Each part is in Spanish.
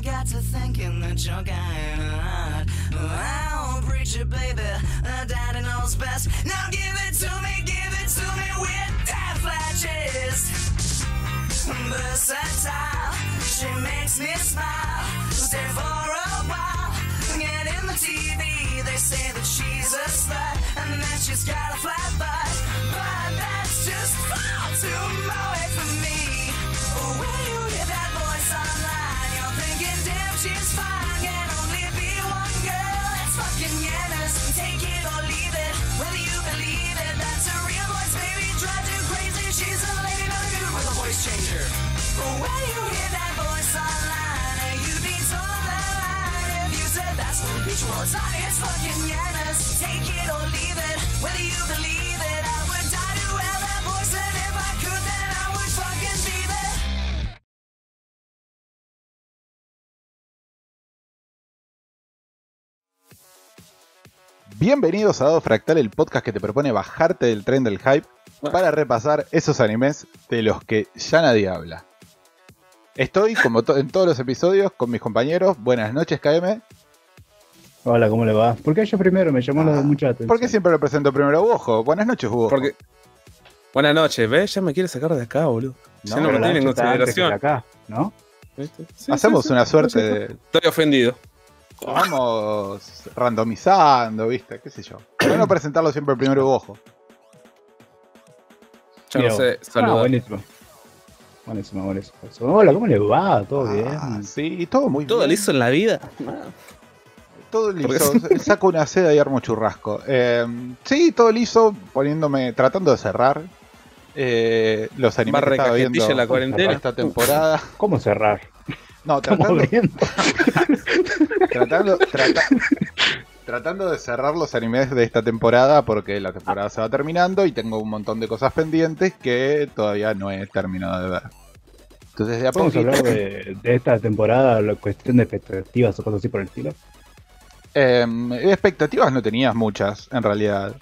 I got to thinking that you're kind. Oh, preacher, baby. Uh, daddy knows best. Now give it to me, give it to me with that flashes. Versatile, she makes me smile. Stay for a while. Get in the TV, they say that she's a slut and that she's got a flat butt. But that's just far too away It's fucking Yanis. Take it or leave it. Whether you believe it, that's a real voice, baby. Drive you crazy. She's a lady, but she's with a voice changer. But when you hear that voice online, you'd be told a lie. If you said that's the real voice, that is fucking Yanis. Take it or leave it. Whether you believe Bienvenidos a Dado Fractal, el podcast que te propone bajarte del tren del hype para repasar esos animes de los que ya nadie habla. Estoy, como to- en todos los episodios, con mis compañeros. Buenas noches, KM. Hola, ¿cómo le va? ¿Por qué yo primero? Me llamó Ah, la atención. ¿Por qué siempre lo presento primero a Ojo? Buenas noches, Hugo. Porque. Buenas noches, ¿ves? Ya me quiere sacar de acá, boludo. Ya No, no, Pero me la tiene en consideración. acá, ¿no? Hacemos sí, sí. una suerte de. Estoy ofendido. Vamos randomizando, ¿viste? ¿Qué sé yo? ¿Por qué no presentarlo siempre primero a Ojo? Ya no sé, Ah, saludos. buenísimo. Buenísimo, buenísimo. Hola, ¿cómo le va? ¿Todo Ah, bien? sí, todo muy ¿Todo bien. listo en la vida? Todo Porque- liso. Saco una seda y armo churrasco. Eh, sí, todo liso, poniéndome, tratando de cerrar eh, los animes que estaba viendo la cuarentena. esta temporada. ¿Cómo cerrar? No, tratando, tratando, trata- tratando de cerrar los animes de esta temporada porque la temporada se va terminando y tengo un montón de cosas pendientes que todavía no he terminado de ver. Entonces, de a Vamos a poquito. hablar de, de esta temporada, la cuestión de expectativas o cosas así por el estilo. Eh, expectativas no tenías muchas, en realidad.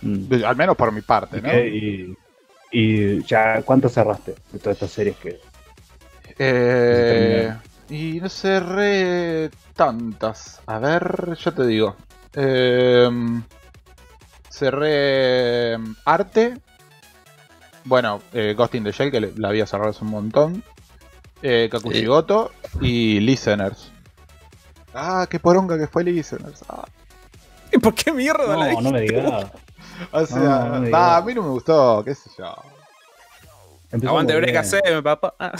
Mm. Al menos por mi parte, ¿Y, ¿no? Y- y ya, ¿cuánto cerraste de todas estas series que Eh, y no cerré tantas. A ver, yo te digo. Eh, cerré em, arte. Bueno, eh, Ghost in the Shell, que le- la había cerrado hace un montón. Eh, Kakushigoto y Listeners. Ah, qué poronga que fue Listeners. Ah, ¿Y por qué mierda la No, no me digas. o sea, No, no me a mí no me gustó, qué sé yo. Empezó Aguante bien, haceme, papá. Ah.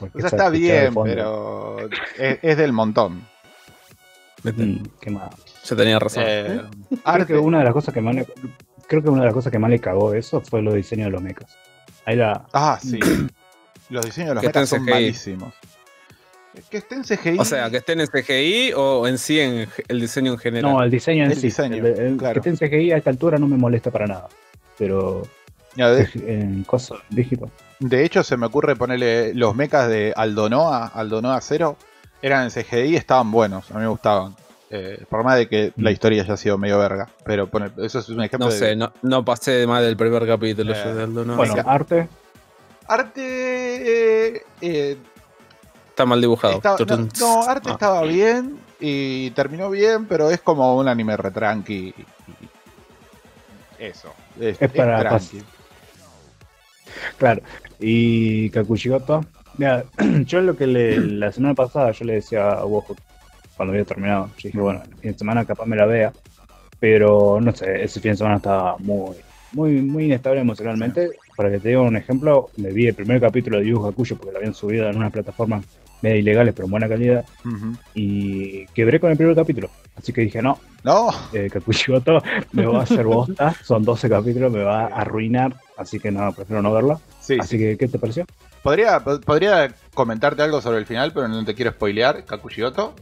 Porque O sea, esa está bien, pero es, es del montón. Mm, qué mal. Yo tenía razón. Eh, Creo arte, que una de las cosas que más le, creo que una de las cosas que más le cagó eso fue los diseños de los mechas. Ahí la Ah, sí. Los diseños de los Que mechas son malísimos. Que esté en CGI. O sea, que estén en CGI o en sí en el diseño en general. No, el diseño en El sí. diseño, el- el- claro. Que esté en CGI a esta altura no me molesta para nada. Pero De, en hecho, se me ocurre ponerle los mechas de Aldonoa, Aldonoa 0, eran en CGI y estaban buenos, a mí me gustaban. Eh, por más de que la Mm. historia haya sido medio verga. Pero pone- eso es un ejemplo No de. sé, no, no pasé más del primer capítulo Eh, yo de Aldo, no. bueno, arte. Arte. eh, eh, está mal dibujado. no, arte Ah. estaba bien y terminó bien, pero es como un anime retranqui. Eso. Es, Es para tranqui. Claro. Y Kakushigoto. Mira, yo lo que le, la semana pasada yo le decía a Wojo cuando había terminado. Yo dije, bueno, el fin de semana capaz me la vea. Pero no sé, ese fin de semana estaba muy, muy, muy inestable emocionalmente. Para que te diga un ejemplo, me vi el primer capítulo de Yu Hakusho porque lo habían subido en unas plataformas medio ilegales pero en buena calidad. Y quebré con el primer capítulo. Así que dije, no, No, eh, Kakushigoto me va a hacer bosta. Son 12 capítulos, me va a arruinar. Así que no, prefiero no verla. sí, Así que, ¿qué te pareció? Podría, po- podría comentarte algo sobre el final, pero no te quiero spoilear, Kakushigoto.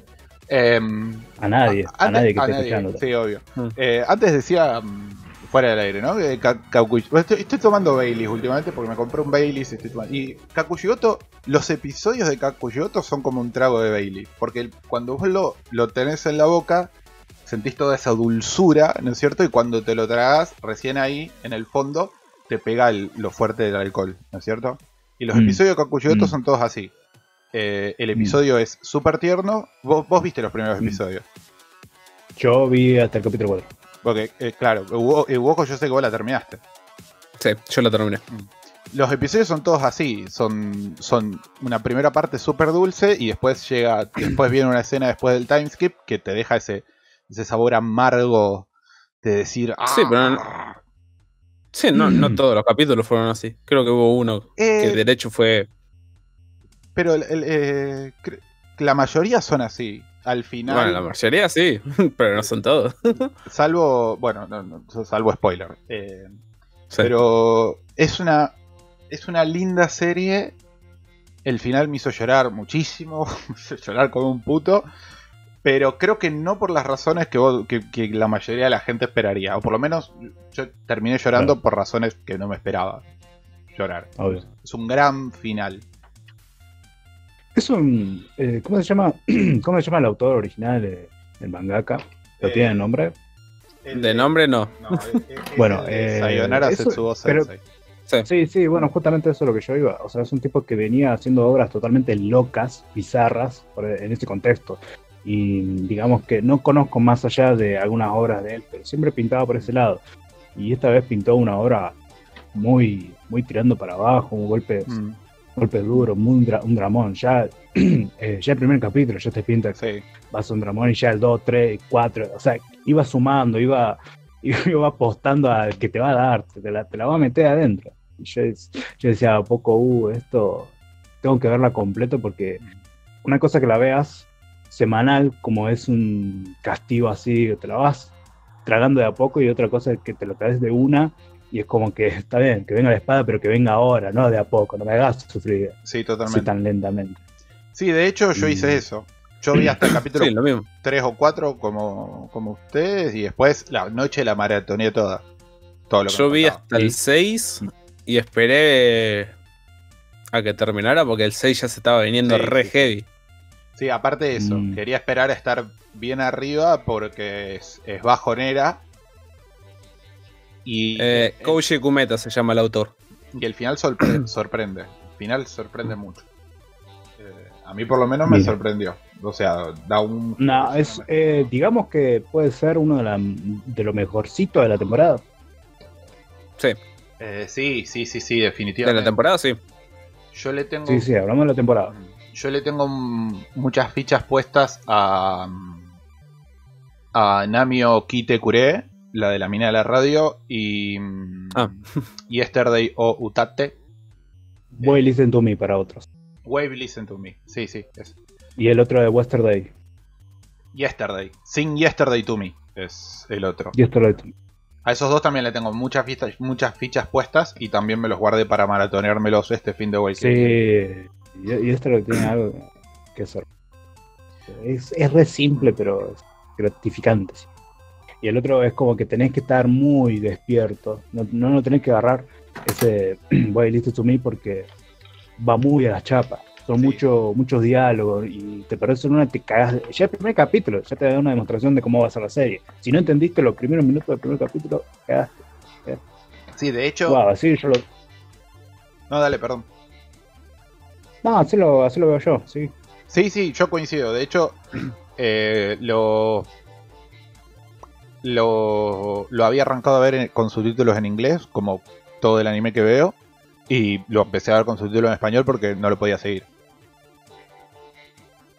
Em, A nadie, a, antes- nadie que a esté nadie, escuchando. Sí, obvio. Mm. Eh, antes decía mm, fuera del aire, ¿no? Eh, bueno, Estoy, estoy tomando Baileys últimamente porque me compré un Baileys y estoy tomando. Y Kakushigoto, los episodios de Kakushigoto son como un trago de Bailey. Porque cuando vos lo, lo tenés en la boca, sentís toda esa dulzura, ¿no es cierto? Y cuando te lo tragas, recién ahí, en el fondo, te pega el- lo fuerte del alcohol, ¿no es cierto? Y los Mm. episodios de Kakushigoto Mm. son todos así. Eh, el episodio es súper tierno. Vos, vos viste los primeros Mm. episodios. Yo vi hasta el capítulo 4. Porque, eh, claro, Ugo- Ugojo yo sé que vos la terminaste. Sí, yo lo terminé. Los episodios son todos así, son, son una primera parte súper dulce y después llega, después viene una escena después del timeskip que te deja ese, ese sabor amargo de decir, Sí, pero "Ah". Sí, no, no todos los capítulos fueron así. Creo que hubo uno Eh, que de hecho fue. pero el- el, eh, la mayoría son así. Al final, Bueno, la mayoría sí, pero no son todos. salvo, bueno, no, no, salvo spoiler. eh, Sí. Pero es una, es una linda serie. El final me hizo llorar muchísimo, me hizo llorar como un puto. Pero creo que no por las razones que, vos- que, que la mayoría de la gente esperaría. O por lo menos yo terminé llorando por razones que no me esperaba llorar. Obvio. Es un gran final. Es un. eh, ¿Cómo se llama? ¿Cómo se llama el autor original, eh, el mangaka? ¿Lo Eh, tiene el nombre? De nombre no. No, Bueno, el de eh, Sayonara eso- Setsubo pero-. Sí. Sí, sí, bueno, justamente eso es lo que yo iba. O sea, es un tipo que venía haciendo obras totalmente locas, bizarras, por- en este contexto. Y digamos que no conozco más allá de algunas obras de él, pero siempre pintaba por ese lado. Y esta vez pintó una obra muy, muy tirando para abajo, un golpe, Mm, golpe duro, muy un, dra- un dramón. Ya, eh, ya el primer capítulo ya te pinta que sí. vas a un dramón y ya el 2, 3, 4, o sea, iba sumando, iba, iba apostando a que te va a dar, te la, te la va a meter adentro. Y yo, yo decía, a poco, uh, esto tengo que verla completo porque una cosa que la veas semanal, como es un castigo así, te la vas tragando de a poco, y otra cosa es que te lo traes de una. Y es como que está bien, que venga la espada, pero que venga ahora, no de a poco, no me hagas sufrir Sí, así totalmente. tan lentamente. Sí, de hecho yo hice eso. Yo vi hasta el capítulo Sí, lo mismo. 3 o 4 como, como ustedes y después la noche la maratoneé toda. Todo lo que Yo vi hasta el 6 y esperé a que terminara porque el 6 ya se estaba viniendo Sí, re sí. heavy. Sí, aparte de eso, Mm. quería esperar a estar bien arriba porque es, es bajonera. Y, Eh, Koji Kumeta se llama el autor. y el final sorpre- sorprende. El final sorprende mucho. Eh, a mí por lo menos me Mira. sorprendió. O sea, da un... No, es, eh, digamos que puede ser uno de, la, de lo mejorcito de la temporada. Sí, Eh, sí, sí, sí, sí, de definitivamente. la temporada sí. Yo le tengo... Sí, sí, hablamos de la temporada. Yo le tengo muchas fichas puestas a, a Namio Kite Kure, la de la mina de la radio, y Ah. Yesterday o Utate. Boy Listen to Me para otros. Wave Listen to Me. Sí, sí, es. Y el otro de Westerday. Yesterday. Sing Yesterday to Me es el otro. Y esto lo A esos dos también le tengo muchas fichas, muchas fichas puestas y también me los guardé para maratoneármelos este fin de Sí, Awakening. y, y esto lo tiene algo que hacer. Es, es re simple, pero es gratificante. sí. Y el otro es como que tenés que estar muy despierto. No, no, no tenés que agarrar ese Boy Listen to Me porque va muy a la chapa. Son Sí. mucho- muchos diálogos y te parece una te cagas. Ya el primer capítulo ya te da una demostración de cómo va a ser la serie. Si no entendiste los primeros minutos del primer capítulo, cagaste. Sí, de hecho. Wow, así yo lo. No, dale, perdón. No, así lo, así lo veo yo, sí. Sí, sí, yo coincido. De hecho, eh, lo, lo, lo había arrancado a ver en- con subtítulos en inglés, como todo el anime que veo, y lo empecé a ver con subtítulos en español porque no lo podía seguir.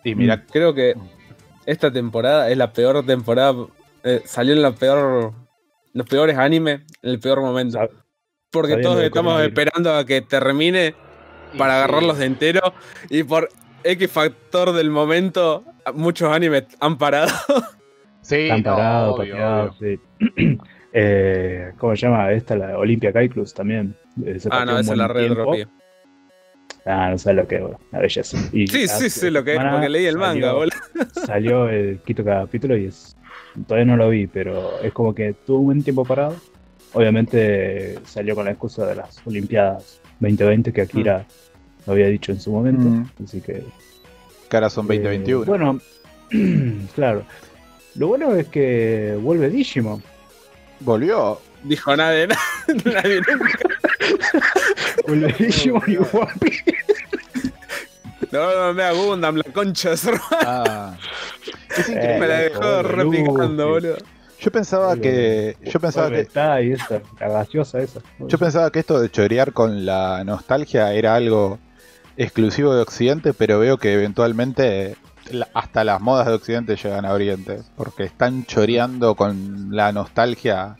Y mira, Creo que esta temporada es la peor temporada. eh, salió en la peor. Los peores animes en el peor momento. Sab- Porque todos estamos esperando a que termine y para sí, agarrarlos de entero. Y por X factor del momento, muchos animes han parado. Sí, Están no, parados, obvio, pateados, obvio. sí. eh, ¿Cómo se llama? Esta, la Olympia Cyclus también. Se ah, no, un esa es buen la red tiempo. dropeé. Ah, no sé lo que es, bueno, una belleza. Y Sí, sí, sé lo que es, porque leí el manga, salió- boludo. Salió el quinto capítulo y es. Todavía no lo vi, pero es como que tuvo un buen tiempo parado obviamente salió con la excusa de las Olimpiadas 2020 que Akira lo había dicho en su momento. Mm. Así que. Ahora son 2021. eh, bueno, claro. Lo bueno es que vuelve Digimon. Volvió. Dijo nadie, nadie nunca. Vuelve Digimon y Piece. No, no me hago Gundam, la concha de. Ah. Es Eh, increíble. Me la dejó repicando, boludo. Yo pensaba que. Yo pensaba que. está y esa, la gaseosa esa. Yo pensaba que esto de chorear con la nostalgia era algo exclusivo de Occidente, pero veo que eventualmente hasta las modas de Occidente llegan a Oriente, porque están choreando con la nostalgia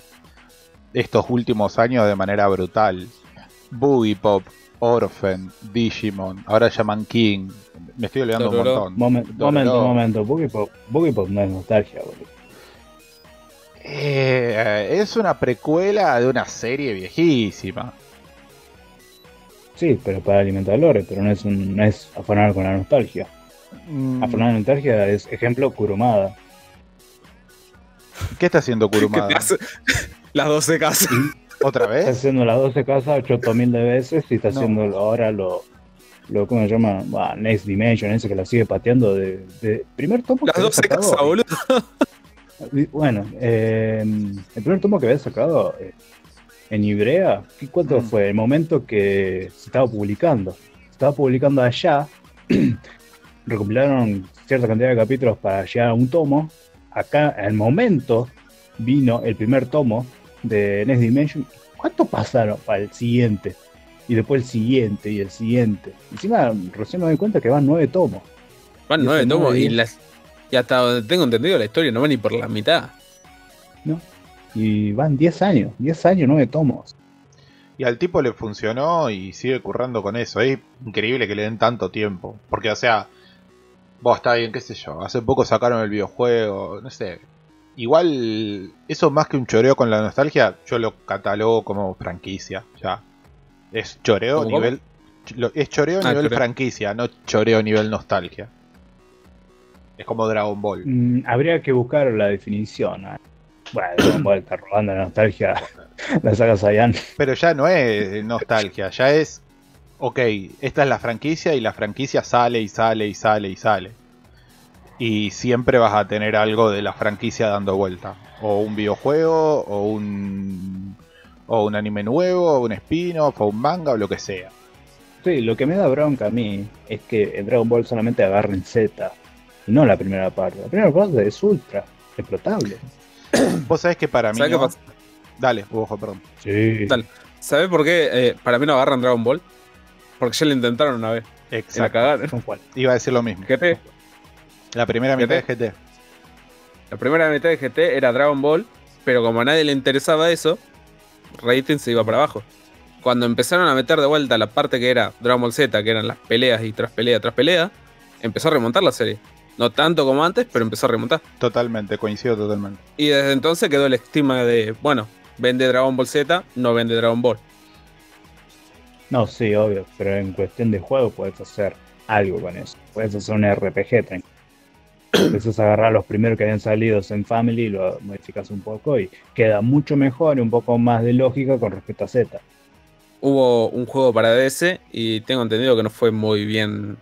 estos últimos años de manera brutal. Boogie Pop, Orphan, Digimon, ahora llaman King. Me estoy olvidando un montón. Momen- Dororo. momento, momento. Boogie Pop, Boogie Pop no es nostalgia, boludo. Eh, es una precuela de una serie viejísima. Sí, pero para alimentar lore, pero no es, un, no es afanar con la nostalgia. Mm, Afanar con la nostalgia es ejemplo Kurumada. ¿Qué está haciendo te Kurumada? hace Las 12 casas. ¿Otra Está vez? haciendo las 12 casas 8000 de veces y está No. haciendo ahora lo, lo ¿cómo se llama? Bah, Next Dimension, ese que la sigue pateando de, de primer tomo Las que había 12 sacado. casas, boludo. Y, Bueno, eh, el primer tomo que había sacado eh, en Ibrea, ¿qué- ¿cuánto Mm. fue? El momento que se estaba publicando. Se estaba publicando allá, recopilaron cierta cantidad de capítulos para llegar a un tomo. Acá, al momento, vino el primer tomo de Next Dimension. ¿Cuánto pasaron para el siguiente? Y después el siguiente y el siguiente. Encima, recién me doy cuenta que van nueve tomos. Van Y nueve no tomos y, las, y hasta donde tengo entendido la historia no va ni por la mitad. Y van 10 años, 10 años, nueve tomos. Y al tipo le funcionó y sigue currando con eso. Es increíble que le den tanto tiempo. Porque, o sea, vos está bien, qué sé yo. Hace poco sacaron el videojuego, no sé. Igual, eso más que un choreo con la nostalgia, yo lo catalogo como franquicia. Ya. Es choreo ¿Cómo, nivel. Es choreo Ah, nivel choreo. franquicia, no choreo nivel nostalgia. Es como Dragon Ball. Mm, habría que buscar la definición. ¿eh? Bueno, Dragon Ball está robando la nostalgia. la saga Saiyan. Pero ya no es nostalgia, ya es. Ok, esta es la franquicia y la franquicia sale y sale y sale y sale. Y siempre vas a tener algo de la franquicia dando vuelta. O un videojuego, o un. O un anime nuevo, o un spin-off, o un manga, o lo que sea. Sí, lo que me da bronca a mí es que en Dragon Ball solamente agarren Z. Y no la primera parte. La primera parte es ultra explotable. Vos sabés que para mí. ¿Sabes qué no- pasa? Dale, ojo, perdón. Sí. Dale. ¿Sabes por qué eh, para mí no agarran Dragon Ball? Porque ya lo intentaron una vez. La Exacto. cagaron. ¿Con cuál? Iba a decir lo mismo. GT. La primera mitad de GT. GT. La primera mitad de GT era Dragon Ball, pero como a nadie le interesaba eso, rating se iba para abajo. Cuando empezaron a meter de vuelta la parte que era Dragon Ball Z, que eran las peleas y tras pelea tras pelea, empezó a remontar la serie. No tanto como antes, pero empezó a remontar. Totalmente, coincido totalmente. Y desde entonces quedó el estigma de, bueno, vende Dragon Ball Z, no vende Dragon Ball. No, sí, obvio. Pero en cuestión de juego puedes hacer algo con eso. Puedes hacer un RPG. tranqui. Puedes agarrar los primeros que habían salido en Family, lo modificas un poco y queda mucho mejor y un poco más de lógica con respecto a Z. Hubo un juego para DS y tengo entendido que no fue muy bien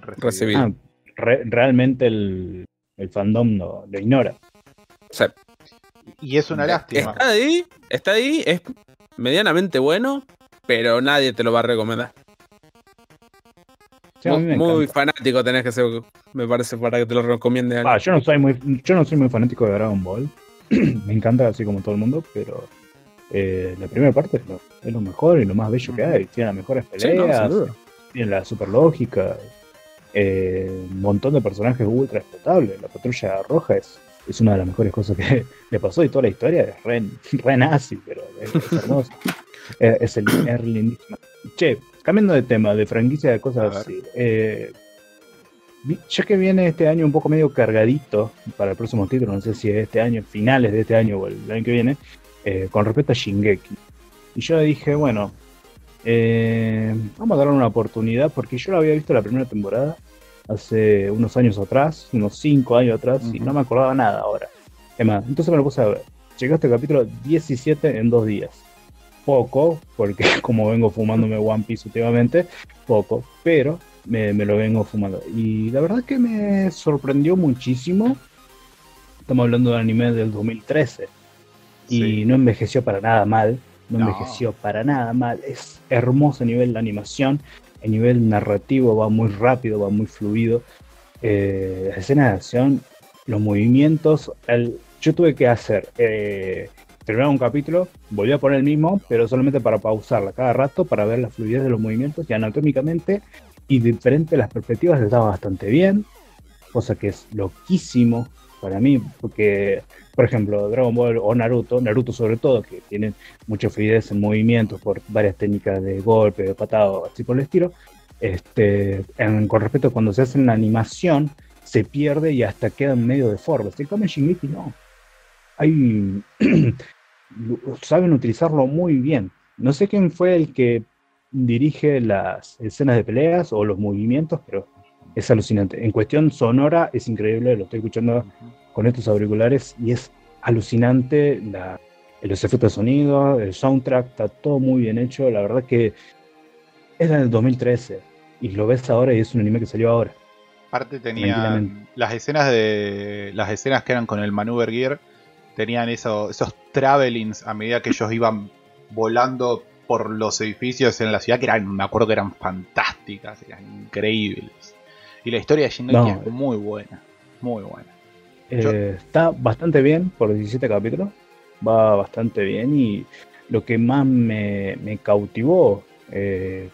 recibido. Ah, re- realmente el, el fandom no, lo ignora. O sea, Y es una lástima. está ahí, está ahí, es medianamente bueno, pero nadie te lo va a recomendar. Sí, a muy fanático tenés que ser, me parece, para que te lo recomiende. Ah, yo no soy muy yo no soy muy fanático de Dragon Ball. me encanta así como todo el mundo, pero eh, la primera parte es lo, es lo mejor y lo más bello que hay. Tiene las mejores Sí, no, peleas, tiene la super lógica, eh, un montón de personajes ultra explotables. La patrulla roja es, es una de las mejores cosas que le pasó y toda la historia es re, re nazi, pero es, es hermosa. es, es el-. Che, cambiando de tema, de franquicia de A cosas así. eh, ya que viene este año un poco medio cargadito para el próximo título, no sé si es este año, finales de este año o el año que viene, eh, con respecto a Shingeki. Y yo dije, bueno, eh, vamos a darle una oportunidad porque yo lo había visto la primera temporada hace unos años atrás, unos 5 años atrás, y no me acordaba nada ahora. Es más, entonces me lo puse a ver. Llegaste al capítulo 17 en dos días. Poco, porque como vengo fumándome One Piece últimamente, poco, pero me, me lo vengo fumando. Y la verdad que me sorprendió muchísimo. Estamos hablando de un anime del 2013 y Sí. no envejeció para nada mal. No, No. envejeció para nada mal. Es hermoso a nivel de animación, a nivel narrativo va muy rápido, va muy fluido. Eh, las escenas de acción, los movimientos. el- yo tuve que hacer eh, terminar un capítulo, volví a poner el mismo, pero solamente para pausarla cada rato para ver la fluidez de los movimientos y anatómicamente y diferente las perspectivas estaba bastante bien, cosa que es loquísimo para mí, porque por ejemplo, Dragon Ball o Naruto, Naruto sobre todo, que tienen mucha fluidez en movimientos por varias técnicas de golpe, de patado, así por el estilo, este, con respecto a cuando se hace en la animación, se pierde y hasta queda medio deforme. En cambio, Shingeki no. Hay, saben utilizarlo muy bien. No sé quién fue el que dirige las escenas de peleas o los movimientos, pero es alucinante. En cuestión sonora es increíble, lo estoy escuchando con estos auriculares y es alucinante la- los efectos de sonido, el soundtrack, está todo muy bien hecho. La verdad que era en el 2013 y lo ves ahora y es un anime que salió ahora. Aparte Tranquilamente. las escenas de las escenas que eran con el maneuver gear tenían eso- esos travelings a medida que ellos iban volando por los edificios en la ciudad que eran me acuerdo que eran fantásticas, eran increíbles. Y la historia de Shingeki No. es muy buena, muy buena. Eh, Yo- está bastante bien por 17 capítulos, va bastante bien y lo que más me, me cautivó eh,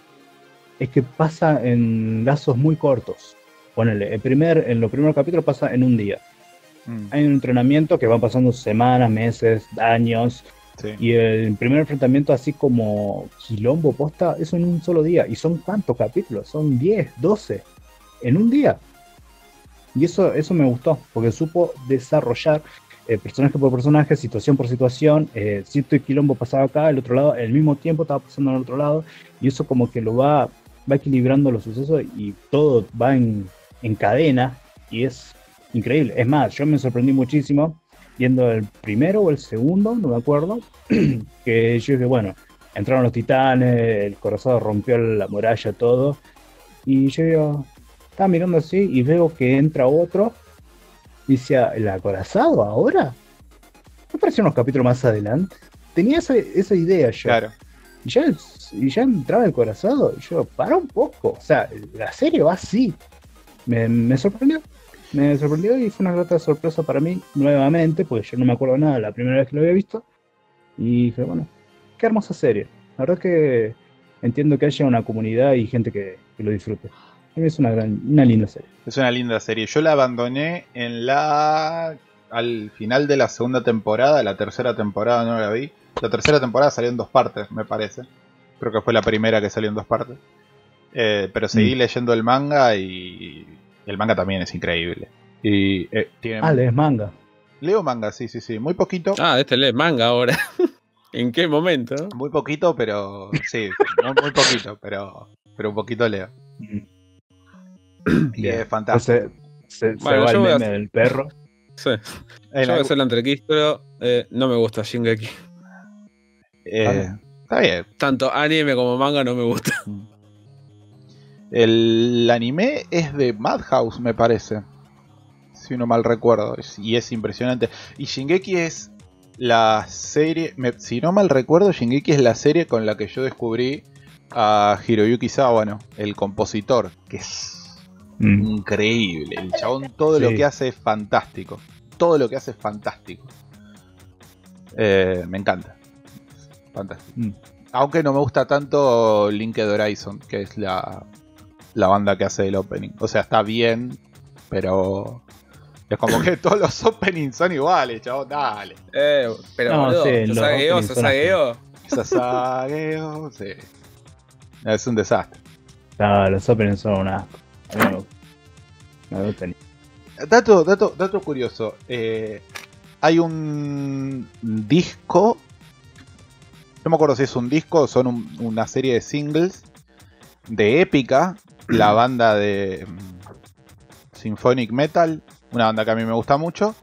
es que pasa en lazos muy cortos. Ponele, el primer, en los primeros capítulos pasa en un día. Mm, Hay un entrenamiento que va pasando semanas, meses, años, sí. y el primer enfrentamiento así como quilombo posta es en un solo día. ¿Y son cuántos capítulos? Son 10, 12 en un día. Y eso, eso me gustó, porque supo desarrollar eh, personaje por personaje, situación por situación. Eh, cierto quilombo pasaba acá, el otro lado, al mismo tiempo estaba pasando al otro lado. Y eso como que lo va, va equilibrando los sucesos y todo va en, en cadena. Y es increíble. Es más, yo me sorprendí muchísimo viendo el primero o el segundo, no me acuerdo, que yo dije, bueno, entraron los titanes, el corazón rompió la muralla, todo, y yo digo, estaba mirando así y veo que entra otro, y decía, ¿el acorazado ahora? ¿No parecía unos capítulos más adelante? Tenía esa, esa idea yo. Claro. Y ya, y ya entraba el corazado, y yo, para un poco, o sea, la serie va así. Me, me sorprendió, me sorprendió y fue una grata sorpresa para mí nuevamente, porque yo no me acuerdo nada la primera vez que lo había visto. Y dije, bueno, qué hermosa serie. La verdad que entiendo que haya una comunidad y gente que, que lo disfrute. Es una, gran, una linda serie. Es una linda serie. Yo la abandoné en la. al final de la segunda temporada. La tercera temporada no la vi. La tercera temporada salió en dos partes, me parece. Creo que fue la primera que salió en dos partes. Eh, pero seguí Mm. leyendo el manga y. El manga también es increíble. Y eh, tiene. Ah, lees manga. Leo manga, sí, sí, sí. Muy poquito. Ah, este lee manga ahora. ¿En qué momento? Muy poquito, pero. Sí, muy, muy poquito, pero. Pero un poquito leo. Mm. Y es fantástico. Entonces, se, se Bueno, va yo el voy a meme hacer- del perro. Sí. En Yo voy a hacer la entrequistro. Eh, no me gusta Shingeki. eh, está bien. Tanto anime como manga no me gusta. El anime es de Madhouse, me parece. Si no mal recuerdo. Y es impresionante. Y Shingeki es la serie. me- si no mal recuerdo, Shingeki es la serie con la que yo descubrí a Hiroyuki Sawano, el compositor. Que es Mm. increíble. El chabón todo lo que hace es fantástico. Todo lo que hace es fantástico. Eh, me encanta. Fantástico. Mm. Aunque no me gusta tanto Linked Horizon, que es la, la banda que hace el opening. O sea, está bien, pero es como que todos los openings son iguales, chabón. Dale. Eh, pero No, boludo, sí, openings son Sasageo. Sasageo, sí. Es un desastre. Ah, los openings son una. gustan. Dato, dato, dato curioso. eh, hay un disco. No me acuerdo si es un disco o son un- una serie de singles de Épica, la banda de mm, Symphonic Metal, una banda que a mí me gusta mucho,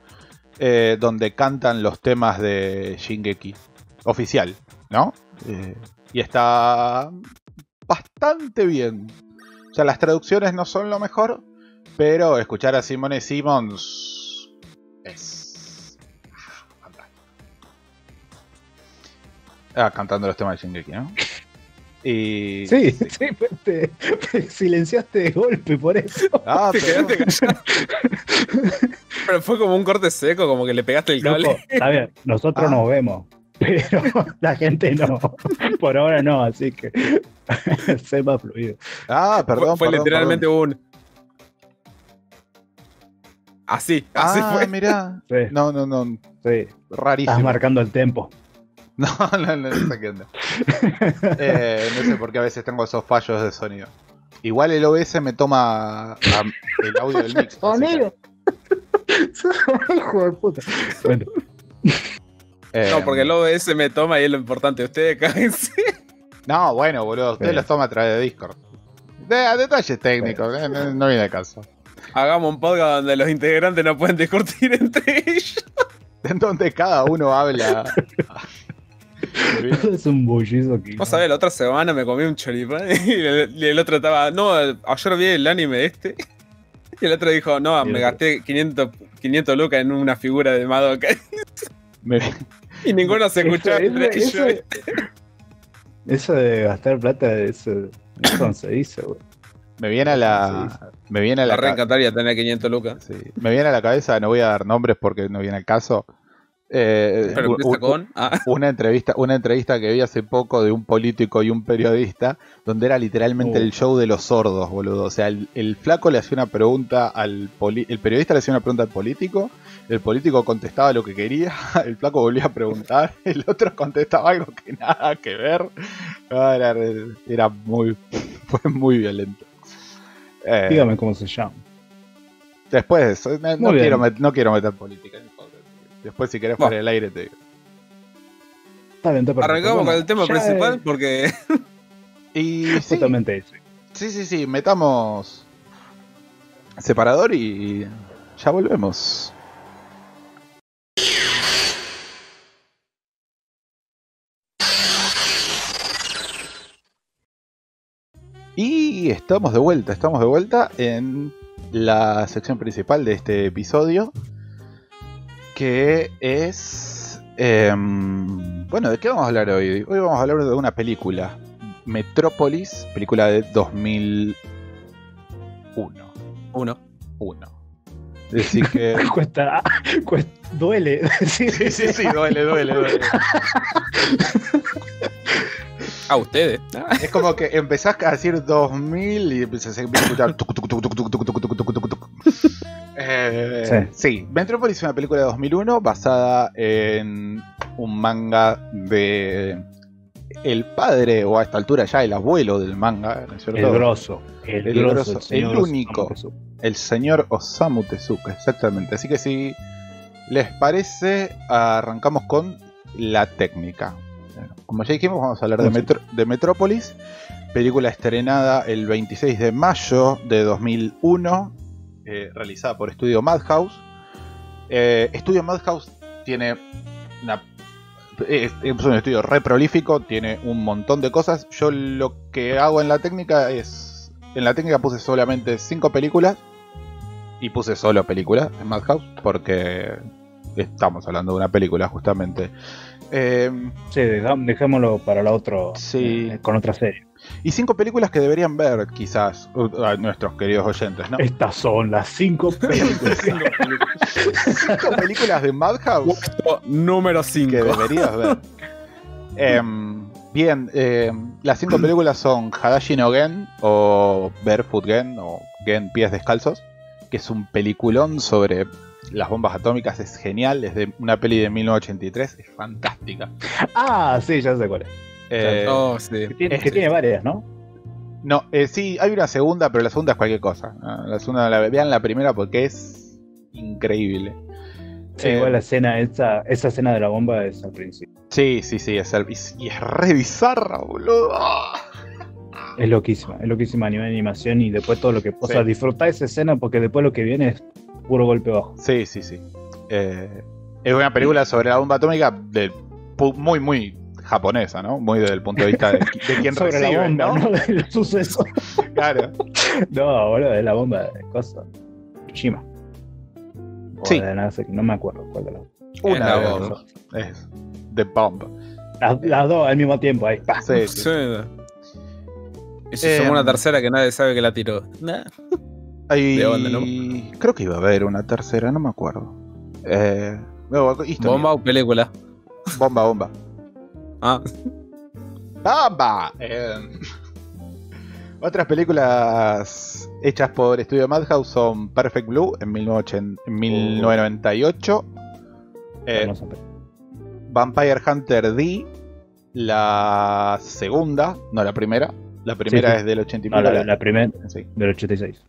eh, donde cantan los temas de Shingeki oficial, ¿no? Eh, y está bastante bien. O sea, las traducciones no son lo mejor, pero escuchar a Simone Simmons es. Ah, cantando los temas de Shingeki, ¿no? Y... Sí, sí, pues te, te silenciaste de golpe por eso. Ah, Te pero- quedaste callado. Pero fue como un corte seco, como que le pegaste el cable. Loco, está bien, nosotros Ah. nos vemos, pero la gente no. Por ahora no, así que sé más fluido. Ah, perdón. fue perdón, literalmente perdón. un. Así, así Ah, fue. mirá. Sí, No, no, no. sí, estás Rarísimo. marcando el tempo. No, no, no, no sé qué onda. Eh, no sé por qué a veces tengo esos fallos de sonido. Igual el OBS me toma el audio del mix. que, Hijo de puta. Bueno, eh, No, porque el OBS me toma y es lo importante. Ustedes cáense. No, bueno, boludo. Usted Sí. los toma a través de Discord. De, detalles técnicos, eh, no, no viene de caso. Hagamos un podcast donde los integrantes no pueden discutir entre ellos. En donde cada uno habla. es un bullizo. Vos sabés, la otra semana me comí un choripán y el, y el otro estaba, no, ayer vi el anime este. Y el otro dijo, no, el me gasté 500, 500 lucas en una figura de Madoka. Me- Y ninguno se escuchaba Eso- entre eso- ellos. Eso de gastar plata, eso, eso no se dice, güey. Me viene a la. Me viene a Me la. encantaría tener 500 lucas. sí, me viene a la cabeza, no voy a dar nombres porque no viene al caso. Eh, Pero con. Ah, una entrevista, una entrevista que vi hace poco de un político y un periodista, donde era literalmente Uh. el show de los sordos, boludo. O sea, el, el flaco le hacía una pregunta al poli- el periodista le hacía una pregunta al político, el político contestaba lo que quería, el flaco volvía a preguntar, el otro contestaba algo que nada que ver. Era, era muy, fue muy violento. Eh, Dígame cómo se llama. después de eso, no, no quiero, no quiero meter política. Después, si querés, Bueno. fuera del aire te digo. Está bien, está perfecto. arrancamos Bueno, con el tema principal es porque. Y sí, Justamente eso. Sí, sí, sí, metamos separador y ya volvemos. Y estamos de vuelta, estamos de vuelta en la sección principal de este episodio, que es... em, bueno, ¿de qué vamos a hablar hoy? Hoy vamos a hablar de una película, Metrópolis, película de 2001. Uno. Uno. Decir que... Cuesta, cuesta, duele decir Sí, sí, sí, duele, duele, duele. A ustedes. Es como que empezás a decir 2000 y empiezas a escuchar... Eh, sí, Metrópolis es una película de 2001 basada en un manga de el padre, o a esta altura ya el abuelo del manga, ¿no es cierto? El grosso. El, El grosso. grosso, señor el único. El señor Osamu Tezuka, exactamente. Así que si les parece, arrancamos con la técnica. Como ya dijimos, vamos a hablar de, Sí. Metro- de Metrópolis, película estrenada el 26 de mayo de 2001, eh, realizada por Estudio Madhouse. Eh, Estudio Madhouse tiene una... Es, un estudio re prolífico, tiene un montón de cosas. Yo lo que hago en la técnica es... En la técnica puse solamente 5 películas y puse solo películas en Madhouse porque estamos hablando de una película justamente. Eh, Sí, dejémoslo para la otro. Sí. eh, con otra serie. Y cinco películas que deberían ver quizás a nuestros queridos oyentes, ¿no? Estas son las cinco películas. Cinco películas de Madhouse Puesto número que 5. deberías ver. Em, bien, em, las cinco películas son Hadashi no Gen o Barefoot Gen o Gen Pies Descalzos, que es un peliculón sobre las bombas atómicas, es genial, es de una peli de 1983, es fantástica. ah, sí, ya sé cuál es. Eh, Oh, sí. Que tiene, es- que tiene varias, ¿no? No, eh, sí, hay una segunda, pero la segunda es cualquier cosa. Ah, La segunda, la, vean la primera porque es increíble. Sí, Eh, igual la escena, esa, esa escena de la bomba es al principio. Sí, sí, sí, es, el- y es re bizarra, boludo. Es loquísima, es loquísima a nivel de animación y después todo lo que. O Sí. sea, disfrutar esa escena porque después lo que viene es puro golpe bajo. Sí, sí, sí. Eh, es una película sobre la bomba atómica de, muy, muy japonesa, ¿no? Muy desde el punto de vista de, de quien Sobre recibe, la bomba, ¿no? ¿no? Del suceso. Claro. No, boludo, de la bomba de cosa. Shima. O Sí. de Nagasaki, no me acuerdo cuál de las. Una la de las bomba. dos. Es The Bomb. Las, las dos al mismo tiempo, ahí. pa. Sí, sí. Sí. Y se Eh, sumó una tercera que nadie sabe que la tiró. Nah. Hay- ¿De dónde, no? Creo que iba a haber una tercera, no me acuerdo. Eh, no. Bomba o película. bomba, bomba. Ah, ¡Bomba! Eh, otras películas hechas por Estudio Madhouse son Perfect Blue en 1980 en 1998. eh. Vampire Hunter D, la segunda, no la primera. La primera Sí, sí. es del 80 y No, pico, la, la primera sí. del 86.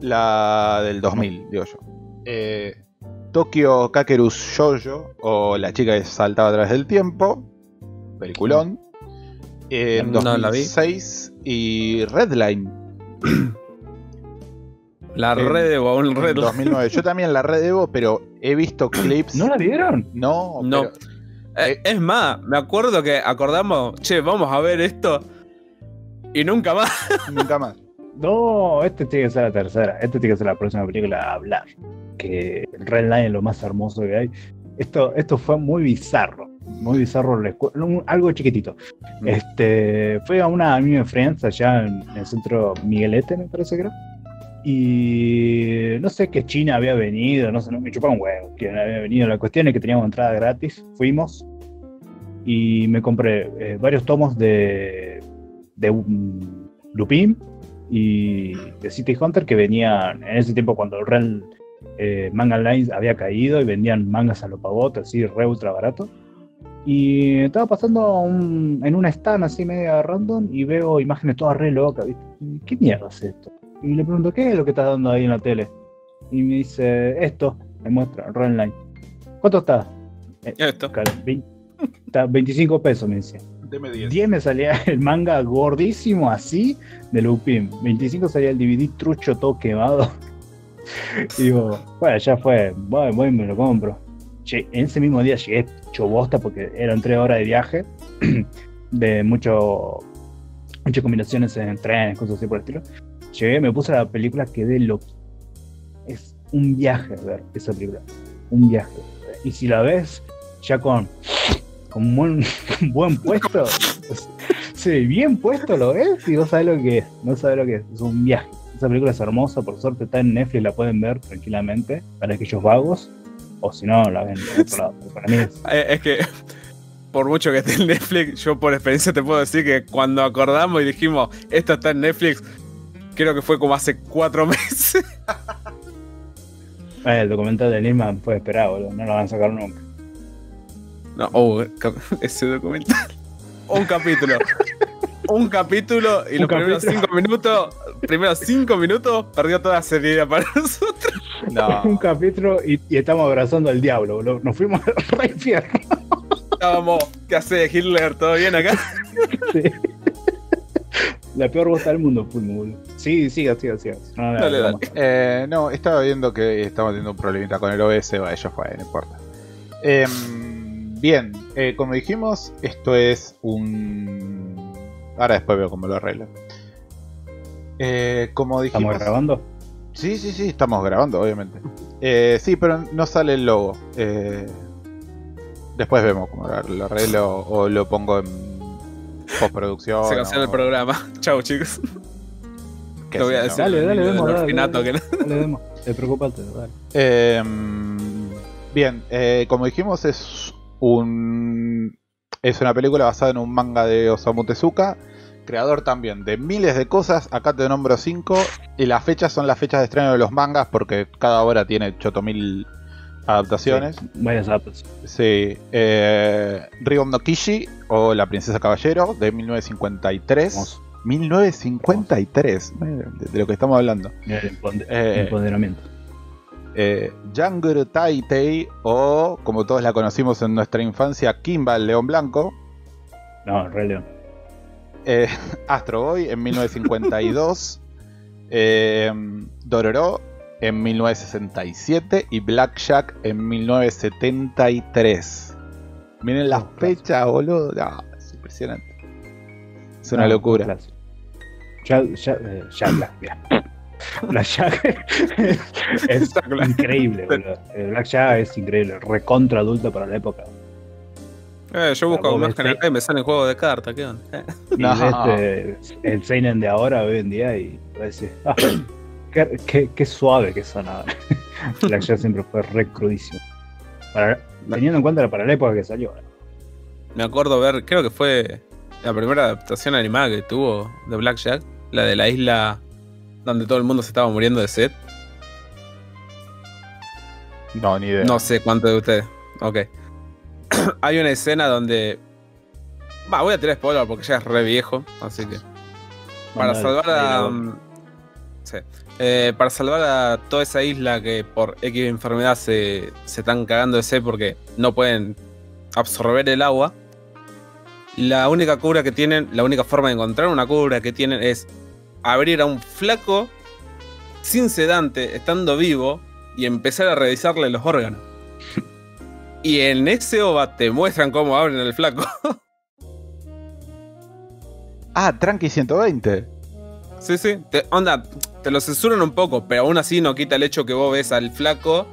La del 2000, digo yo. Eh, Tokyo Kakerus Shoujo, o La chica que saltaba a través del tiempo. Peliculón. En No la vi. 2006 y Redline la En- red de un en red. 2009. Yo también la redebo, pero he visto clips. ¿No la vieron? No, No. pero- Eh, es más, me acuerdo que acordamos, che, vamos a ver esto. Y nunca más. nunca más. No, este tiene que ser la tercera. Este tiene que ser la próxima película a hablar. Que el Red Line es lo más hermoso que hay. Esto, esto fue muy bizarro. Muy bizarro. Algo chiquitito. Mm. Este, fue a una Anime Friends allá en, en el centro Miguelete, me parece que era. Y no sé qué China había venido, no sé, no me chupaba un huevo quién había venido. La cuestión es que teníamos entrada gratis, fuimos y me compré eh, varios tomos de, de un Lupin y de City Hunter que venían en ese tiempo cuando el Real eh, Manga Lines había caído y vendían mangas a lo pavote, así re ultra barato. Y estaba pasando un- en una stand así media random y veo imágenes todas re locas, ¿Qué mierda es esto? Y le pregunto, ¿qué es lo que estás dando ahí en la tele? Y me dice, esto, me muestra, Red Line. ¿Cuánto está? Eh, Esto. está 25 pesos, me decía. Deme 10. 10 me salía el manga gordísimo así de Lupin. 25 salía el DVD trucho todo quemado. y digo, bueno, ya fue, voy, voy me lo compro. En ese mismo día llegué hecho bosta porque eran 3 horas de viaje, de mucho, muchas combinaciones en trenes, cosas así por el estilo. Llegué, me puse la película, quedé loco. Es un viaje ver esa película. Un viaje. Y si la ves ya con, con buen, buen puesto, pues, sí, bien puesto lo ves y no sabes lo que es. No sabes lo que es. Es un viaje. Esa película es hermosa, por suerte está en Netflix, la pueden ver tranquilamente para aquellos vagos. O si no, la ven en otro lado. Para mí es Eh, es que, por mucho que esté en Netflix, yo por experiencia te puedo decir que cuando acordamos y dijimos, esta está en Netflix, creo que fue como hace cuatro meses. Eh, el documental de Nisman fue esperado, boludo. No lo van a sacar nunca. No, oh, ese documental. Un capítulo. Un capítulo y Un los primeros cinco minutos, primeros cinco minutos, perdió toda seriedad para nosotros. No. Un capítulo y, y estamos abrazando al diablo, boludo. Nos fuimos al infierno. Estábamos, ¿qué hace Hitler? ¿Todo bien acá? Sí. La peor bosta del mundo fuimos, boludo. Sí, siga, siga, siga. No, Dale, no, dale. Eh, no, estaba viendo que estamos teniendo un problemita con el OS, va, eso fue, no importa. Em, bien, eh, como dijimos, esto es un... Ahora después veo cómo lo arreglo. Eh, como dijimos... ¿Estamos grabando? Sí, sí, sí, estamos grabando, obviamente. Eh, sí, pero no sale el logo. Eh, después vemos cómo lo lo arreglo o lo pongo en postproducción. Se cancela o el programa. Chau, chicos. qué Te voy a decir. Dale, dale, del dale, dale. que no- Dale, demos. Te preocupate, dale. Em, bien, eh, como dijimos, es un es una película basada en un manga de Osamu Tezuka, creador también de miles de cosas. Acá te nombro cinco y las fechas son las fechas de estreno de los mangas porque cada hora tiene chotomil adaptaciones. Sí, Varias apps. Sí, eh, Rion no Kishi o La Princesa Caballero de 1953. Hermoso. 1953, de, lo que estamos hablando. El empode- Eh, empoderamiento. eh, Younger Tai Tai o, como todos la conocimos en nuestra infancia, Kimba el León Blanco. No, Rey León. Eh, Astro Boy en 1952. eh, Dororo en 1967 y Blackjack en 1973. Miren las fechas, boludo. No, es impresionante. Es una No, locura. clásico. Ya, ya, eh, ya, Black, mira. Black Jack es increíble, boludo. Black Jack es increíble, recontra adulto para la época. Eh, yo busco más que en el y me salen juegos de cartas, ¿qué onda? Eh. Y No. ves eh, el Seinen de ahora, hoy en día, y decís, ah, qué, qué- qué suave que son ahora. Black Jack siempre fue re crudísimo. Para- teniendo en cuenta para la época que salió. Me acuerdo ver, creo que fue la primera adaptación animada que tuvo de Blackjack, la de la isla donde todo el mundo se estaba muriendo de sed. No, ni idea. No sé cuánto de ustedes. Ok. Hay una escena donde. Va, voy a tirar spoiler porque ya es re viejo, así que. Para salvar a. mm, sí. Eh, para salvar a toda esa isla que por X enfermedad se, se están cagando de sed porque no pueden absorber el agua. La única cura que tienen, la única forma de encontrar una cura que tienen es abrir a un flaco sin sedante, estando vivo, y empezar a revisarle los órganos. Y en ese OVA te muestran cómo abren el flaco. Ah, Tranqui 120. Sí, sí. Te, onda, te lo censuran un poco, pero aún así no quita el hecho que vos ves al flaco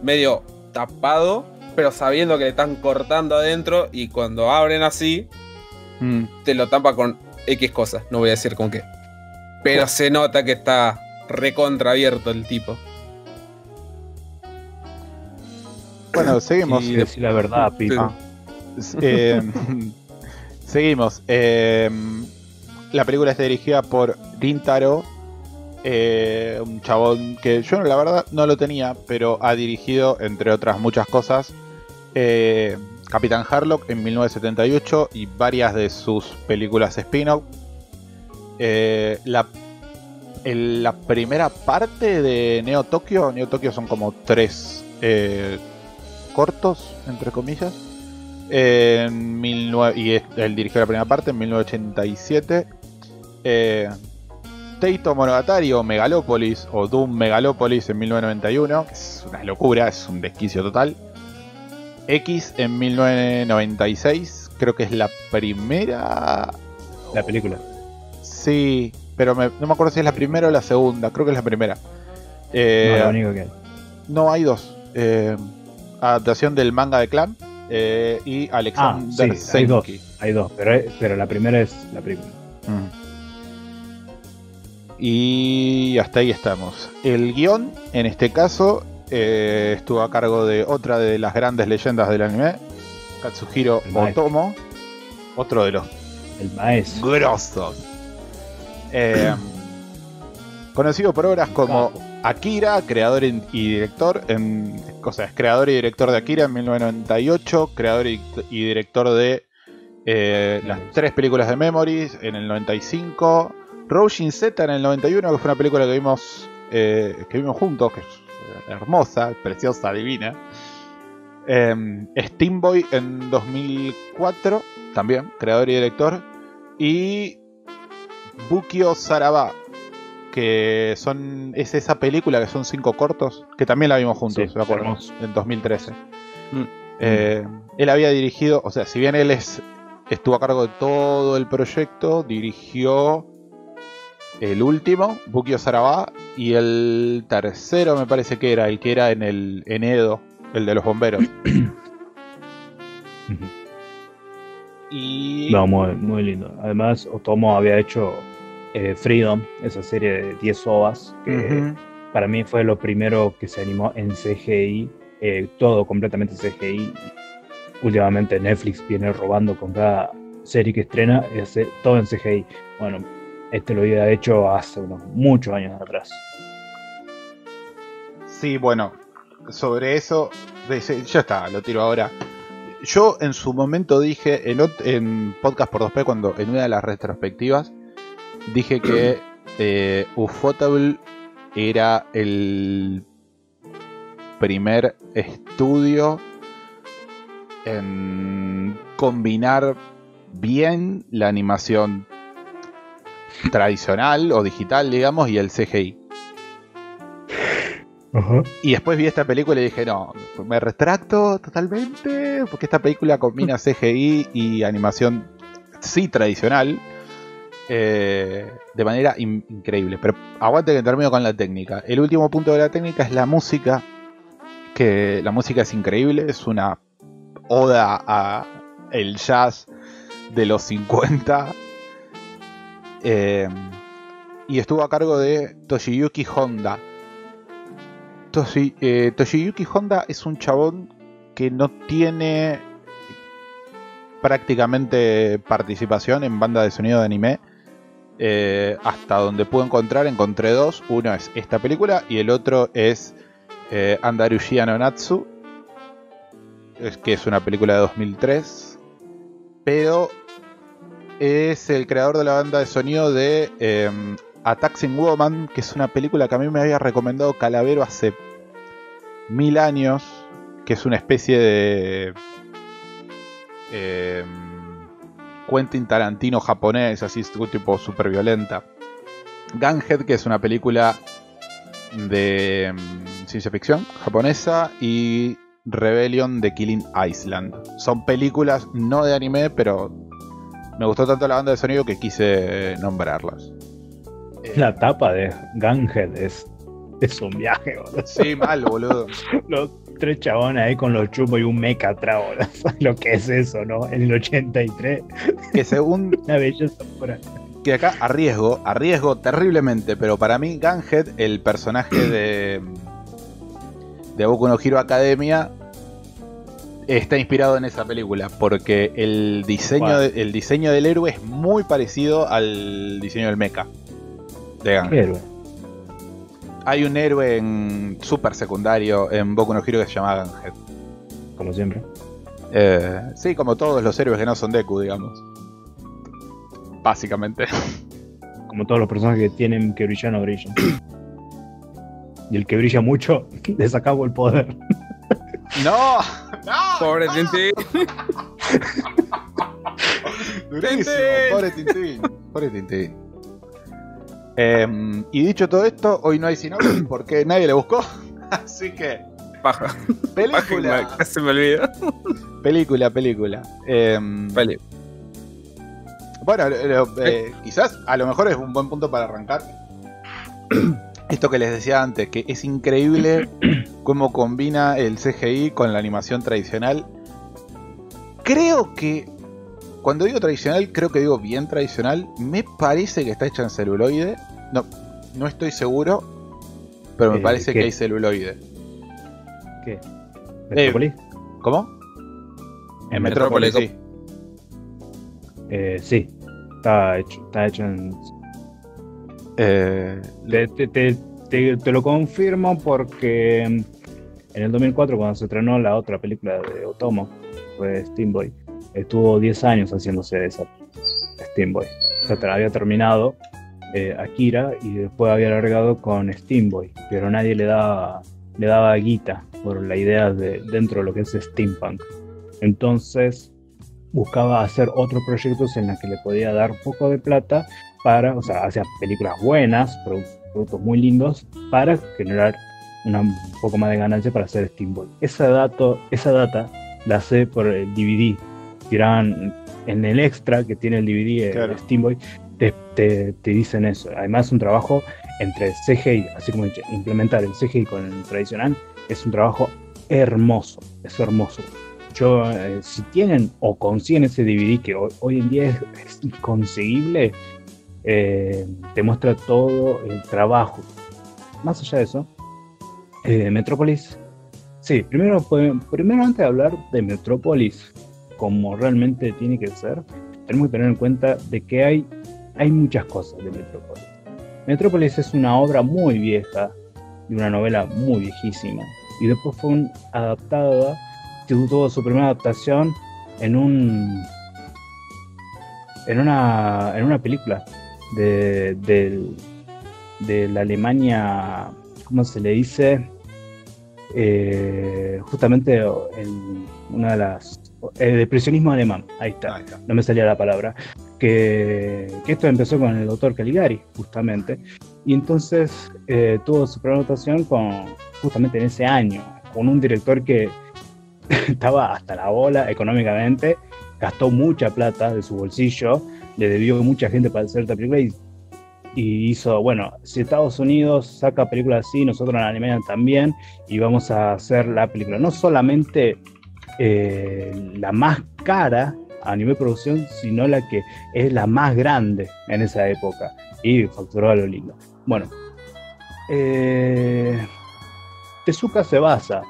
medio tapado, pero sabiendo que le están cortando adentro y cuando abren así, Mm. te lo tapa con X cosas. No voy a decir con qué. Pero se nota que está recontraabierto el tipo. Bueno, seguimos. Y decir la verdad, Pipa. Eh, seguimos. Eh, la película está dirigida por Rintaro, eh, un chabón que yo la verdad no lo tenía, pero ha dirigido, entre otras muchas cosas, eh, Capitán Harlock en 1978 y varias de sus películas spin-off. Eh, la, la primera parte de Neo Tokyo, Neo Tokyo son como tres eh, cortos, entre comillas. En 19 y él dirigió la primera parte en 1987. Eh, Teito Monogatari o Megalopolis o Doom Megalopolis en 1991, que es una locura, es un desquicio total. X en 1996, creo que es la primera. La película. Sí, pero me- no me acuerdo si es la primera o la segunda, creo que es la primera. Eh, no, lo único que hay. no, hay dos. Eh, adaptación del manga de Clan eh, y Ah, Alexander sí, hay dos. Hay dos, pero, pero la primera es la película. Mm. Y hasta ahí estamos. El guion, en este caso, eh, estuvo a cargo de otra de las grandes leyendas del anime, Katsuhiro. Otomo, otro de los El maestro. grosos. Eh, conocido por obras como. Akira, creador y director, en, o sea, es creador y director de Akira en 1998, creador y, y director de eh, las tres películas de Memories en el 95, Roshin Z en el 91, que fue una película que vimos, eh, que vimos juntos, que es eh, hermosa, preciosa, divina. Eh, Steamboy en 2004, también, creador y director. Y Bukio Saraba, que son es esa película que son cinco cortos, que también la vimos juntos, Sí, hermoso. en 2013. Mm. Eh, él había dirigido, o sea, si bien él es, estuvo a cargo de todo el proyecto, dirigió el último, Bukio Saraba, y el tercero me parece que era, el que era en el en Edo, el de los bomberos. Y No, muy, muy lindo. Además, Otomo había hecho eh, Freedom, esa serie de 10 ovas, que para mí fue lo primero que se animó en CGI, eh, todo completamente CGI. Últimamente Netflix viene robando con cada serie que estrena, es, eh, todo en CGI. Bueno, este lo había hecho hace unos muchos años atrás. Sí, bueno, sobre eso, ya está, lo tiro ahora. Yo en su momento dije, en, en Podcast por 2P, cuando en una de las retrospectivas, dije que eh, Ufotable era el primer estudio en combinar bien la animación tradicional o digital, digamos, y el CGI. Y después vi esta película y dije, no, me retracto totalmente, porque esta película combina CGI y animación, sí, tradicional, eh, de manera in- increíble. Pero aguante que termino con la técnica. El último punto de la técnica es la música, que la música es increíble, es una oda a el jazz de los 50. eh, y estuvo a cargo de Toshiyuki Honda. Eh, Toshiyuki Honda es un chabón que no tiene prácticamente participación en banda de sonido de anime. Eh, hasta donde pude encontrar, encontré dos. Uno es esta película y el otro es eh, Natsu, es, que es una película de 2003. Pero es el creador de la banda de sonido de eh, Woman, que es una película que a mí me había recomendado Calavero hace mil años, que es una especie de eh, Quentin Tarantino japonés, así tipo super violenta. Gunhead, que es una película de mm, ciencia ficción japonesa, y Rebellion de Killing Island. Son películas no de anime, pero me gustó tanto la banda de sonido que quise nombrarlas. Eh, La tapa de Gunhead es, es un viaje, boludo. Sí, mal, boludo. Los tres chabones ahí con los chumos y un meca atrás, boludo. ¿Sabes Lo que es eso, ¿no? En el 83. Que según Una belleza pura. que acá arriesgo, arriesgo terriblemente, pero para mí Gunhead, el personaje de de Boku no Hero Academia está inspirado en esa película porque el diseño Wow. de- el diseño del héroe es muy parecido al diseño del mecha de Gunhead. Hay un héroe en super secundario en Boku no Hero que se llama Gunhead. Como siempre. Eh, sí, como todos los héroes que no son Deku, digamos. Básicamente. Como todos los personajes que tienen que brillar no brillan. Y el que brilla mucho, le sacamos el poder. ¡No! ¡No! Pobre Tintín. Durísimo, pobre Tintín. Pobre Tintín. Em, y dicho todo esto, hoy no hay sinopsis porque nadie le buscó. Así que, Paja. Paja, película. me- casi me olvido. Película, película. Em, Vale. Bueno, eh, quizás a lo mejor es un buen punto para arrancar. Esto que les decía antes, que es increíble cómo combina el CGI con la animación tradicional. Creo que, cuando digo tradicional, creo que digo bien tradicional. Me parece que está hecha en celuloide. No, no estoy seguro, pero me Eh, parece ¿qué? que hay celuloide. ¿Qué? ¿Metrópolis? ¿Cómo? En Metrópolis, sí. Eh, sí. Está hecho, está hecho en. Eh, Te, te- te- te- te lo confirmo porque en el 2004, cuando se estrenó la otra película de Otomo, fue Steamboy, estuvo 10 años haciéndose esa Steamboy. O sea, había terminado eh, Akira y después había alargado con Steamboy, pero nadie le daba, le daba guita por la idea de dentro de lo que es steampunk. Entonces buscaba hacer otros proyectos en los que le podía dar poco de plata para, o sea, hacía películas buenas, produ- productos muy lindos, para generar un poco más de ganancia para hacer Steamboy. Esa, dato, esa data la sé por el DVD. Tiraban en el extra que tiene el DVD, el Claro. Steamboy, te, te, te dicen eso. Además, un trabajo entre CGI, así como implementar el CGI con el tradicional, es un trabajo hermoso, es hermoso. Yo, eh, si tienen o consiguen ese DVD que hoy, hoy en día es, es inconseguible, eh, te muestra todo el trabajo. Más allá de eso, eh, Metrópolis. Sí, primero, primero antes de hablar de Metrópolis como realmente tiene que ser, tenemos que tener en cuenta de que hay, hay muchas cosas de Metrópolis. Metrópolis es una obra muy vieja, de una novela muy viejísima, y después fue un- adaptada, tuvo su primera adaptación en un en una en una película de, del- de la Alemania, ¿cómo se le dice? Eh, justamente en una de las el depresionismo alemán, ahí está, ahí está. no me salía la palabra, que, que esto empezó con el doctor Caligari, justamente, Y entonces eh, tuvo su primera votación con, justamente en ese año, con un director que estaba hasta la bola económicamente, gastó mucha plata de su bolsillo, le debió mucha gente para hacer esta película y, y hizo, bueno, si Estados Unidos saca películas así, nosotros en Alemania también, y vamos a hacer la película, no solamente eh, la más cara a nivel producción, sino la que es la más grande en esa época, y facturó a lo lindo. Bueno, eh, Tezuka se basa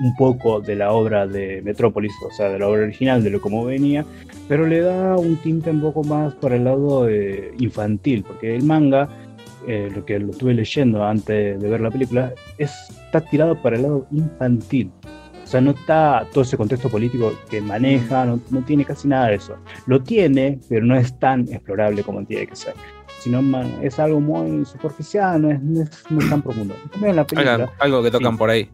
un poco de la obra de Metrópolis, o sea, de la obra original, de lo como venía, pero le da un tinte un poco más por el lado eh, infantil, porque el manga, eh, lo que lo estuve leyendo antes de ver la película, es, está tirado para el lado infantil. O sea, no está todo ese contexto político que maneja, no, no tiene casi nada de eso. Lo tiene, pero no es tan explorable como tiene que ser. Sino es algo muy superficial, no es, no es, no es tan profundo. En cambio, en la película, Algo, algo que tocan sí. por ahí.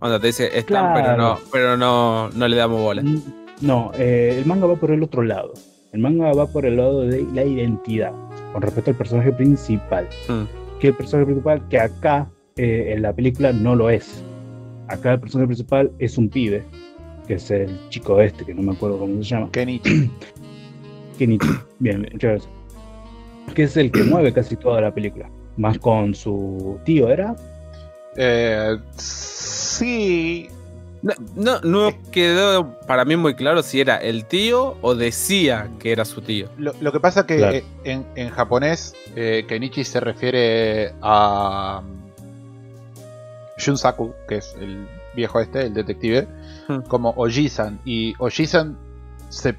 Onda, te dice, están, Claro. pero no, pero no, no le damos bola. Mm, No, eh, el manga va por el otro lado. El manga va por el lado de la identidad, con respecto al personaje principal. Mm. Que el personaje principal, que acá eh, en la película no lo es. Acá el personaje principal es un pibe, que es el chico este, que no me acuerdo cómo se llama. Kenichi. Kenichi. Bien, bien, muchas gracias. Que es el que mueve casi toda la película. Más con su tío, ¿era? Eh, sí. No, no, no quedó para mí muy claro si era el tío o decía que era su tío. Lo, lo que pasa que Claro. en, en japonés eh, Kenichi se refiere a Shunsaku, que es el viejo este, el detective, Hmm. como Oji-san. Y Oji-san se,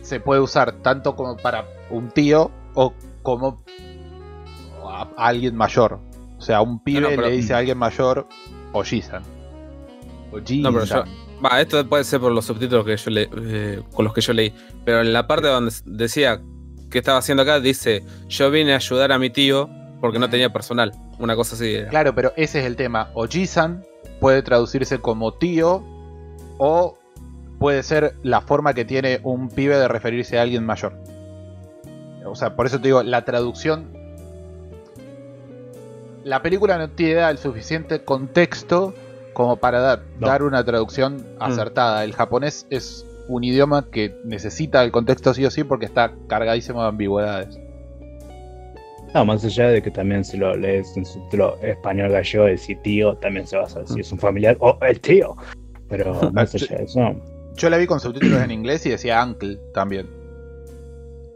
se puede usar tanto como para un tío o como a, a alguien mayor. O sea, un pibe No, no, pero- le dice a alguien mayor Oji-san. Oji-san. No, pero yo- esto puede ser por los subtítulos que yo le, eh, con los que yo leí. Pero en la parte donde decía que estaba haciendo acá, dice: Yo vine a ayudar a mi tío porque no tenía personal. Una cosa así era. Claro, pero ese es el tema. Oji-san puede traducirse como tío o puede ser la forma que tiene un pibe de referirse a alguien mayor. O sea, por eso te digo, la traducción... La película no tiene el suficiente contexto como para dar, No. dar una traducción acertada. El japonés es un idioma que necesita el contexto sí o sí porque está cargadísimo de ambigüedades. No, más allá de que también si lo lees en subtítulo español gallego, decir tío, también se basa si es un familiar o el tío. Pero más allá de eso, Yo la vi con subtítulos en inglés y decía uncle también.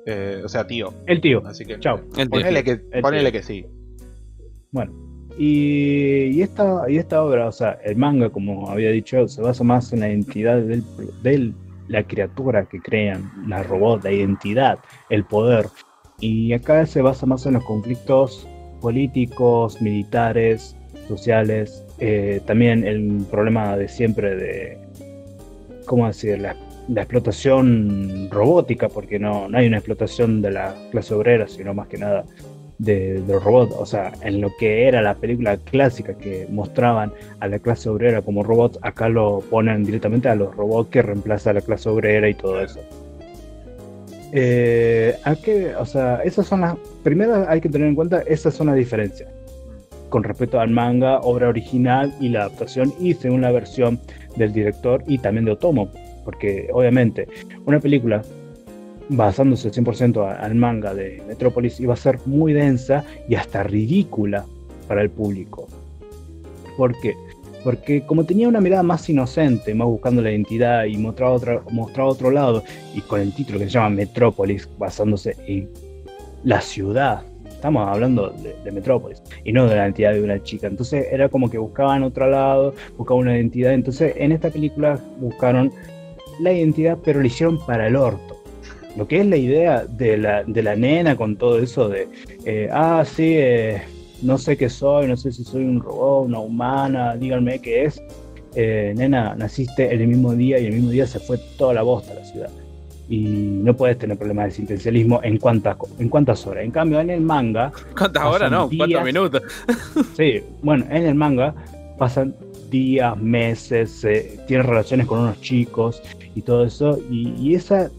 Eh, o sea, tío. el tío. Así que Chao. El tío. ponele que, El ponele tío. que sí. Bueno, y, y esta, y esta obra, o sea, el manga, como había dicho, se basa más en la identidad del, del- la criatura que crean, la robot, la identidad, el poder. Y acá se basa más en los conflictos políticos, militares, sociales, eh, también el problema de siempre de, ¿cómo decir?, la, explotación robótica, porque no, no hay una explotación de la clase obrera, sino más que nada de, de los robots, o sea, en lo que era la película clásica que mostraban a la clase obrera como robots, acá lo ponen directamente a los robots que reemplazan a la clase obrera y todo eso. Eh, ¿a qué? o sea, esas son las. Primero hay que tener en cuenta, esas son las diferencias con respecto al manga, obra original y la adaptación, y según la versión del director y también de Otomo, porque obviamente una película basándose 100% a- al manga de Metrópolis iba a ser muy densa y hasta ridícula para el público. ¿Por qué? Porque como tenía una mirada más inocente, más buscando la identidad y mostraba, otra, mostraba otro lado, y con el título que se llama Metrópolis, basándose en la ciudad, estamos hablando de, de Metrópolis, y no de la identidad de una chica. Entonces era como que buscaban otro lado, buscaban una identidad. Entonces en esta película buscaron la identidad, pero la hicieron para el orto lo que es la idea de la, de la nena con todo eso de, eh, ah, sí, eh, no sé qué soy, no sé si soy un robot, una humana, díganme qué es. Eh, nena, naciste el mismo día y el mismo día se fue toda la bosta a la ciudad. Y no puedes tener problemas de existencialismo en cuántas, en cuántas horas. En cambio, en el manga, ¿Cuántas horas? No, cuatro días. minutos. Sí, bueno, en el manga pasan días, meses, eh, tienen relaciones con unos chicos y todo eso, y, y esa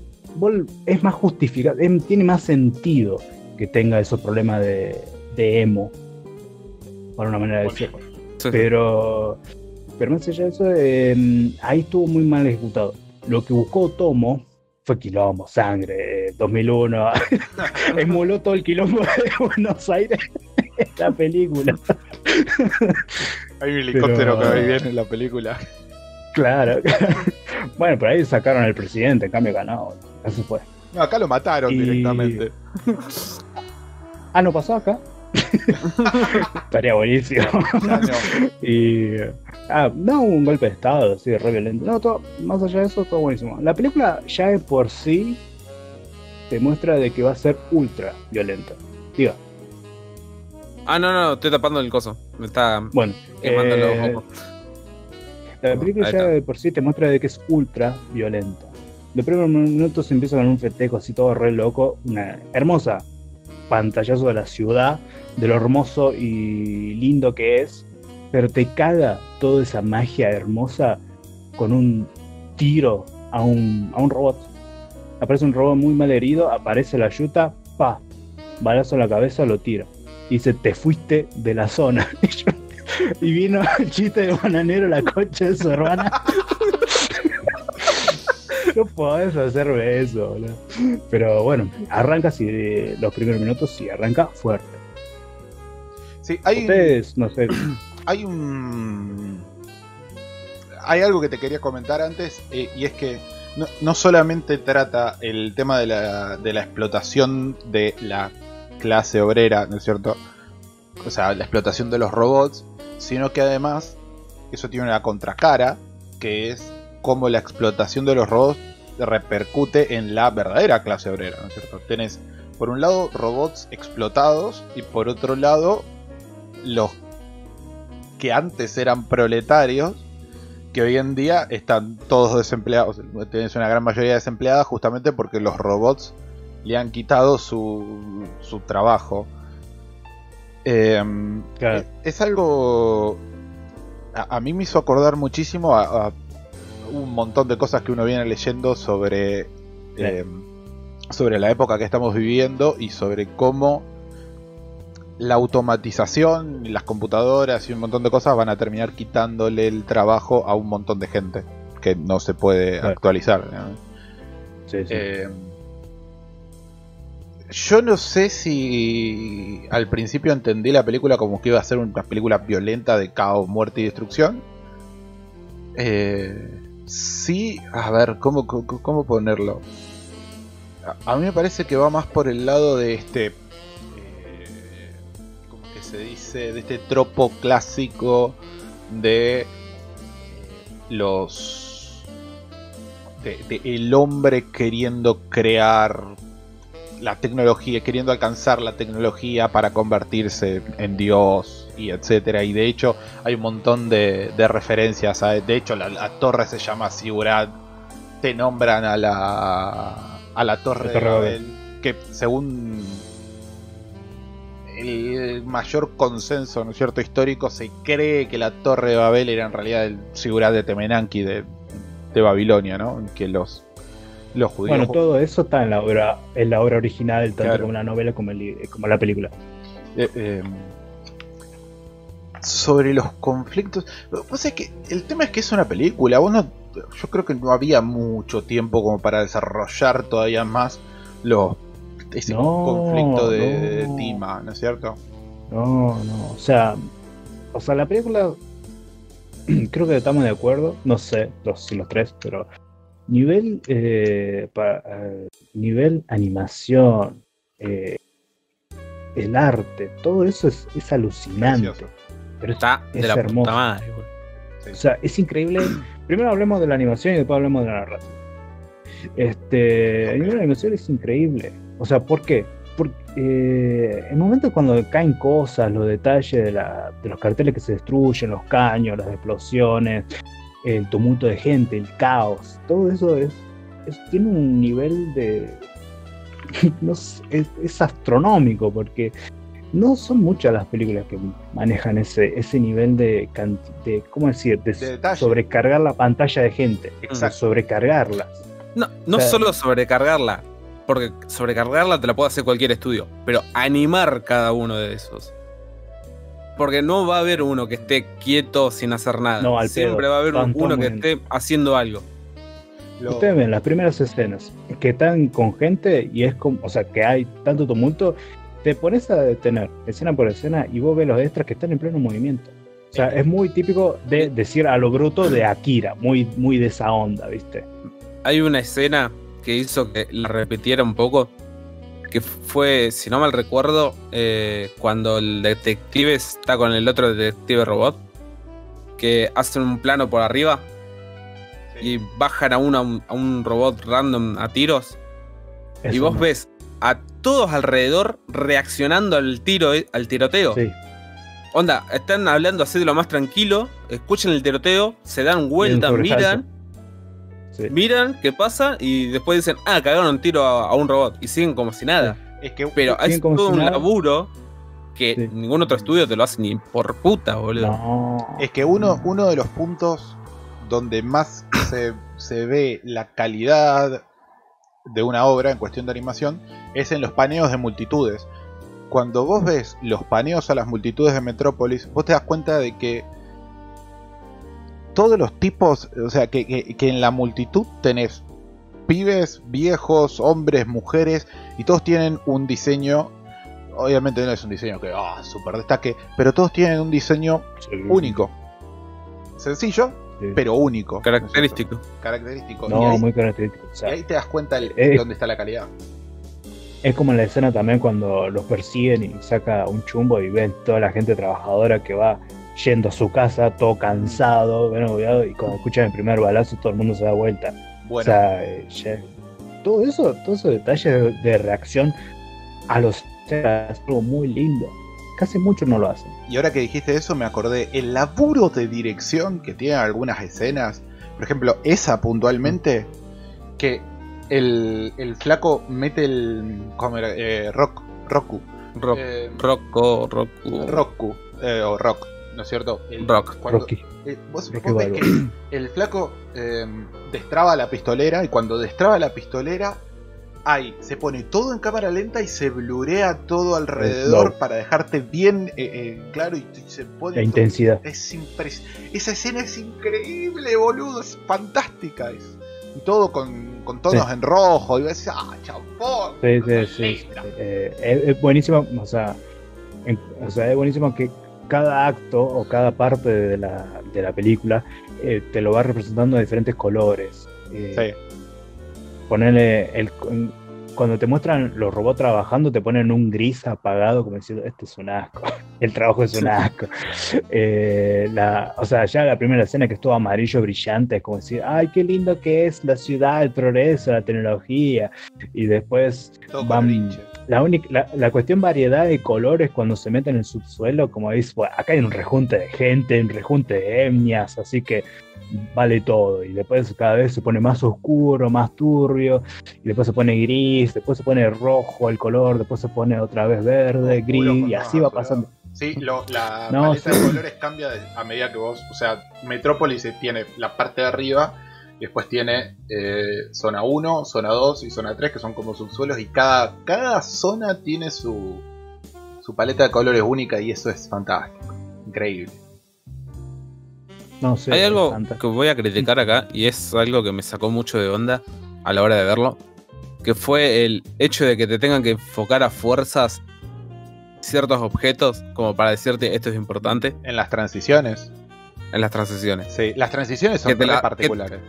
es más justificada, em- tiene más sentido que tenga esos problemas de, emo, por una manera de decirlo. Sí. Pero, pero más allá de eso, eh, ahí estuvo muy mal ejecutado. Lo que buscó Tomo fue quilombo, sangre, eh, 2001. Emuló todo el quilombo de Buenos Aires en la película. Hay un helicóptero Pero- que va y viene en la película. Claro. bueno, por ahí sacaron al presidente, en cambio ganó. Eso fue. No, acá lo mataron Y- directamente. Ah, ¿no pasó acá? Estaría buenísimo. Y. Ah, no un golpe de estado, así, re violento. No, todo, más allá de eso, todo buenísimo. La película ya de por sí te muestra de que va a ser ultra violenta. Diga, Ah, no, no, estoy tapando el coso. Me está bueno. quemando eh. La película ya de por sí te muestra de que es ultra violenta. Los primeros minutos empieza con un festejo así todo re loco, una hermosa pantallazo de la ciudad, de lo hermoso y lindo que es, pero te caga toda esa magia hermosa con un tiro a un, a un robot. Aparece un robot muy mal herido, aparece la yuta, pa, balazo en la cabeza, lo tira. Y dice, te fuiste de la zona. Y vino el chiste de bananero la concha de su hermana. no podés hacerme eso, boludo. Pero bueno, arranca así los primeros minutos y arranca fuerte. Sí, hay, Ustedes, no sé. hay un. Hay algo que te quería comentar antes, eh, y es que no, no solamente trata el tema de la, de la explotación de la clase obrera, ¿no es cierto? O sea, la explotación de los robots, sino que además eso tiene una contracara, que es cómo la explotación de los robots repercute en la verdadera clase obrera, ¿no es cierto? Tenés, por un lado, robots explotados y por otro lado, los que antes eran proletarios, que hoy en día están todos desempleados. Tenés una gran mayoría desempleada justamente porque los robots le han quitado su, su trabajo. Eh, Claro. es, es algo... A, a mí me hizo acordar muchísimo a, a un montón de cosas que uno viene leyendo sobre... eh, sobre la época que estamos viviendo y sobre cómo la automatización, y las computadoras y un montón de cosas van a terminar quitándole el trabajo a un montón de gente que no se puede Claro. actualizar. ¿no? Sí, sí. Eh, yo no sé si al principio entendí la película como que iba a ser una película violenta de caos, muerte y destrucción. Eh, sí, a ver, ¿cómo, cómo, ponerlo? A, a mí me parece que va más por el lado de este... eh, ¿Cómo que se dice? De este tropo clásico de los de, de el hombre queriendo crear la tecnología, queriendo alcanzar la tecnología para convertirse en Dios y etcétera. Y de hecho hay un montón de, de referencias. a- de hecho la, la torre se llama Sigurat. Te nombran a la a la torre La de Torre de Babel, que según el mayor consenso, ¿no es cierto?, histórico, se cree que la Torre de Babel era en realidad el Sigurat de Temenanki de, de Babilonia, ¿no? Que los, los judíos. Bueno, todo eso está en la obra, en la obra original, tanto Claro. como la novela como, el como la película. Eh, eh, sobre los conflictos. Pues es que el tema es que es una película. Vos no- yo creo que no había mucho tiempo como para desarrollar todavía más los ese No, conflicto de, de no. Tima, ¿no es cierto? No, no, o sea, o sea, la película creo que estamos de acuerdo, no sé, los, si los tres, pero nivel eh, pa- eh, nivel animación, eh, el arte, todo eso es, es alucinante. Precioso. Pero es, Está de es la hermoso. puta madre, güey. o sea, es increíble. Primero hablemos de la animación y después hablemos de la narración. Este, el nivel de animación es increíble. O sea, ¿por qué? Porque eh, el momento cuando caen cosas, los detalles de, la- de los carteles que se destruyen, los caños, las explosiones, el tumulto de gente, el caos, todo eso es, es- tiene un nivel de. no sé, es, es astronómico porque no son muchas las películas que manejan ese, ese nivel de, de ¿cómo decir? De, sobrecargar la pantalla de gente. Exacto. Sobrecargarlas. No, no O sea- solo sobrecargarla, Porque sobrecargarla te la puede hacer cualquier estudio. Pero animar cada uno de esos. Porque no va a haber uno que esté quieto sin hacer nada. No, al Siempre pedo. va a haber uno que esté haciendo algo. Lo- Ustedes ven las primeras escenas que están con gente y es como, o sea, que hay tanto tumulto, te pones a detener escena por escena y vos ves los extras que están en pleno movimiento. O sea, es muy típico de decir a lo bruto de Akira, muy, muy de esa onda, ¿viste? Hay una escena que hizo que la repitiera un poco. Que fue, si no mal recuerdo, eh, cuando el detective está con el otro detective robot. Que hacen un plano por arriba y bajan a, una- a un robot random a tiros. y vos no. ves a todos alrededor reaccionando al tiro, al tiroteo. Sí, Onda, están hablando así de lo más tranquilo, escuchan el tiroteo, se dan vuelta, miran, sí. miran qué pasa y después dicen, ah, cagaron un tiro a, a un robot y siguen como si nada. Es que Pero es todo si un nada. laburo que Sí. ningún otro estudio te lo hace ni por puta, boludo. No. Es que uno, uno de los puntos donde más se, se ve la calidad de una obra en cuestión de animación es en los paneos de multitudes. Cuando vos ves los paneos a las multitudes de Metrópolis, vos te das cuenta de que todos los tipos, o sea, que, que- que en la multitud tenés pibes, viejos, hombres, mujeres, y todos tienen un diseño, obviamente no es un diseño que, ah, super destaque, pero todos tienen un diseño Sí. único. Sencillo, Sí. pero único. Característico. Característico. y, No, ahí, muy característico. O y ahí te das cuenta el- dónde está la calidad. Es como en la escena también cuando los persiguen y saca un chumbo y ven toda la gente trabajadora que va yendo a su casa, todo cansado, bien agobiado, y cuando escuchan el primer balazo todo el mundo se da vuelta. Bueno, O sea, eh, todo eso, todos esos detalles de, de reacción a los es algo muy lindo. Casi muchos no lo hacen. y ahora que dijiste eso, me acordé el laburo de dirección que tienen algunas escenas. Por ejemplo, esa puntualmente, que el, el flaco mete el. ¿Cómo era? Eh, rock, Roku. Rock, Eh, Rocco, Roku, Roku, eh, o Rock, ¿no es cierto? El- Rock. cuando- Rocky. Eh, vos, vos ves que el flaco eh, destraba la pistolera y cuando destraba la pistolera, ahí se pone todo en cámara lenta y se blurea todo alrededor para dejarte bien eh, eh, claro y se pone La todo- intensidad. Es impres- Esa escena es increíble, boludo, es fantástica. es- Y todo con, con tonos Sí. en rojo. Y decir, ah, champón. Sí, sí, sí, sí. linda". Eh, es, es buenísimo, o sea, en- o sea, es buenísimo que cada acto o cada parte de la, de la película eh, te lo va representando de diferentes colores. Sí. Ponerle el cuando te muestran los robots trabajando te ponen un gris apagado como diciendo este es un asco el trabajo es un asco Eh, la, o sea ya la primera escena que es todo amarillo brillante es como decir ay qué lindo que es la ciudad el progreso la tecnología y después van- la única la, la cuestión variedad de colores cuando se meten en el subsuelo como dices bueno, acá hay un rejunte de gente un rejunte de etnias así que vale todo y después cada vez se pone más oscuro más turbio y después se pone gris después se pone rojo el color después se pone otra vez verde gris y así va pasando Sí, lo- la No, paleta sí. de colores cambia a medida que vos. O sea, Metrópolis tiene la parte de arriba, y después tiene eh, zona 1, zona 2 y zona 3, que son como subsuelos, y cada, cada zona tiene su, su paleta de colores única, y eso es fantástico. Increíble. No sé Hay algo que voy a criticar acá y es algo que me sacó mucho de onda a la hora de verlo, que fue el hecho de que te tengan que enfocar a fuerzas ciertos objetos como para decirte esto es importante En las transiciones. en las transiciones. Sí, las transiciones son Que te re la- particulares.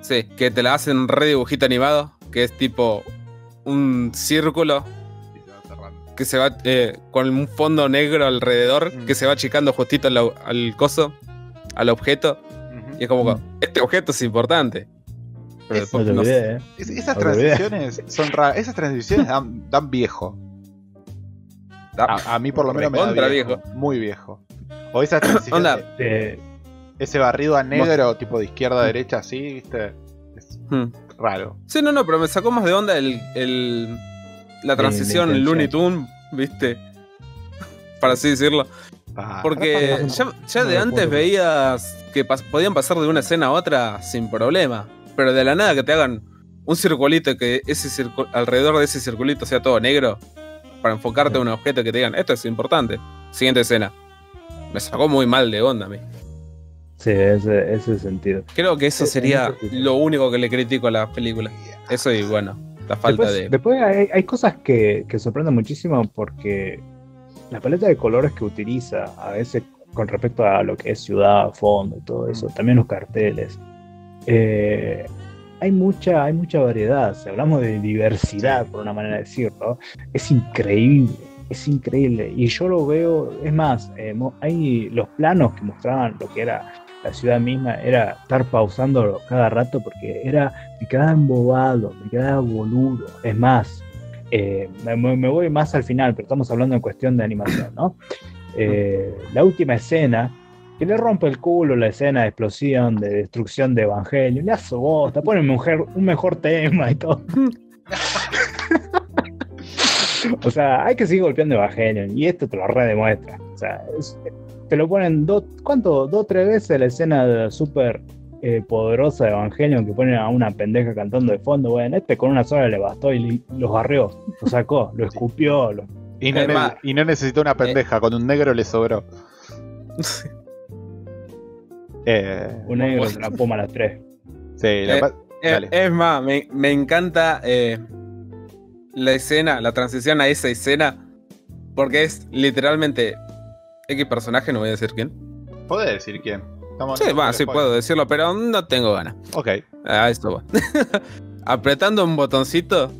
Sí, que te la hacen re dibujito animado, que es tipo un círculo que se va eh, con un fondo negro alrededor, Mm. que se va achicando justito al, al coso, al objeto, y es como, Mm. este objeto es importante. Pero Es- no sé. ¿eh? Es- esas No transiciones son raras. Esas transiciones dan, dan viejo. Da- A, a mí por lo menos me da viejo, Muy viejo. O esas transiciones. Onda. Ese barrido a negro, tipo de izquierda a derecha, así, ¿viste? Es Hmm. raro. Sí, no, no, pero me sacó más de onda el, el- la transición Looney. Tunes, ¿viste? Para así decirlo. Porque ya, de antes veías que pas- podían pasar de una escena a otra sin problema. Pero de la nada que te hagan un circulito que ese circu- alrededor de ese circulito sea todo negro para enfocarte a un objeto que te digan, esto es importante. Siguiente escena. Me sacó muy mal de onda a mí. Sí, ese, ese sentido. Creo que eso Sí, sería sí. lo único que le critico a la película. Eso y bueno, la falta después, de. después hay, hay cosas que, que sorprenden muchísimo porque la paleta de colores que utiliza, a veces con respecto a lo que es ciudad, fondo y todo eso, también los carteles. eh, hay mucha, hay mucha variedad. Si hablamos de diversidad, por una manera de decirlo, es increíble. Es increíble. Y yo lo veo, es más, eh, hay los planos que mostraban lo que era la ciudad misma, era estar pausándolo cada rato porque era me quedaba embobado, me quedaba boludo. Es más, eh, me, voy más al final, pero estamos hablando en cuestión de animación, ¿no? Eh, la última escena, que le rompe el culo la escena de explosión, de destrucción de Evangelio, le hace bosta, pone un mejor, un mejor tema y todo. o sea, hay que seguir golpeando Evangelion, y esto te lo redemuestra. O sea, es- te lo ponen dos, ¿cuánto? Dos, tres veces la escena de súper eh, poderosa de Evangelion que ponen a una pendeja cantando de fondo. Bueno, este con una sola le bastó y li- los barrió, lo sacó, lo escupió. Lo... Y no, Es ne- más, y no necesitó una pendeja, con un negro le sobró. Eh, Un negro se la poma a las tres. sí, la Eh, Eh, es más, me, me encanta eh, la escena, la transición a esa escena, porque es literalmente X personaje, no voy a decir quién. ¿Podés decir quién? Estamos Sí, va, sí spoiler. puedo decirlo, pero no tengo ganas. Ok. A esto va. Apretando un botoncito,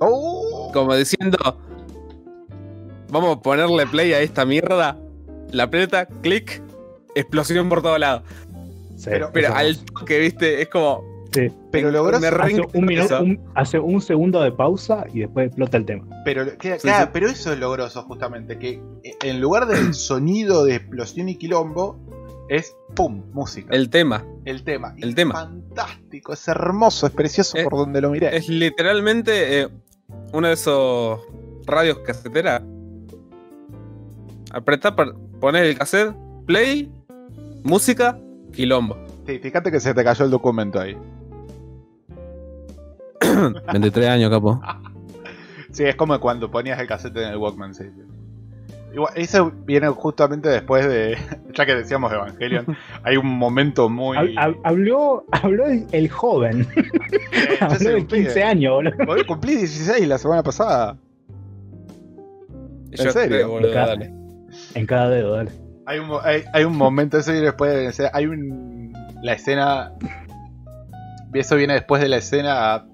Oh. como diciendo, vamos a ponerle play a esta mierda. La aprieta, clic, explosión por todos lados. Sí, Pero- al toque, viste, es como. sí. Pero re hace, un minuto, un- hace un segundo de pausa y después explota el tema. Pero, que- Sí, claro, sí. pero eso es logroso justamente, que eh, en lugar del sonido de explosión y quilombo, es ¡pum! música. El tema. El tema. El es tema. fantástico, es hermoso, es precioso Eh, por donde lo miré. Es literalmente eh, uno de esos radios casetera. Apretá, para poner el cassette, play, música, quilombo. Sí, fíjate que se te cayó el documento ahí. 23 años, capo. Sí, es como cuando ponías el cassette en el Walkman, sí. sí. Igual, eso viene justamente después de. Ya que decíamos Evangelion, hay un momento muy. Hab- hab- habló, habló el, joven, Eh, yo habló soy de un pibe. 15 años, boludo. Cumplí 16 la semana pasada. Yo serio? creo, boludo, Acá. dale. En cada dedo, dale. Hay un, hay, hay un momento, eso viene después de, hay un, la escena, eso viene después de la escena,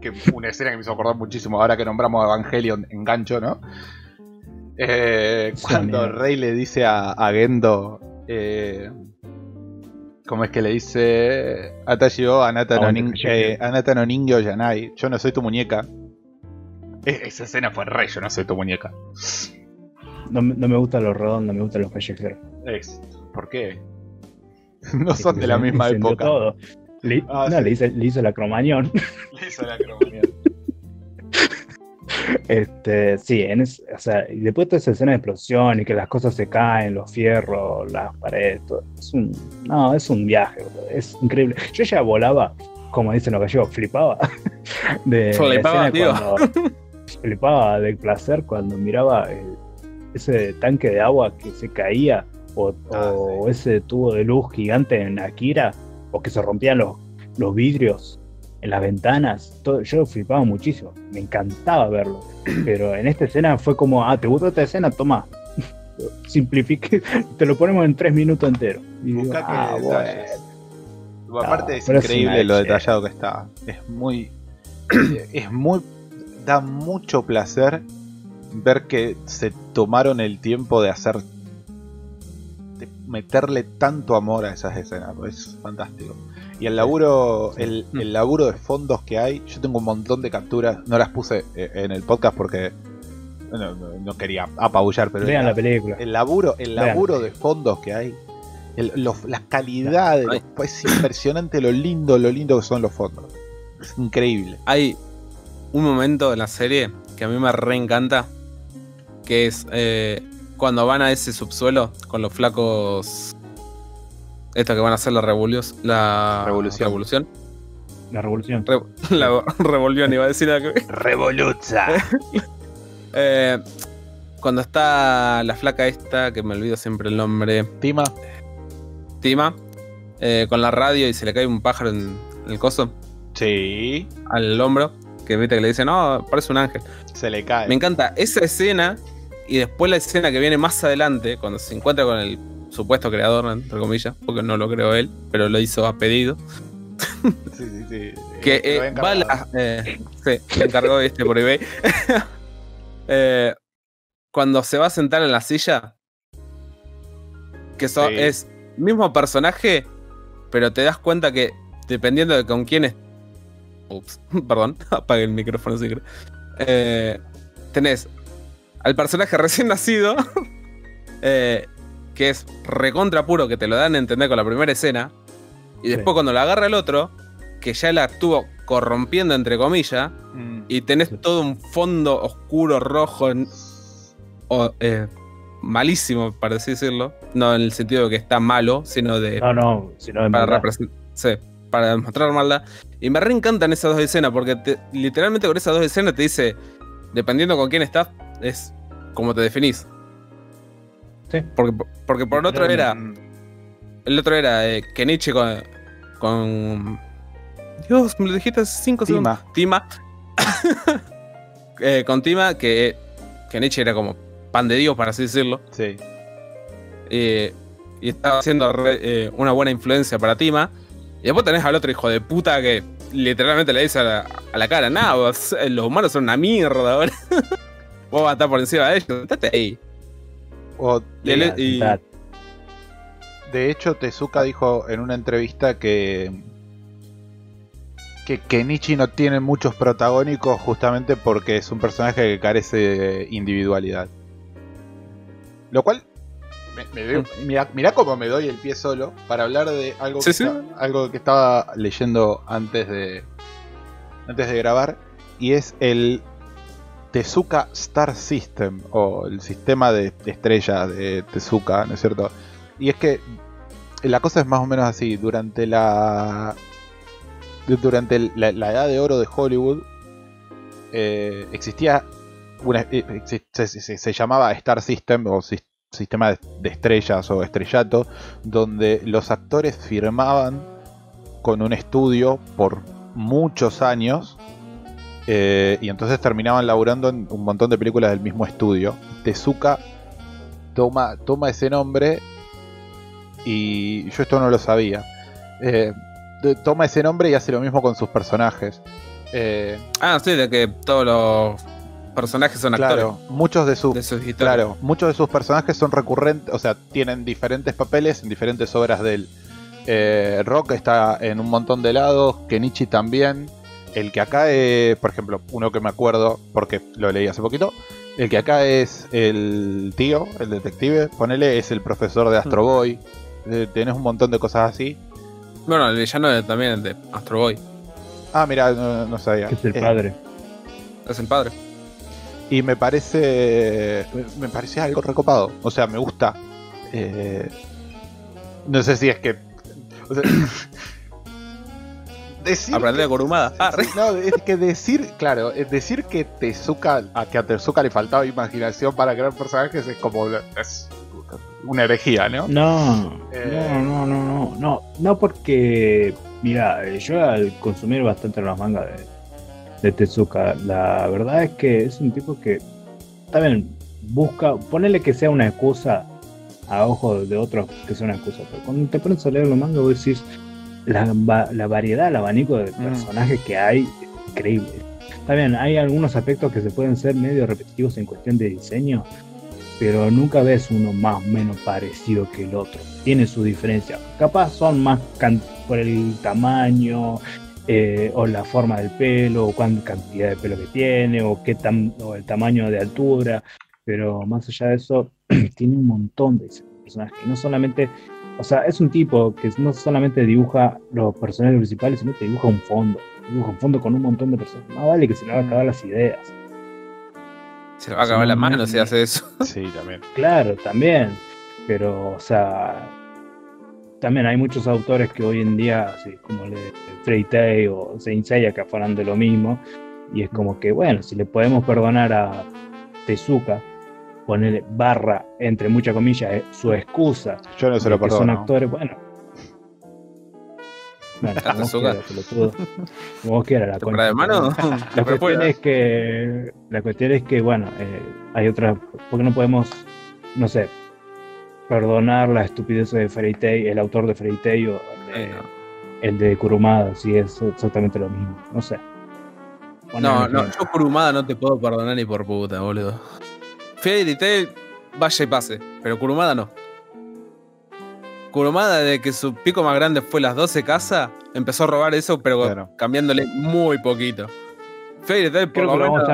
que una escena que me hizo acordar muchísimo, ahora que nombramos Evangelion en gancho, ¿no? Eh, cuando. Rey le dice a, a Gendo, eh, ¿cómo es que le dice? Atashi o Anata no, nin- sí. eh, Anata no Ningyo Yanai, yo no soy tu muñeca. E- esa escena fue Rey, yo no soy tu muñeca. No, me- no me gustan los redondos, me gustan los callejeros. Es- ¿Por qué? No son de la misma época. todo. Le, Ah, no, sí. le, hizo, le hizo la cromañón. Le hizo la cromanía. Este, sí, en es- o sea, y después toda esa escena de explosión y que las cosas se caen, los fierros, las paredes, todo, es un, no, es un viaje, es increíble. Yo ya volaba, como dicen los gallegos, flipaba. De Flipaba, tío. cuando- flipaba de placer cuando miraba el- ese tanque de agua que se caía, o, Ah, o ese tubo de luz gigante en Akira, o que se rompían los, los vidrios en las ventanas, todo, yo flipaba muchísimo, me encantaba verlo, pero en esta escena fue como, ah, ¿te gustó esta escena? Toma, simplifique, te lo ponemos en tres minutos. Y digo, que ah, detalles. Aparte Ah, es es increíble lo detallado que está. Es muy. es muy. Da mucho placer ver que se tomaron el tiempo de hacer. de meterle tanto amor a esas escenas. Es fantástico. Y el laburo. El, el laburo de fondos que hay. Yo tengo un montón de capturas. No las puse eh, en el podcast porque. No, no- no quería apabullar, pero. vean la- la película. el laburo, el Vean. laburo de fondos que hay, el- los- la calidad, de los- Ay. es impresionante lo lindo, lo lindo que son los fondos. Es increíble. Hay un momento en la serie que a mí me reencanta, que es eh, cuando van a ese subsuelo con los flacos, estos que van a hacer la, revolución la Revolución. revolución. La revolución. Re- la revolvió, iba a decir. Revoluza. Eh, cuando está la flaca esta, que me olvido siempre el nombre, Tima. Tima, eh, con la radio y se le cae un pájaro en el coso, Sí. al hombro, que viste que le dice, no, parece un ángel. Se le cae. Me encanta esa escena y después la escena que viene más adelante, cuando se encuentra con el supuesto creador, entre comillas, porque no lo creo él, pero lo hizo a pedido. Sí, sí, sí. Que eh, había va a encargado. la. eh, encargó este por eBay. Eh, cuando se va a sentar en la silla, que so- es mismo personaje, pero te das cuenta que dependiendo de con quién es. Ups, perdón, apague el micrófono si tenés al personaje recién nacido, eh, que es recontra puro, que te lo dan a entender con la primera escena, y después Sí. cuando lo agarra el otro, que ya la estuvo corrompiendo entre comillas, Mm. y tenés Sí. todo un fondo oscuro, rojo, o, eh, malísimo, para así decirlo. No en el sentido de que está malo, sino de No, no, si no es para sí, para demostrar maldad. Y me reencantan esas dos escenas, porque te- literalmente con esas dos escenas te dice, dependiendo con quién estás, es como te definís. Sí. Porque, porque por el otro era, el otro era eh, Kenichi con, con... Dios, me lo dijiste hace 5 segundos. Tima. Tima. Eh, con Tima, que Kenichi era como pan de Dios, para así decirlo. Sí. eh, y estaba haciendo re- eh, una buena influencia para Tima. Y después tenés al otro hijo de puta que literalmente le dice a la, a la cara, nada, los humanos son una mierda ahora. vos vas a estar por encima de ellos, estate ahí. O y-. De hecho, Tezuka dijo en una entrevista que que Kenichi no tiene muchos protagónicos justamente porque es un personaje que carece de individualidad. Lo cual me, me doy- mira, mira cómo me doy el pie solo para hablar de algo Sí, que, sí. está- algo que estaba leyendo antes de antes de grabar y es el Tezuka Star System o el sistema de estrellas de Tezuka, ¿no es cierto? Y es que la cosa es más o menos así. Durante la. Durante la, edad de oro de Hollywood. eh, existía. Una, eh, se, llamaba Star System o sis- sistema de estrellas o estrellato. Donde los actores firmaban con un estudio por muchos años. Eh, y entonces terminaban laburando en un montón de películas del mismo estudio. Tezuka toma, toma ese nombre y yo esto no lo sabía. Eh, toma ese nombre y hace lo mismo con sus personajes. Eh, Ah, sí, de que todos los personajes son actores muchos de sus de sus historias. Claro, muchos de sus personajes son recurrentes, o sea, tienen diferentes papeles en diferentes obras de él. Eh, Rock está en un montón de lados, Kenichi también. El que acá es, por ejemplo, uno que me acuerdo, porque lo leí hace poquito, el que acá es el tío, el detective, ponele, es el profesor de Astro Boy. Eh, tenés un montón de cosas así. Bueno, el villano es también de Astro Boy, Ah, mira, no, no sabía. Es el Eh, padre. es el padre. Y me parece. Me parece algo recopado. O sea, me gusta. Eh, no sé si es que. o sea, decir Aprender que- de. Ah, Sí, no, es que decir, claro, es decir que Tezuka, a que a Tezuka le faltaba imaginación para crear personajes es como es una herejía, ¿no? No, Eh. no, no, no, no, no, no porque, mira, yo al consumir bastante los mangas de, de Tezuka, la verdad es que es un tipo que, también busca, ponele que sea una excusa a ojos de otros que sea una excusa, pero cuando te pones a leer los mangas vos decís, la, la variedad, el abanico de personajes que hay, es increíble. Bien, hay algunos aspectos que se pueden ser medio repetitivos en cuestión de diseño, pero nunca ves uno más o menos parecido que el otro. Tiene su diferencia. Capaz son más por el tamaño eh, o la forma del pelo o cuánta cantidad de pelo que tiene o qué tam o el tamaño de altura, pero más allá de eso tiene un montón de personajes no solamente, o sea, es un tipo que no solamente dibuja los personajes principales, sino que dibuja un fondo. Dibuja un fondo con un montón de personajes. Más vale que se le va a acabar las ideas. Se le va a acabar Sí, la no, mano no, si hace eso. Sí, también. Claro, también. Pero, o sea, también hay muchos autores que hoy en día, así como el de Freitai o Saint Seiya, que hablan de lo mismo, y es como que, bueno, si le podemos perdonar a Tezuka, ponerle barra, entre muchas comillas, eh, su excusa, Yo no se lo que son perdono. actores, bueno. Bueno, como vos Tezuka. quieras, pelotudo. Como vos quieras, la ¿Temporada de mano? La cuestión es que la cuestión es que bueno eh, hay otras porque no podemos no sé perdonar la estupidez de Fairy el autor de Fairy Tail o el de, no. el de Kurumada si es exactamente lo mismo no sé Poner No, no, yo Kurumada no te puedo perdonar ni por puta, boludo. Fairy Tail, vaya y pase, pero Kurumada no. Kurumada, de que su pico más grande fue las 12 casas, empezó a robar eso, pero Claro. cambiándole muy poquito. Fairy Tail, por creo lo menos.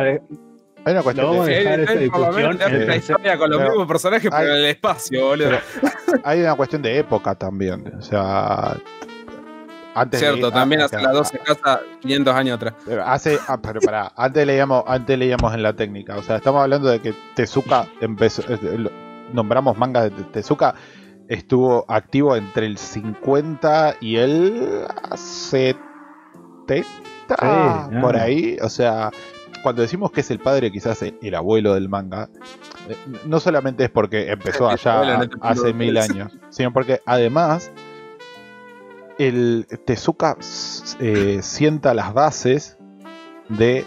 Hay una cuestión vamos a de, esta por una el- historia con los pero- mismos personajes, hay- pero en el espacio, boludo. hay una cuestión de época también. O sea. Antes Cierto, de- también ah, hace las 12 casas 500 años atrás. Pero Hace, ah, pero pará, antes leíamos, antes leíamos en la técnica, o sea, estamos hablando de que Tezuka empezó, eh, lo- nombramos manga de Tezuka, estuvo activo entre el 50 y el 70, Sí, por no. ahí, o sea, cuando decimos que es el padre, quizás el, el abuelo del manga, eh, no solamente es porque empezó allá este hace mil años, sino porque además el Tezuka eh, sienta las bases de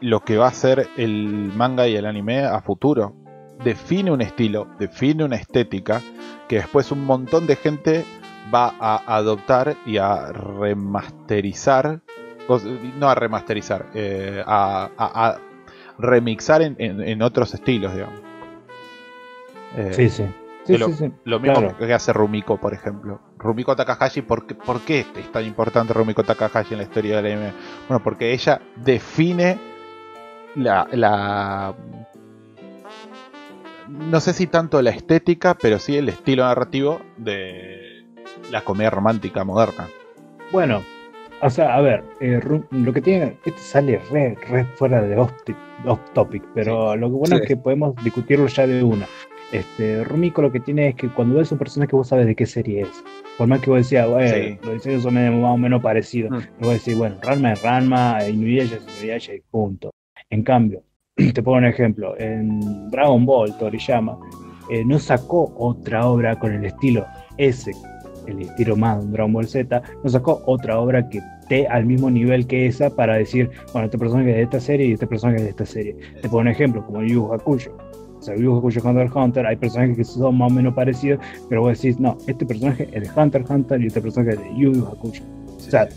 lo que va a ser el manga y el anime a futuro. Define un estilo, define una estética que después un montón de gente va a adoptar y a remasterizar, no a remasterizar, eh, a, a- a remixar en, en- en otros estilos, digamos. Eh, sí sí sí, que lo, sí, sí. lo mismo Claro. que hace Rumiko, por ejemplo. Rumiko Takahashi, ¿por qué, por qué es tan importante Rumiko Takahashi en la historia del anime? Bueno, porque ella define la, la... No sé si tanto la estética, pero sí el estilo narrativo de la comedia romántica moderna. Bueno, o sea, a ver, eh, lo que tiene, este sale re, re fuera de off, off topic, pero lo que bueno Sí. es que podemos discutirlo ya de una. Este, Rumiko lo que tiene es que cuando ves un personaje vos sabes de qué serie es. Por más que vos decías, bueno, Sí. los diseños son más o menos parecidos, Mm. vos decís, bueno, Ranma es Ranma, Inuyasha es Inuyasha y punto. En cambio, te pongo un ejemplo, en Dragon Ball, Toriyama, eh, no sacó otra obra con el estilo ese, el estilo más de Dragon Ball Z, no sacó otra obra que esté al mismo nivel que esa para decir, bueno, este personaje es de esta serie y este personaje es de esta serie. Te pongo un ejemplo, como Yu Yu Hakusho. O sea, Yu Yu Hakusho Hunter x Hunter, hay personajes que son más o menos parecidos, pero vos decís, no, este personaje es de Hunter x Hunter y este personaje es de Yu Yu Hakusho. O sea,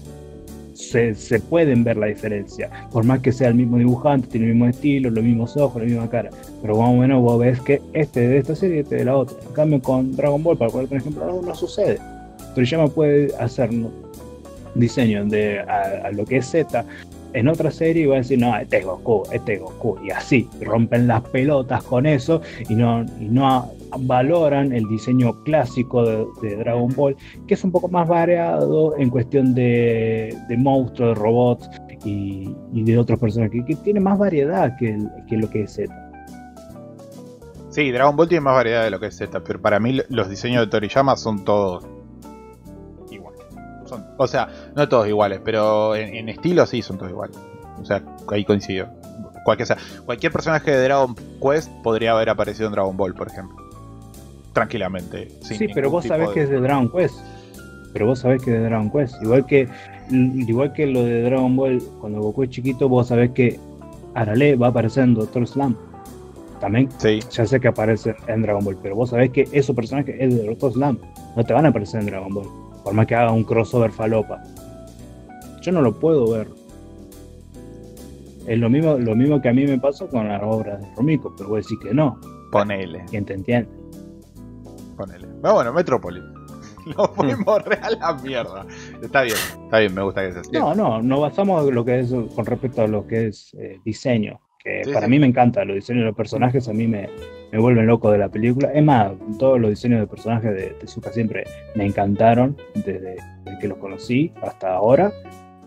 se, se pueden ver la diferencia. Por más que sea el mismo dibujante, tiene el mismo estilo, los mismos ojos, la misma cara. Pero más o menos vos ves que este es de esta serie y este de la otra. En cambio, con Dragon Ball, para poner un ejemplo, no, no sucede. Toriyama puede hacer diseño de a, a lo que es Z en otra serie y va a decir, no, este es Goku, este es Goku. Y así, rompen las pelotas con eso y no, y no valoran el diseño clásico de, Dragon Ball, que es un poco más variado en cuestión de, monstruos, de robots y, de otros personajes, que, que tiene más variedad que, que lo que es Z. Sí, Dragon Ball tiene más variedad de lo que es Z, pero para mí los diseños de Toriyama son todos. Son, o sea, no todos iguales, pero en, en estilo sí son todos iguales. O sea, ahí coincido. Cualquier, o sea, cualquier personaje de Dragon Quest podría haber aparecido en Dragon Ball, por ejemplo. Tranquilamente. Sí, pero vos sabés de- que es de Dragon Quest. Pero vos sabés que es de Dragon Quest. Igual que, igual que lo de Dragon Ball, cuando Goku es chiquito, vos sabés que Arale va a aparecer en Doctor Slam. También Sí, ya sé que aparece en Dragon Ball, pero vos sabés que esos personajes es de Doctor Slam. No te van a aparecer en Dragon Ball. Por más que haga un crossover falopa. Yo no lo puedo ver. Es lo mismo, lo mismo que a mí me pasó con la obra de Romiko, pero vos decís que no. ponele, ¿Quién te entiende? ponele. Pero bueno, Metrópolis. Lo fuimos real a la mierda. Está bien, está bien, me gusta que sea así. No, no, nos basamos lo que es con respecto a lo que es eh, diseño, que Sí, para sí. mí me encanta, los diseños de los personajes a mí me, me vuelven loco de la película. Es más, todos los diseños de personajes de Tezuka siempre me encantaron, desde, que los conocí hasta ahora.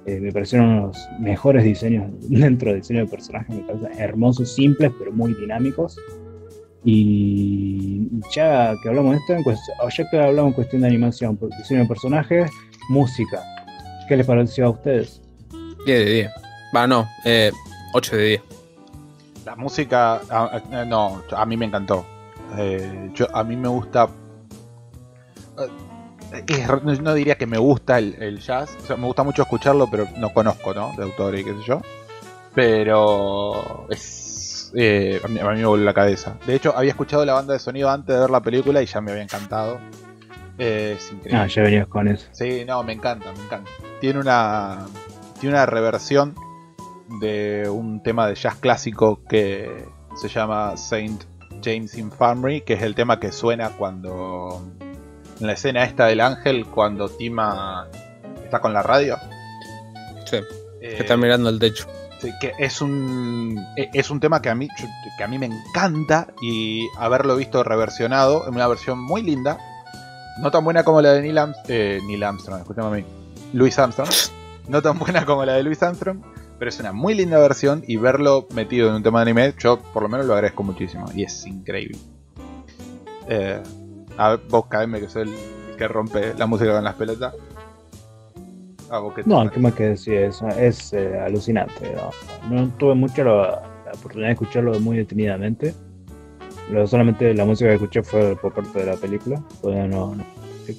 Eh, me parecieron los mejores diseños dentro del diseño de personajes, me parecen hermosos, simples, pero muy dinámicos. Y ya que hablamos de esto, en ya que hablamos en cuestión de animación, diseño de personajes, música, ¿qué les pareció a ustedes? 10 de 10. Va, no, eh, 8 de 10. La música, no, a mí me encantó. Eh, yo, a mí me gusta. eh, no, diría que me gusta el, el jazz, o sea, me gusta mucho escucharlo, pero no conozco, ¿no? De autor y qué sé yo. Pero es. eh, a, mí, a mí me vuelve la cabeza. De hecho, había escuchado la banda de sonido antes de ver la película y ya me había encantado. Eh, es increíble. Ah, ya venías con eso. Sí, no, me encanta, me encanta. Tiene una tiene una reversión de un tema de jazz clásico que se llama Saint James Infirmary, que es el tema que suena cuando en la escena esta del ángel cuando Tima está con la radio. Sí, Eh, que está mirando el techo. Que es un e- es un tema que a mí que a mí me encanta y haberlo visto reversionado en una versión muy linda no tan buena como la de Neil, Arms- eh, Neil Armstrong escúchame a mí Louis Armstrong no tan buena como la de Louis Armstrong pero es una muy linda versión y verlo metido en un tema de anime yo por lo menos lo agradezco muchísimo y es increíble eh, a vos caeme que soy el que rompe la música con las pelotas a vos que No. ¿qué más que decir? Es, es eh, alucinante. ¿no? No tuve mucho la, la oportunidad de escucharlo muy detenidamente. Lo- solamente la música que escuché fue por parte de la película. Todavía no, no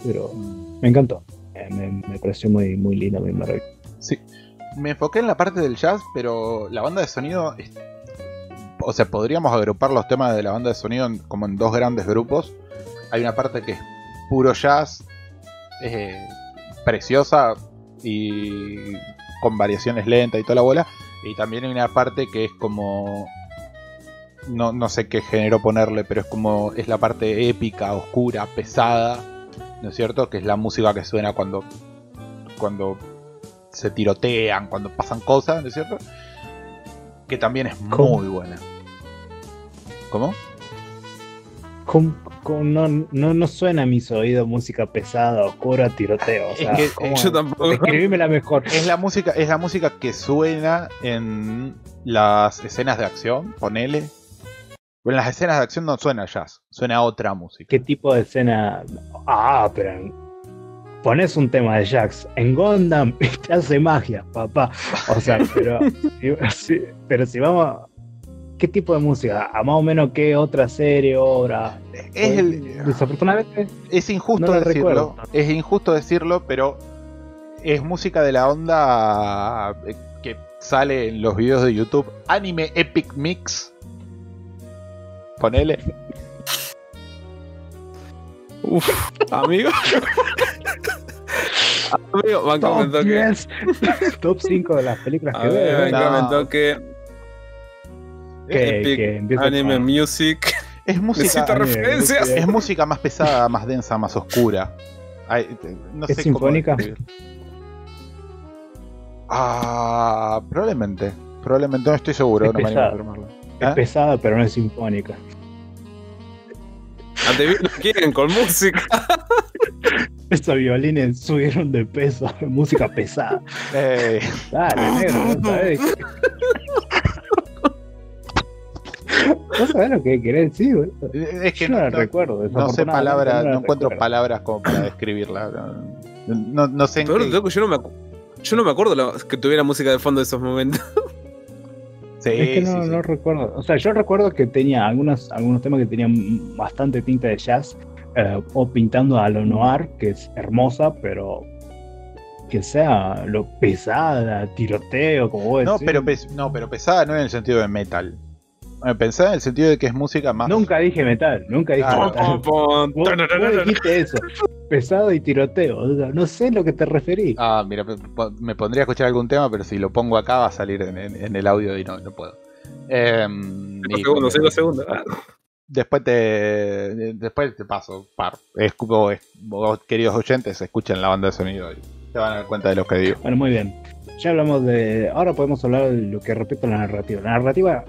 pero me encantó. Eh, me, me pareció muy, muy lindo, muy maravilloso. Sí. Me enfoqué en la parte del jazz, pero la banda de sonido. O sea, podríamos agrupar los temas de la banda de sonido en- como en dos grandes grupos. Hay una parte que es puro jazz, eh, preciosa y con variaciones lentas y toda la bola. Y también hay una parte que es como. No, no sé qué género ponerle, pero es como. Es la parte épica, oscura, pesada. ¿No es cierto? Que es la música que suena cuando. Cuando se tirotean, cuando pasan cosas, ¿no es cierto? Que también es ¿Cómo? muy buena. ¿Cómo? ¿Cómo- cómo no, no, no suena a mis oídos música pesada, oscura, tiroteo. O Es sea, que- ¿cómo- Yo tampoco. Describímela mejor. Es la música, es la música que suena en las escenas de acción, ponele. En las escenas de acción no suena jazz, suena otra música. ¿Qué tipo de escena? Ah, pero en- pones un tema de Jax en Gundam y te hace magia, papá. O sea, pero, si, pero si vamos. ¿Qué tipo de música? ¿A más o menos qué otra serie, obra? Es, el- Desafortunadamente, es injusto no decirlo, recuerdo. es injusto decirlo, pero es música de la onda eh, que sale en los videos de YouTube, Anime Epic Mix. Ponele. Uf, amigo. amigo, me top comentó que. 10, top 5 de las películas que veo. me No. comentó que. Que- Epic que empieza Anime con- Music. Es música, Necesito anime, referencias. música. es música más pesada, más densa, más oscura. Ay, no ¿Es sé cómo sinfónica? describir. Ah, probablemente. Probablemente, no estoy seguro, Es no me animo a pesada. Es ¿Eh? pesada, pero no es sinfónica. Adivina lo quieren con música. Esos violines subieron de peso. Música pesada. Eh, Dale, negro, ¿no sabés? ¿No sabés lo que querés decir, boludo? es que Yo no la no, recuerdo. no sé palabras, la no encuentro recuerdo. palabras como para describirla. No, no, no sé en qué- yo no me, yo no me acuerdo la- que tuviera música de fondo de esos momentos. Sí, Es que no, sí, sí. no recuerdo. O sea, yo recuerdo que tenía algunos, algunos temas que tenían bastante tinta de jazz. eh, o pintando a lo noir, que es hermosa, pero que sea lo pesada, tiroteo, como vos No, decís. pero pes- no, pero pesada no en el sentido de metal. Eh, Pensada en el sentido de que es música más. Nunca dije metal, nunca dije Ah, metal. Vos, vos dijiste eso, pesado y tiroteo. o sea, no sé a lo que te referí. Ah, mira, me pondría a escuchar algún tema, pero si lo pongo acá va a salir en, en- en el audio y no, no puedo. Em, Cinco segundos, cinco segundos. Ah, Después te después te paso par. Es- vos, vos, queridos oyentes, escuchen la banda de sonido y se van a dar cuenta de lo que digo. Bueno, muy bien. Ya hablamos de. Ahora podemos hablar de lo que respecta a la narrativa. La narrativa,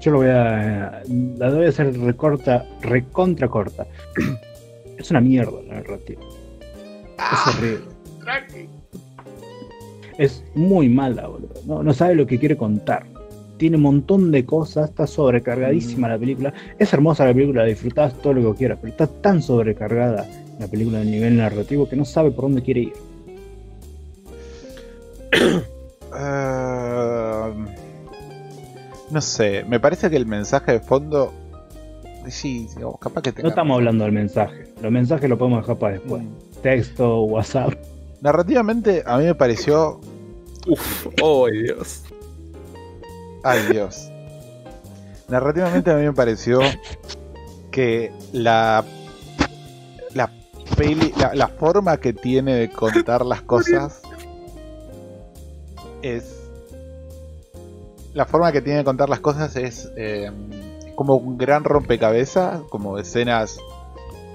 yo lo voy a. La voy a hacer recorta, recontra corta. Es una mierda la narrativa. Es horrible. Es muy mala, boludo. No, no sabe lo que quiere contar. tiene un montón de cosas, está sobrecargadísima la película. Es hermosa la película, la disfrutás todo lo que quieras, pero está tan sobrecargada la película a nivel narrativo que no sabe por dónde quiere ir. Ah, no sé, me parece que el mensaje de fondo. Sí, capaz que tenga- No estamos hablando del mensaje, los mensajes lo podemos dejar para después. Texto, WhatsApp. Narrativamente, a mí me pareció. Uf, oh Dios. Ay, Dios. Narrativamente, a mí me pareció que la. La peli. La, la forma que tiene de contar las cosas. Es. La forma que tiene de contar las cosas es. eh, como un gran rompecabezas, como escenas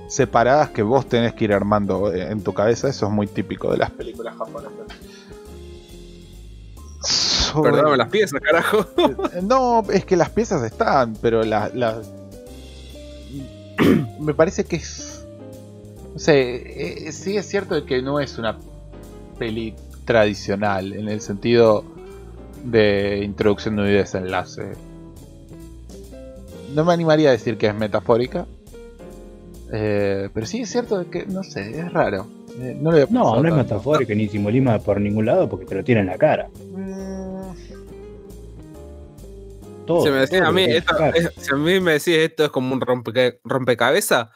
separadas que vos tenés que ir armando eh, en tu cabeza. Eso es muy típico de las películas japonesas. Sobre- Perdóname las piezas, carajo. No, es que las piezas están, pero las. Me parece que es. No sé, eh, sí es cierto que no es una peli tradicional en el sentido de introducción de un desenlace. No me animaría a decir que es metafórica. eh, pero sí es cierto que, no sé, es raro. Eh, no, lo había No, no es tanto. metafórico ni simbolismo por ningún lado porque te lo tiene en la cara. Mm, Todo. Si me todo a mí, esto, es- si a mí me decís esto es como un rompe, rompecabezas,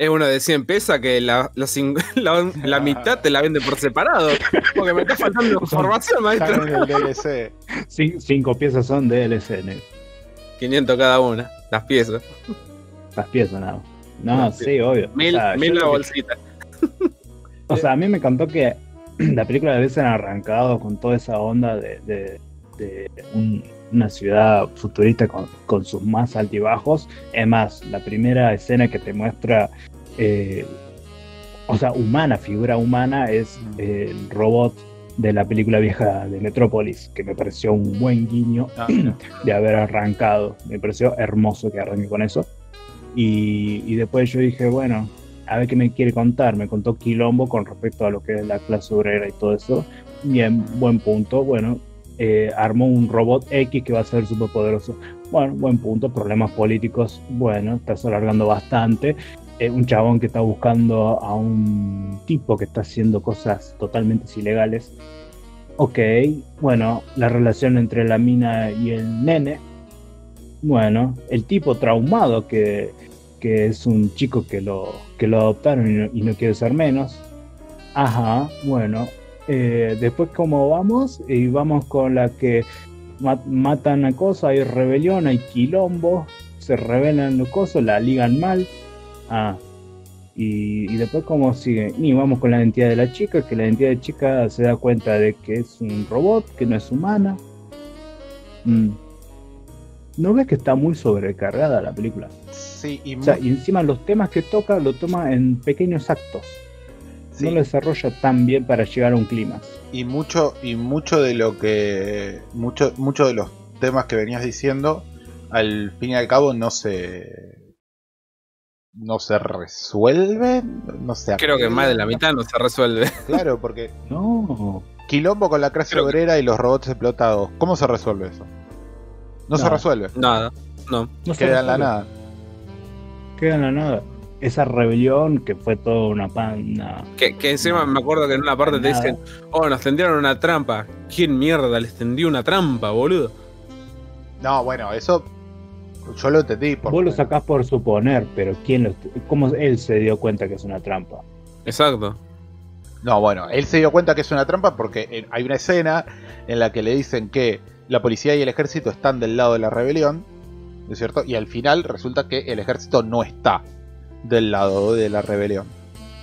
es uno de 100 pesos que la, la, cin- la- la mitad te la vende por separado. Porque me está faltando información, maestro. están en el DLC. Cin- cinco piezas son de LCN. 500 cada una, las piezas. Las piezas. No, Las sí, obvio. Mil, o sea, mil la que- bolsita. O sea, a mí me encantó que la película de veces han arrancado con toda esa onda de, de- de un- una ciudad futurista con, con sus más altibajos. Es más, la primera escena que te muestra, eh, o sea, humana, figura humana, es eh, el robot de la película vieja de Metrópolis, que me pareció un buen guiño Ah, de haber arrancado. Me pareció hermoso que arranque con eso. Y, y después yo dije, bueno, a ver qué me quiere contar. Me contó Quilombo con respecto a lo que es la clase obrera y todo eso. Bien, buen punto. Bueno, eh, armó un robot X que va a ser súper poderoso. Bueno, buen punto. Problemas políticos. Bueno, estás alargando bastante. Eh, un chabón que está buscando a un tipo que está haciendo cosas totalmente ilegales. Ok, bueno, la relación entre la mina y el nene. Bueno, el tipo traumado que, que es un chico que lo, que lo adoptaron y no, y quiere ser menos. Ajá, bueno. eh, después, ¿cómo vamos? Y vamos con la que ma- matan a cosas, hay rebelión, hay quilombo, se rebelan los cosas, la ligan mal. Ah, y, y después, ¿cómo sigue? Y vamos con la identidad de la chica, que la identidad de chica se da cuenta de que es un robot, que no es humana. Mm. ¿No ves que está muy sobrecargada la película? Sí, y O sea, y encima los temas que toca lo toma en pequeños actos. sí. No lo desarrolla tan bien para llegar a un clímax. y mucho y mucho de lo que mucho mucho de los temas que venías diciendo al fin y al cabo no se no se resuelven no se Creo que más de la mitad no se resuelve. claro porque No, quilombo con la clase Creo que- obrera y los robots explotados cómo se resuelve eso no, se resuelve Nada, no. no se queda en la resuelve. nada Queda en la nada. Esa rebelión que fue toda una pana. Que, que encima me acuerdo que en una parte te dicen, oh, nos tendieron una trampa. ¿Quién mierda les tendió una trampa, boludo? no bueno eso yo lo entendí porque Vos lo sacás por suponer, pero ¿quién lo, ¿cómo él se dio cuenta que es una trampa? Exacto. No, bueno, él se dio cuenta que es una trampa porque hay una escena en la que le dicen que la policía y el ejército están del lado de la rebelión, ¿no es cierto? Y al final resulta que el ejército no está del lado de la rebelión.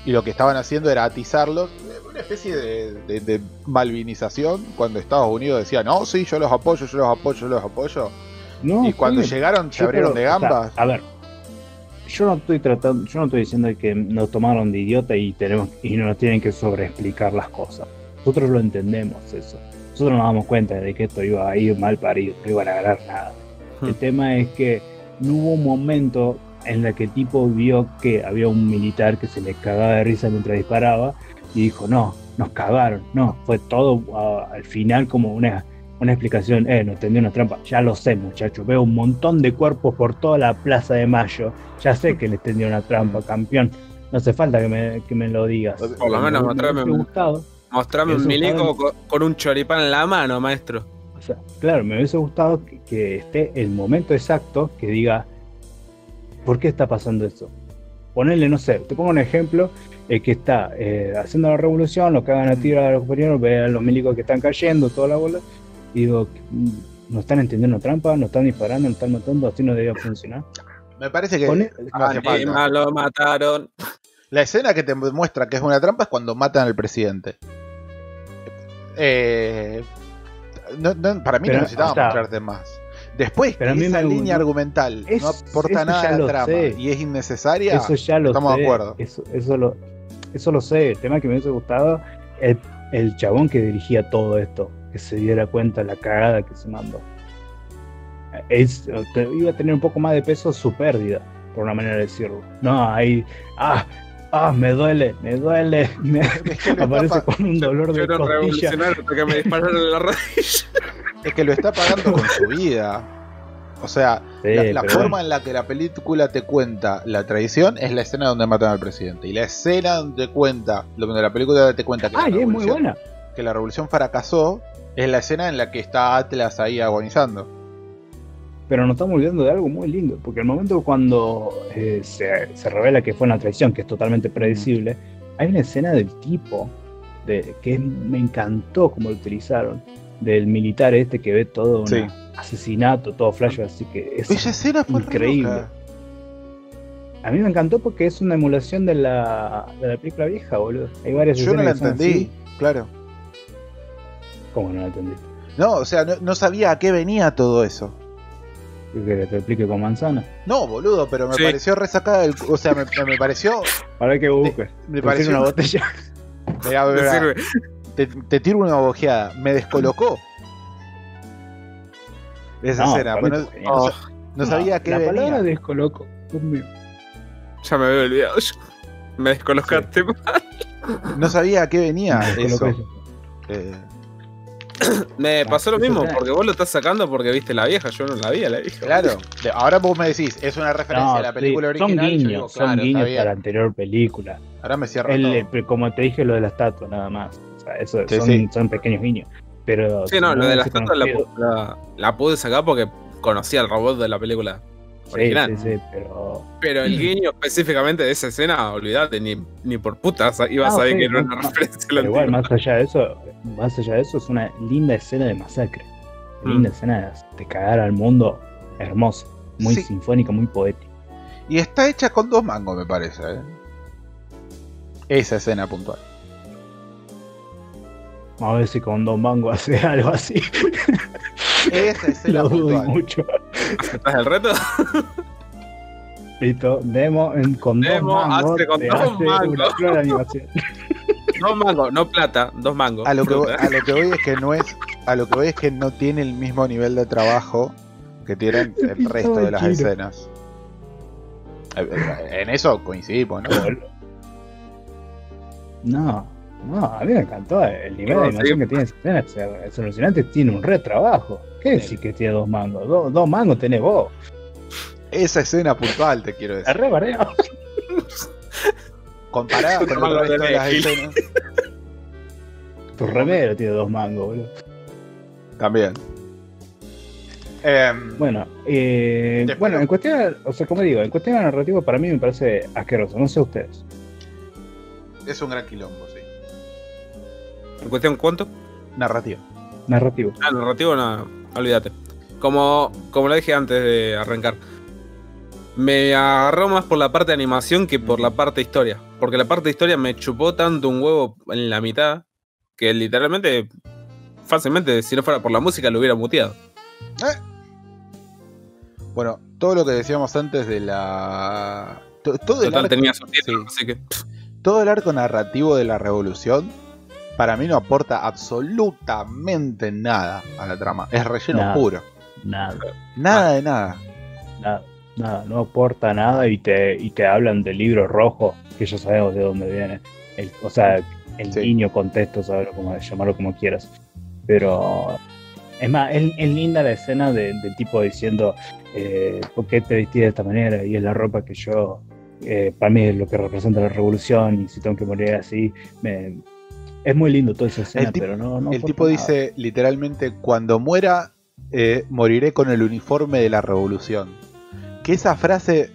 Y lo que estaban haciendo era atizarlos, eh, una especie de, de- de malvinización, cuando Estados Unidos decía, no, sí, yo los apoyo, yo los apoyo, yo los apoyo. No, y cuando sí, llegaron se abrieron creo- de o sea, gambas. a ver, yo no estoy tratando, yo no estoy diciendo que nos tomaron de idiota y tenemos y nos tienen que sobreexplicar las cosas. Nosotros lo entendemos eso. Nosotros nos damos cuenta de que esto iba a ir mal parido, no iban a ganar nada. El Hmm. tema es que no hubo un momento en el que el tipo vio que había un militar que se le cagaba de risa mientras disparaba y dijo, no, nos cagaron. No, fue todo ah, al final como una una explicación, eh, no tendió una trampa. Ya lo sé, muchachos. Veo un montón de cuerpos por toda la plaza de Mayo. Ya sé que les tendió una trampa, campeón. No hace falta que me, que me lo digas. Por lo menos Me- me mostrame un- gustado. Mostrame un milico con, con un choripán en la mano, maestro. O sea, claro, me hubiese gustado que, que esté el momento exacto que diga, ¿por qué está pasando eso? Ponerle, no sé, te pongo un ejemplo, el que está eh, haciendo la revolución, lo cagan a tiro a los compañeros, ve a los milicos que están cayendo, toda la bola, y digo, no están entendiendo trampa, no están disparando, no están matando, así no debía funcionar. Me parece que no falta. Anima lo mataron. La escena que te muestra que es una trampa es cuando matan al presidente. Eh, no- no, para mí Pero, no necesitaba o sea, mostrarte más. Después, pero a que mí esa me- línea argumental Es- no aporta nada a la trama sé. y es innecesaria. Eso ya lo estamos sé. de acuerdo. Eso, eso, lo, eso lo sé. El tema que me hubiese gustado, el, el chabón que dirigía todo esto, que se diera cuenta la cagada que se mandó. Es, te- iba a tener un poco más de peso su pérdida, por una manera de decirlo. No, ahí, ah, ah, me duele, me duele. me- lo aparece con un dolor Yo de un costilla. revolucionario hasta que me dispararon en la rodilla. es que lo está pagando con su vida. O sea, Sí, la, forma en la que la película te cuenta la tradición es la escena donde matan al presidente. Y la escena donde te cuenta, donde la película te cuenta que, Ah, la, y es muy buena. Que la revolución fracasó, es la escena en la que está Atlas ahí agonizando. Pero nos estamos olvidando de algo muy lindo, porque el momento cuando eh, se, se revela que fue una traición, que es totalmente predecible, hay una escena del tipo, de, que me encantó como lo utilizaron, del militar este que ve todo un Sí. asesinato, todo flash, así que es, Esa escena fue re increíble. loca. a mí me encantó porque es una emulación de la, de la película vieja, boludo. Hay varias Yo no la entendí, así. claro. ¿Cómo no la entendí? No, o sea, no, no sabía a qué venía todo eso. ¿Quieres que te explique con manzana? No, boludo, pero me Sí. pareció resacada del... O sea, me, me pareció... Ahora que busques. Me pareció... una botella. Mirá, sirve. te, te tiro una bojeada. Me descolocó. Esa No, escena. mí no, no Oh, no sabía a qué La venía. palabra descoloco. Ya me había olvidado. yo. Me descolocaste. No sabía a qué venía eso. Eh, Me pasó lo mismo, porque vos lo estás sacando porque viste la vieja. Yo no la vi la vieja. claro. Ahora vos me decís, es una referencia No, a la película sí, original. Son yo guiños, digo, son claro, guiños para la anterior película. Ahora me cierra El, todo. eh, como te dije, lo de la estatua, nada más. O sea, eso Sí, son, sí. son pequeños guiños. Pero Sí, no, lo de la estatua la, pude sacar porque conocía al robot de la película original. sí, sí, pero. Pero el guiño específicamente de esa escena, olvídate, ni, ni por puta sa- ibas Ah, a saber que era no, una referencia a la pero igual, más allá de eso, más allá de eso, es una linda escena de masacre. Mm. Linda escena de, de cagar al mundo. Hermosa. Muy Sí. sinfónica, muy poética. Y está hecha con dos mangos, me parece. ¿eh? Esa escena puntual. A ver si con Don Mango hace algo así. Esa escena Lo dudo puntual. mucho. ¿Aceptás el reto? Listo, demo en, con Demo dos mangos. hace con te dos hace mangos. una flor animación. Dos mangos, no plata, dos mangos. A lo, que voy, a lo que voy es que no es. A lo que voy es que no tiene el mismo nivel de trabajo que tienen el resto de las escenas. Eh, eh, En eso coincidimos, ¿no? No, no, a mí me encantó el nivel No, de animación sí. que tiene esa escena. Es alucinante, tiene un re trabajo. ¿Qué decir que tiene dos mangos? Do- dos mangos tenés vos. Esa escena puntual, te quiero Es decir. re bareo. Comparada con el resto de de las escenas. Tu remero tiene dos mangos, boludo. También. Em, Bueno, eh, bueno, en cuestión, o sea, como digo, en cuestión de narrativa para mí me parece asqueroso, no sé ustedes. es un gran quilombo, sí. ¿En cuestión cuánto? Narrativa. Narrativo. Ah, narrativo, no, olvídate. Como, como lo dije antes de arrancar, me agarró más por la parte de animación que por la parte de historia. Porque la parte de historia me chupó tanto un huevo en la mitad que literalmente, fácilmente, si no fuera por la música, lo hubiera muteado. Bueno, todo lo que decíamos antes de la. to- Todo el, Total, arco, tenía subtítulos, sí. así que. todo el arco narrativo de la revolución, para mí no aporta absolutamente nada a la trama. Es relleno Nada. puro. Nada, Nada de nada. nada, nada, no aporta nada y te, y te hablan del libro rojo, que ya sabemos de dónde viene. El- o sea, el Sí. niño contexto, saberlo como, llamarlo como quieras. Pero Es más, es, es linda la escena de- del tipo diciendo, eh, ¿por qué te vestís de esta manera? Y es la ropa que yo, eh, para mí es lo que representa la revolución y si tengo que morir así, me- es muy lindo toda esa escena, El tipo- pero no... no el tipo nada. dice literalmente, cuando muera, eh, moriré con el uniforme de la revolución. Que esa frase,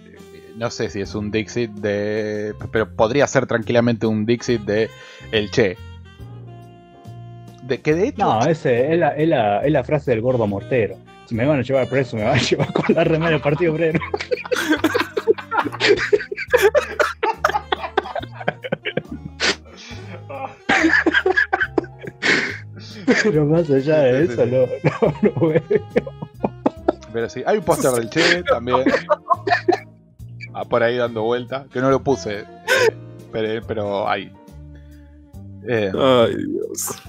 no sé si es un Dixit de... Pero podría ser tranquilamente un Dixit de El Che. De que de hecho... No, ese es la, es, la, es la frase del gordo mortero. Si me van a llevar preso, me van a llevar con la remera del Partido Obrero. Pero más allá de eso, no, no, no veo. Pero sí, hay un póster del Che también. Ah, por ahí dando vuelta. Que no lo puse. eh, pero, pero hay. Eh, Ay, Dios.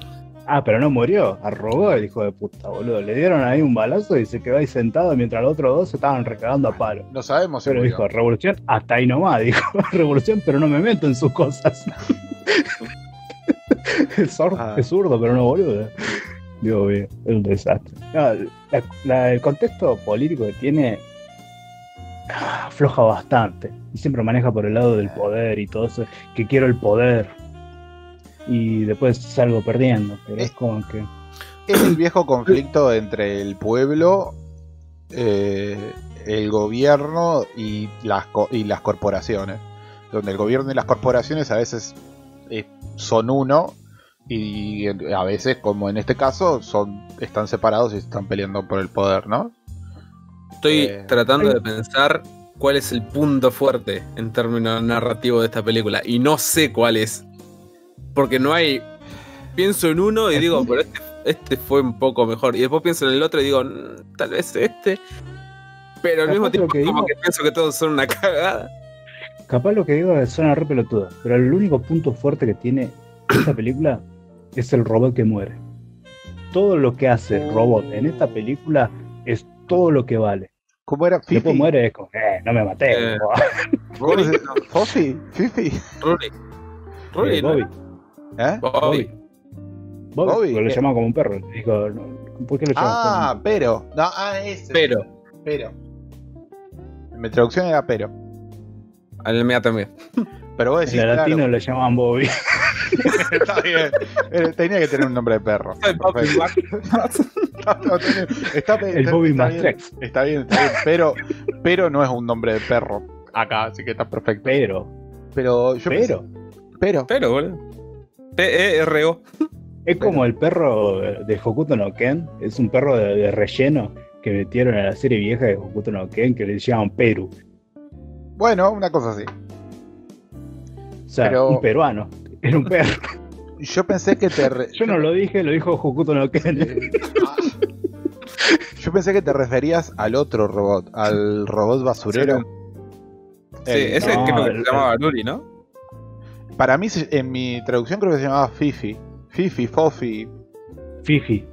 Ah, pero no murió, arrogó el hijo de puta, boludo. Le dieron ahí un balazo y se quedó ahí sentado mientras los otros dos se estaban recagando a palo. no sabemos si Pero murió. dijo, revolución, hasta ahí nomás, dijo, revolución, pero no me meto en sus cosas. Ah. es zurdo, pero no boludo. Dios mío, es un desastre. No, la- la- el contexto político que tiene ah, afloja bastante. Y siempre maneja por el lado del poder y todo eso, que quiero el poder. Y después salgo perdiendo, pero es como que... Es el viejo conflicto entre el pueblo, eh, el gobierno y las, y las corporaciones. Donde el gobierno y las corporaciones a veces eh, son uno y a veces, como en este caso, son están separados y están peleando por el poder, ¿no? Estoy Eh, tratando de pensar cuál es el punto fuerte en términos narrativos de esta película. Y no sé cuál es. Porque no hay. Pienso en uno y digo, pero este, este fue un poco mejor. Y después pienso en el otro y digo, "Mm, tal vez este. Pero al mismo tiempo, que como digo- que pienso que todos son una cagada. Capaz lo que digo es suena re pelotuda, pero el único punto fuerte que tiene esta película es el robot que muere. Todo lo que hace el robot en esta película es todo lo que vale. ¿Cómo era? Después ¿Fifi? muere es como, eh, no me maté. Eh, ¿Cómo Rory, se- ¿Fofi? ¿Fifi? Rory. Rory, Eh, ¿no? Bobby. ¿Eh? Bobby. Bobby. Bobby, lo eh. llama como un perro. ¿por qué lo llamas Ah, como un- pero. No, ah, ese. Pero. Pero. Mi traducción era pero. Al mía también. Pero vos En decís, la claro, latino lo llamaban Bobby. está bien. Eh, Tenía que tener un nombre de perro. El Bobby está bien, Mastrex. está bien, está bien, pero, pero no es un nombre de perro acá, así que está perfecto. Pero, Pero yo pero. pensé- pero, Pero, boludo. P-E-R-O. Es como el perro de Hokuto no Ken. Es un perro de, de relleno que metieron a la serie vieja de Hokuto no Ken que le llaman Peru. bueno, una cosa así. O sea, Pero- un peruano. Era un perro. Yo pensé que te. re- Yo no lo dije, lo dijo Hokuto no Ken. Yo pensé que te referías al otro robot, al robot basurero. Sí, El- ese no, creo que el- se llamaba Luri, ¿no? Para mí, en mi traducción creo que se llamaba Fifi. Fifi, Fofi. Fifi.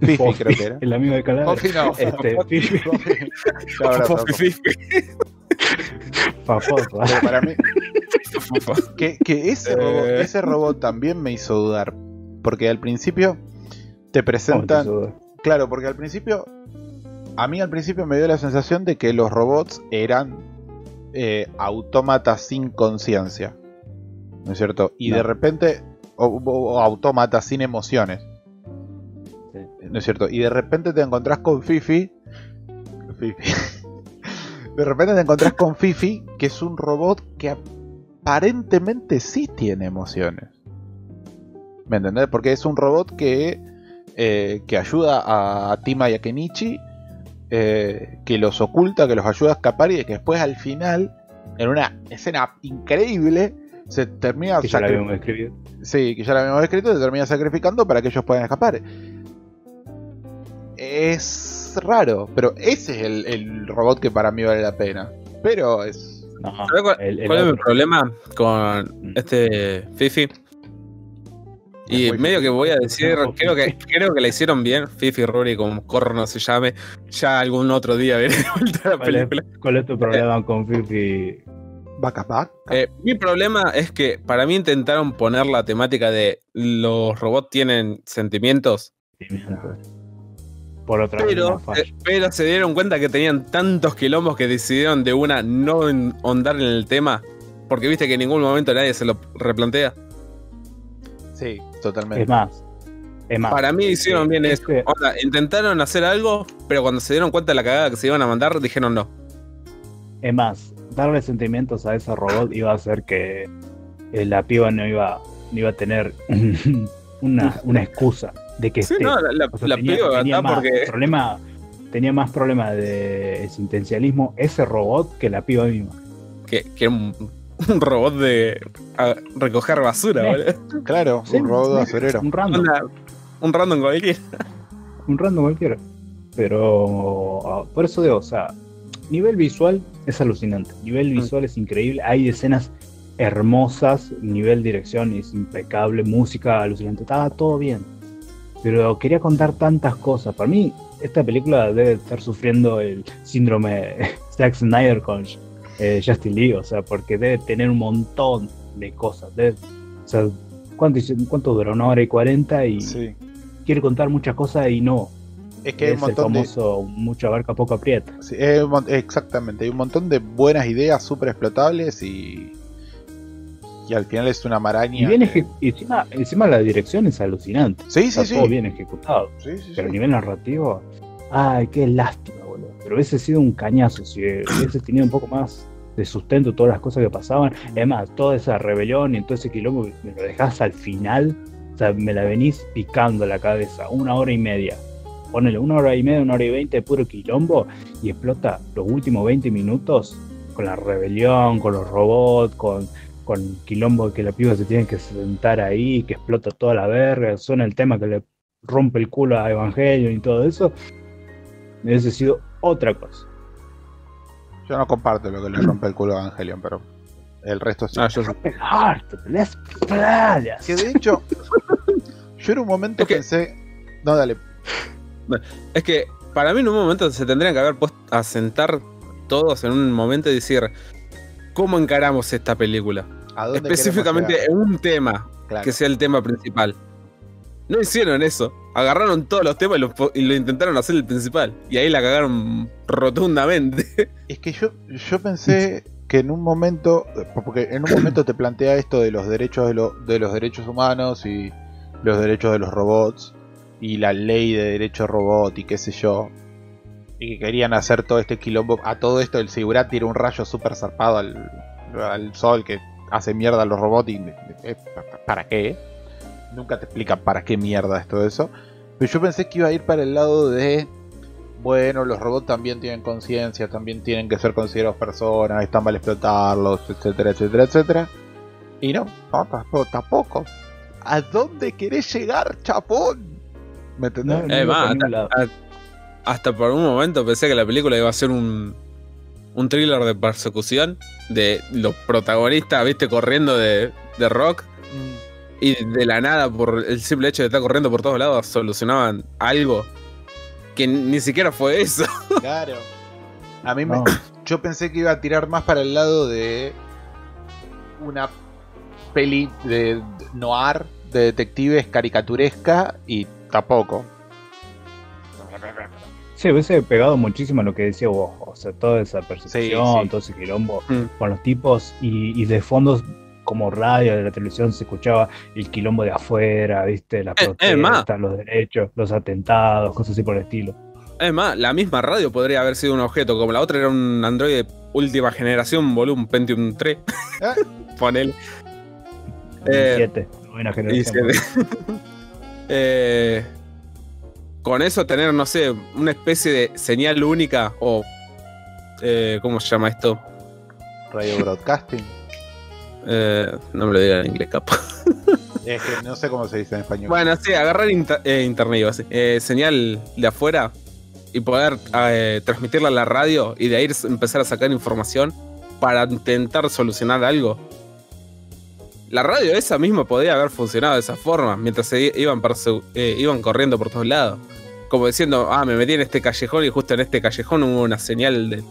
Fifi Fofi, creo que era. El amigo de Calabria. Fofi no. Este, Fifi. Fofi. Pero para mí, que, que ese, Eh. robot, ese robot también me hizo dudar. Porque al principio te presentan. Claro, porque al principio. A mí al principio me dio la sensación de que los robots eran eh, autómatas sin conciencia. ¿No es cierto? Y No. de repente. O, o- o autómatas sin emociones. Sí. ¿No es cierto? Y de repente te encontrás con Fifi. Fifi. De repente te encontrás con Fifi, que es un robot que aparentemente sí tiene emociones. ¿Me entendés? Porque es un robot que, eh, que ayuda a Tima y a Kenichi, eh, que los oculta, que los ayuda a escapar y que después al final, en una escena increíble, se termina Que ya la habíamos escrito. Sí, que ya lo habíamos escrito, se termina sacrificando para que ellos puedan escapar. Es raro, pero ese es el, el robot que para mí vale la pena. Pero es. No, ¿Sabes cuál, el- el cuál es mi problema con Mm. este Fifi? Y medio que voy a decir, creo que, creo que la hicieron bien, Fifi Rory, como corno se llame. Ya algún otro día veré de vuelta la ¿Cuál es, película. cuál es tu problema con Fifi? Vaca. Eh, mi problema es que para mí intentaron poner la temática de los robots tienen sentimientos por otra Pero, eh, pero se dieron cuenta que tenían tantos quilombos que decidieron de una no ahondar en el tema. Porque viste que en ningún momento nadie se lo replantea. Sí, totalmente. Es más, es más. Para mí hicieron bien eso. este- Onda, intentaron hacer algo, pero cuando se dieron cuenta de la cagada que se iban a mandar, dijeron no. Es más, darle sentimientos a ese robot iba a hacer que eh, la piba no iba, no iba a tener una, una excusa de que Sí, esté. no, la, la, O sea, la tenía, más porque. problema, tenía más problema de existencialismo ese robot que la piba misma. Que, que era un, un robot de a- recoger basura, boludo. Claro, Sí, un robot sí, basurero. Un random, un random cualquiera. un random cualquiera. Pero ah, por eso digo, o sea, nivel visual es alucinante. Nivel Mm. visual es increíble. Hay escenas hermosas, nivel dirección es impecable, música alucinante, estaba todo bien. Pero quería contar tantas cosas. Para mí, esta película debe estar sufriendo el síndrome Zack Snyder con eh, Justin Lee, o sea, porque debe tener un montón de cosas. Debe- o sea, ¿cuánto, ¿cuánto duró? Una hora y cuarenta y Sí. quiere contar muchas cosas y no. Es que hay un es el de. famoso mucha barca poco aprieta. sí, es exactamente, hay un montón de buenas ideas súper explotables y. Y al final es una maraña. Y bien que- encima, encima la dirección es alucinante. Sí, Está sí, todo sí. bien ejecutado. Sí, sí, Pero a sí. nivel narrativo, ay, qué lástima, boludo. Pero hubiese sido un cañazo si hubiese tenido un poco más de sustento todas las cosas que pasaban. Además, toda esa rebelión y todo ese quilombo me lo dejás al final. O sea, me la venís picando la cabeza. Una hora y media. Ponele una hora y media, una hora y veinte de puro quilombo y explota los últimos 20 minutos con la rebelión, con los robots, con, con quilombo que la piba se tiene que sentar ahí, que explota toda la verga, suena el tema que le rompe el culo a Evangelion y todo eso, hubiese sido otra cosa. Yo no comparto lo que le rompe el culo a Evangelion, pero el resto sí. Ah, yo- las playas. Que de hecho, yo en un momento Es que- pensé. No, dale. Es que para mí en un momento se tendrían que haber puesto a sentar todos en un momento y decir cómo encaramos esta película. ¿A dónde Específicamente en un tema? Claro. que sea el tema principal. No hicieron eso. Agarraron todos los temas y lo, y lo intentaron hacer el principal. Y ahí la cagaron rotundamente. Es que yo, yo pensé que en un momento, porque en un momento te plantea esto de los derechos de, lo- de los derechos humanos y los derechos de los robots y la ley de derecho robot y qué sé yo. Y que querían hacer todo este quilombo. A todo esto el Sigurat tira un rayo súper zarpado al, al sol que hace mierda a los robots y eh, ¿para qué? Nunca te explican para qué mierda es todo eso. Pero yo pensé que iba a ir para el lado de bueno, los robots también tienen conciencia, también tienen que ser considerados personas, está mal explotarlos, etcétera, etcétera, etcétera. Y no, no, tampoco. tampoco. ¿A dónde querés llegar, chapón? ¿Me entendés? No, Eh, iba va, lado. Hasta por un momento pensé que la película iba a ser un, un thriller de persecución de los protagonistas, viste, corriendo de, de rock. Mm, Y de la nada, por el simple hecho de estar corriendo por todos lados, solucionaban algo que ni siquiera fue eso. claro. A mí me, yo pensé que iba a tirar más para el lado de una peli de noir, de detectives caricaturesca y tampoco. Sí, hubiese pegado muchísimo a lo que decía vos, o sea, toda esa percepción, Sí, sí. todo ese quilombo Mm. con los tipos y, y de fondos como radio de la televisión se escuchaba el quilombo de afuera, viste, las Eh, eh, protestas, los derechos, los atentados, cosas así por el estilo. Es más, la misma radio podría haber sido un objeto, como la otra era un Android de última generación, volumen Pentium 3. Ah. Ponele. Eh, Siete, novena Y generación. Eh, con eso tener, no sé, una especie de señal única o... eh, ¿Cómo se llama esto? Radio Broadcasting. Eh, no me lo digan en inglés, capaz. Es que no sé cómo se dice en español. Bueno, sí, agarrar inter- eh, internet, iba a decir. Eh, señal de afuera y poder eh, transmitirla a la radio y de ahí empezar a sacar información para intentar solucionar algo. La radio esa misma podría haber funcionado de esa forma, mientras se iban, iban corriendo por todos lados. Como diciendo, ah, me metí en este callejón y justo en este callejón hubo una señal de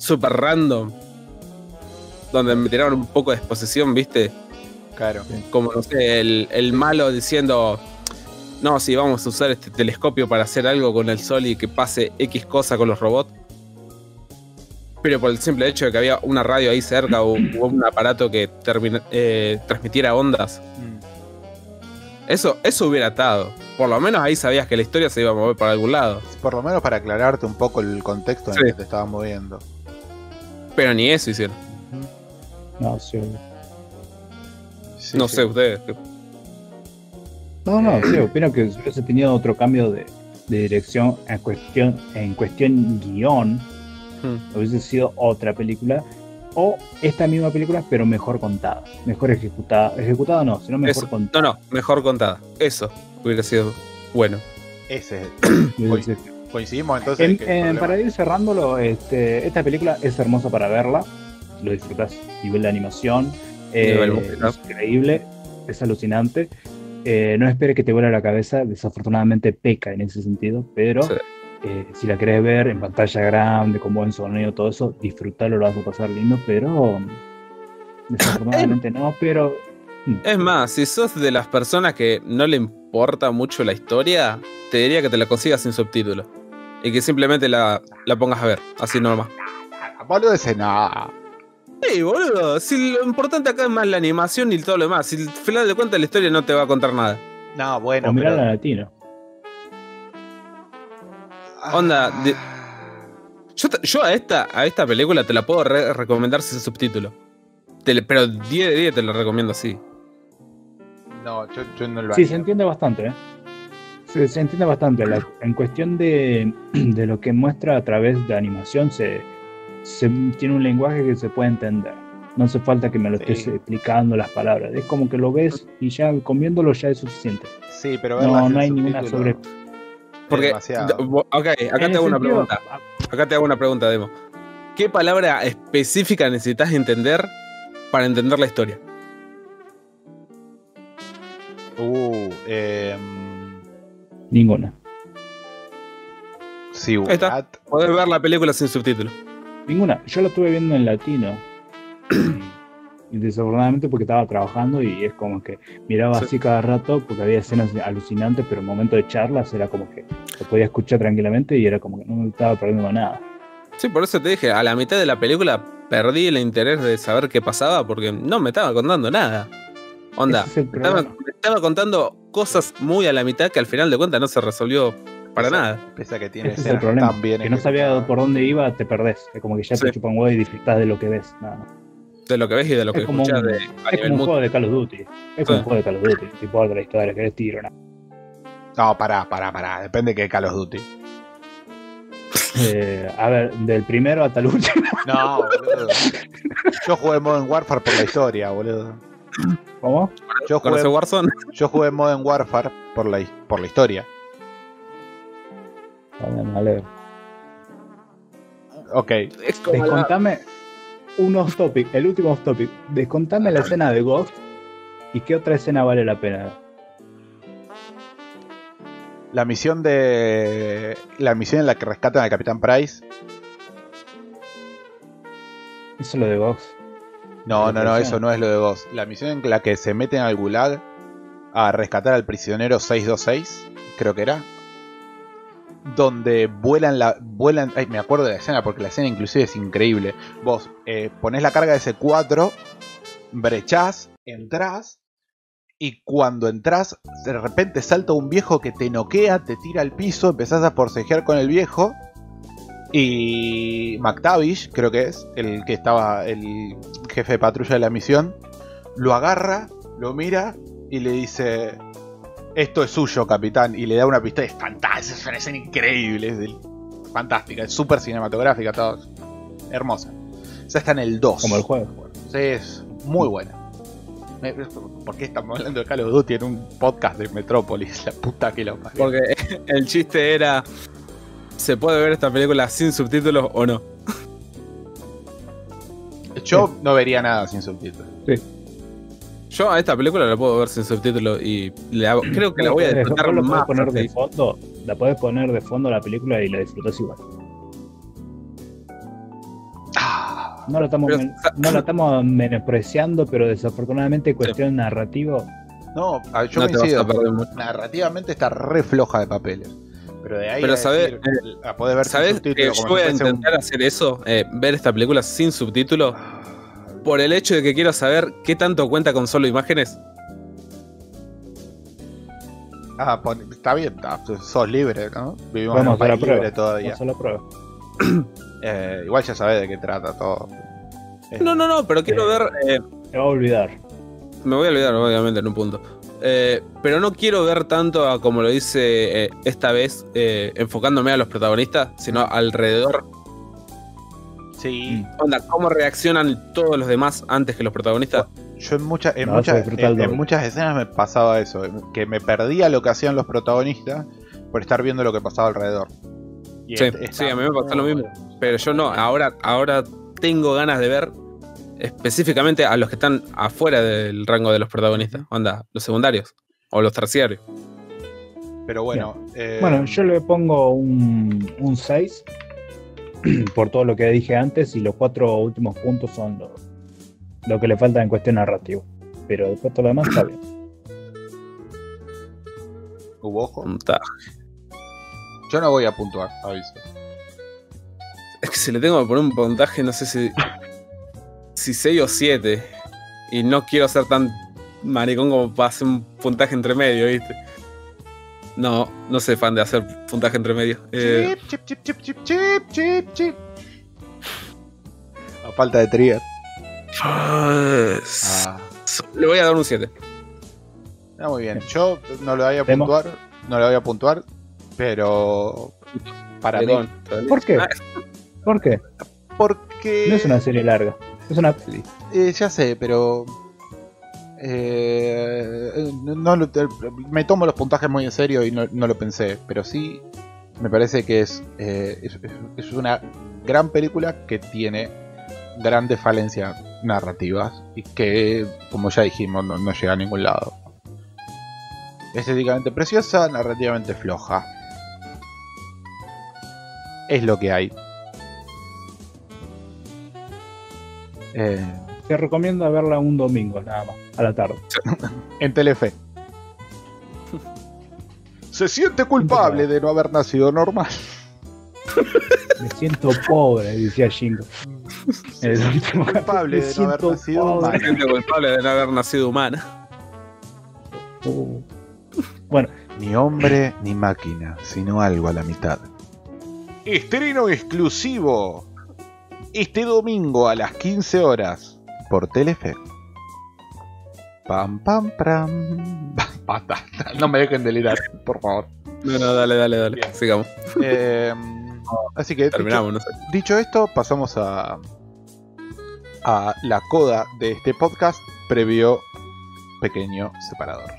super random. Donde me tiraron un poco de exposición, ¿viste? Claro. como no sé, el, el malo diciendo no, si vamos a usar este telescopio para hacer algo con el sol y que pase X cosa con los robots. Pero por el simple hecho de que había una radio ahí cerca o, o un aparato que termina- eh, transmitiera ondas, Mm. eso, eso hubiera atado. Por lo menos ahí sabías que la historia se iba a mover para algún lado. Por lo menos para aclararte un poco el contexto en Sí. el que te estabas moviendo. Pero ni eso hicieron. No, sí. Sí, no sí. sé ustedes. No, no, sí, opino que si hubiese tenido otro cambio de, de dirección en cuestión, en cuestión guion, Hmm. hubiese sido otra película. O esta misma película, pero mejor contada. Mejor ejecutada. Ejecutada no, sino mejor Eso. contada. No, no, mejor contada. Eso hubiera sido bueno. Ese. Hubiese- Coincidimos entonces. En- en para ir cerrándolo, este, esta película es hermosa para verla. Lo disfrutas. Nivel de animación. eh, es increíble. Es alucinante. Eh, no esperes que te vuela la cabeza. Desafortunadamente peca en ese sentido. Pero Sí. eh, si la querés ver en pantalla grande, con buen sonido, todo eso, disfrutalo, lo vas a pasar lindo. Pero desafortunadamente no. Pero Es más, si sos de las personas que no le importa mucho la historia, te diría que te la consigas sin subtítulos. Y que simplemente la, la pongas a ver, así nomás. Boludo ese nada. Sí, boludo. Si lo importante acá es más la animación y todo lo demás. Si al final de cuentas la historia no te va a contar nada. No, bueno. o pero- en latino. Onda, de- Yo, yo a, esta, a esta película te la puedo re- recomendar sin subtítulo. Te le- pero 10 de 10 te la recomiendo así. No, yo, yo no lo Sí, haría. se entiende bastante, ¿eh? Se, se entiende bastante. La- en cuestión de, de lo que muestra a través de animación, se, se- tiene un lenguaje que se puede entender. No hace falta que me lo Sí. estés explicando las palabras. Es como que lo ves y ya con viéndolo ya es suficiente. Sí, pero No, no hay ninguna sobre- Porque, demasiado. ok, acá te hago una sentido- pregunta. Acá te hago una pregunta, Demo. ¿Qué palabra específica necesitas entender para entender la historia? Uh, eh, Ninguna. sí, Ahí está. Podés ver la película sin subtítulos. Ninguna. Yo lo estuve viendo en latino. Y desafortunadamente porque estaba trabajando y es como que miraba Sí. así cada rato porque había escenas alucinantes, pero en momento de charlas era como que lo podía escuchar tranquilamente y era como que no me estaba perdiendo nada. Sí, por eso te dije, a la mitad de la película perdí el interés de saber qué pasaba porque no me estaba contando nada. Onda, es me estaba, problema. me estaba contando cosas muy a la mitad que al final de cuentas no se resolvió para nada. Pese a que tiene Ese es el problema. bien que no sabía por dónde iba, te perdés. Es como que ya Sí. te chupan huevo y disfrutás de lo que ves. Nada más. De lo que ves y de lo que Es como, escuchas un, de, es como un mutuo. juego de Call of Duty. Es como Sí. un juego de Call of Duty. Te importa la historia, querés tiro. nada. No, pará, pará, pará. Depende de qué Call of Duty. Eh, a ver, del primero hasta el último. No, boludo. Yo jugué Modern Warfare por la historia, boludo. ¿Cómo? Yo ¿Conoces jugué, Warzone? yo jugué Modern Warfare por la, por la historia. Vale, me alegro. Ok. Es como la- Descontame un off topic, el último off topic. Descontame la escena de Ghost y qué otra escena vale la pena. La misión de. La misión en la que rescatan al Capitán Price. Eso es lo de Ghost. No, no, no, eso no es lo de Ghost. La misión en la que se meten al gulag a rescatar al prisionero 626, creo que era. Donde vuelan la. vuelan. Ay, me acuerdo de la escena porque la escena inclusive es increíble. Vos eh, ponés la carga de ese 4, brechás, entrás. Y cuando entras, de repente salta un viejo que te noquea, te tira al piso, empezás a forcejear con el viejo. Y McTavish, creo que es, el que estaba el jefe de patrulla de la misión, lo agarra, lo mira y le dice: Esto es suyo, capitán. Y le da una pistola. Es fantástica, es una escena increíble, es del- fantástica, es súper cinematográfica, todo. Hermosa. Esa está en el 2. Como el juego. Sí, es muy buena. ¿Por qué estamos hablando de Call of Duty en un podcast de Metrópolis? La puta que lo parió. Porque el chiste era. ¿Se puede ver esta película sin subtítulos o no? Yo no vería nada sin subtítulos. Yo a esta película la puedo ver sin subtítulos y le hago- creo que la voy a disfrutar lo podés más. poner de fondo, la podés poner de fondo la película y la disfrutas igual. Ah, No la estamos, Pero- no la estamos menospreciando, pero desafortunadamente cuestión narrativo No, ah, yo no. Narrativamente está re floja de papeles. Pero de ahí Pero a, sabés- decir, a poder ver sin ¿Sabes que subtítulos yo voy a un- intentar hacer eso? eh, ver esta película sin subtítulos. Por el hecho de que quiero saber qué tanto cuenta con solo imágenes. Ah, pon- está bien, está- sos libre, ¿no? Vivimos Vamos en un país libre prueba. todavía. Vamos a la prueba. Eh, igual ya sabés de qué trata todo. Eh, No, no, no, pero quiero Eh. ver. eh, Te va a olvidar. me voy a olvidar, obviamente, en un punto. Eh, pero no quiero ver tanto a como lo hice eh, esta vez, eh, enfocándome a los protagonistas, sino alrededor. Sí, Onda, cómo reaccionan todos los demás antes que los protagonistas. yo en, muchas en, No, muchas, en, muchas escenas me pasaba eso, que me perdía lo que hacían los protagonistas por estar viendo lo que pasaba alrededor. Y Sí, a mí me pasó lo mismo. Pero yo no, ahora, ahora tengo ganas de ver específicamente a los que están afuera del rango de los protagonistas. Onda, los secundarios o los terciarios. Pero bueno, eh, Bueno, yo le pongo un, un 6 por todo lo que dije antes y los cuatro últimos puntos son lo, lo que le falta en cuestión narrativa. Pero después todo lo demás está bien. hubo ojo. Yo no voy a puntuar, aviso. Es que si le tengo que poner un puntaje, no sé si. si 6 o 7. Y no quiero ser tan maricón como para hacer un puntaje entre medio, ¿viste? No, no soy fan de hacer puntaje entre medio. Eh, Chip, chip, chip, chip, chip, chip, chip. A falta de trigger. Ah, Le voy a dar un 7. está muy bien. Yo no lo voy a puntuar, no lo voy a puntuar, pero para mí, ¿Por qué? Ah, ¿Por qué? porque No es una serie larga, es una peli. Eh, ya sé, pero eh, no, me tomo los puntajes muy en serio y no, lo pensé, pero sí me parece que es, eh, es- es una gran película que tiene grandes falencias narrativas y que, como ya dijimos, no, no llega a ningún lado. Estéticamente preciosa, narrativamente floja. Es lo que hay. Eh, Te recomiendo verla un domingo nada más, a la tarde. en Telefe. Se siente culpable de no haber nacido normal. Me siento pobre, decía Jingo. Último culpable Me de no haber nacido. Me siento culpable de no haber nacido humana. Uh. Ni hombre ni máquina, sino algo a la mitad. Estreno exclusivo. Este domingo a las 15 horas por Telefe. Pam pam pam. Basta, no me dejen delirar, por favor. No, no, dale, dale, dale. Bien. Sigamos. Eh, así que dicho, Terminamos, no sé. dicho esto, pasamos a a la coda de este podcast previo pequeño separador.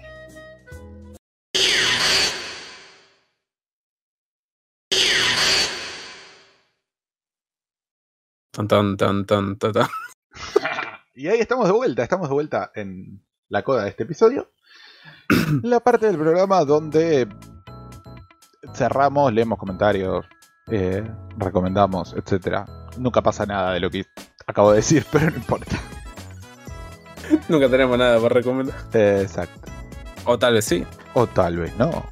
Tan, tan, tan, tan, tan, tan. Y ahí estamos de vuelta, estamos de vuelta en la coda de este episodio. La parte del programa donde cerramos, leemos comentarios, eh, recomendamos, etcétera. Nunca pasa nada de lo que acabo de decir, pero no importa. Nunca tenemos nada para recomendar. Eh, exacto. O tal vez sí. O tal vez no.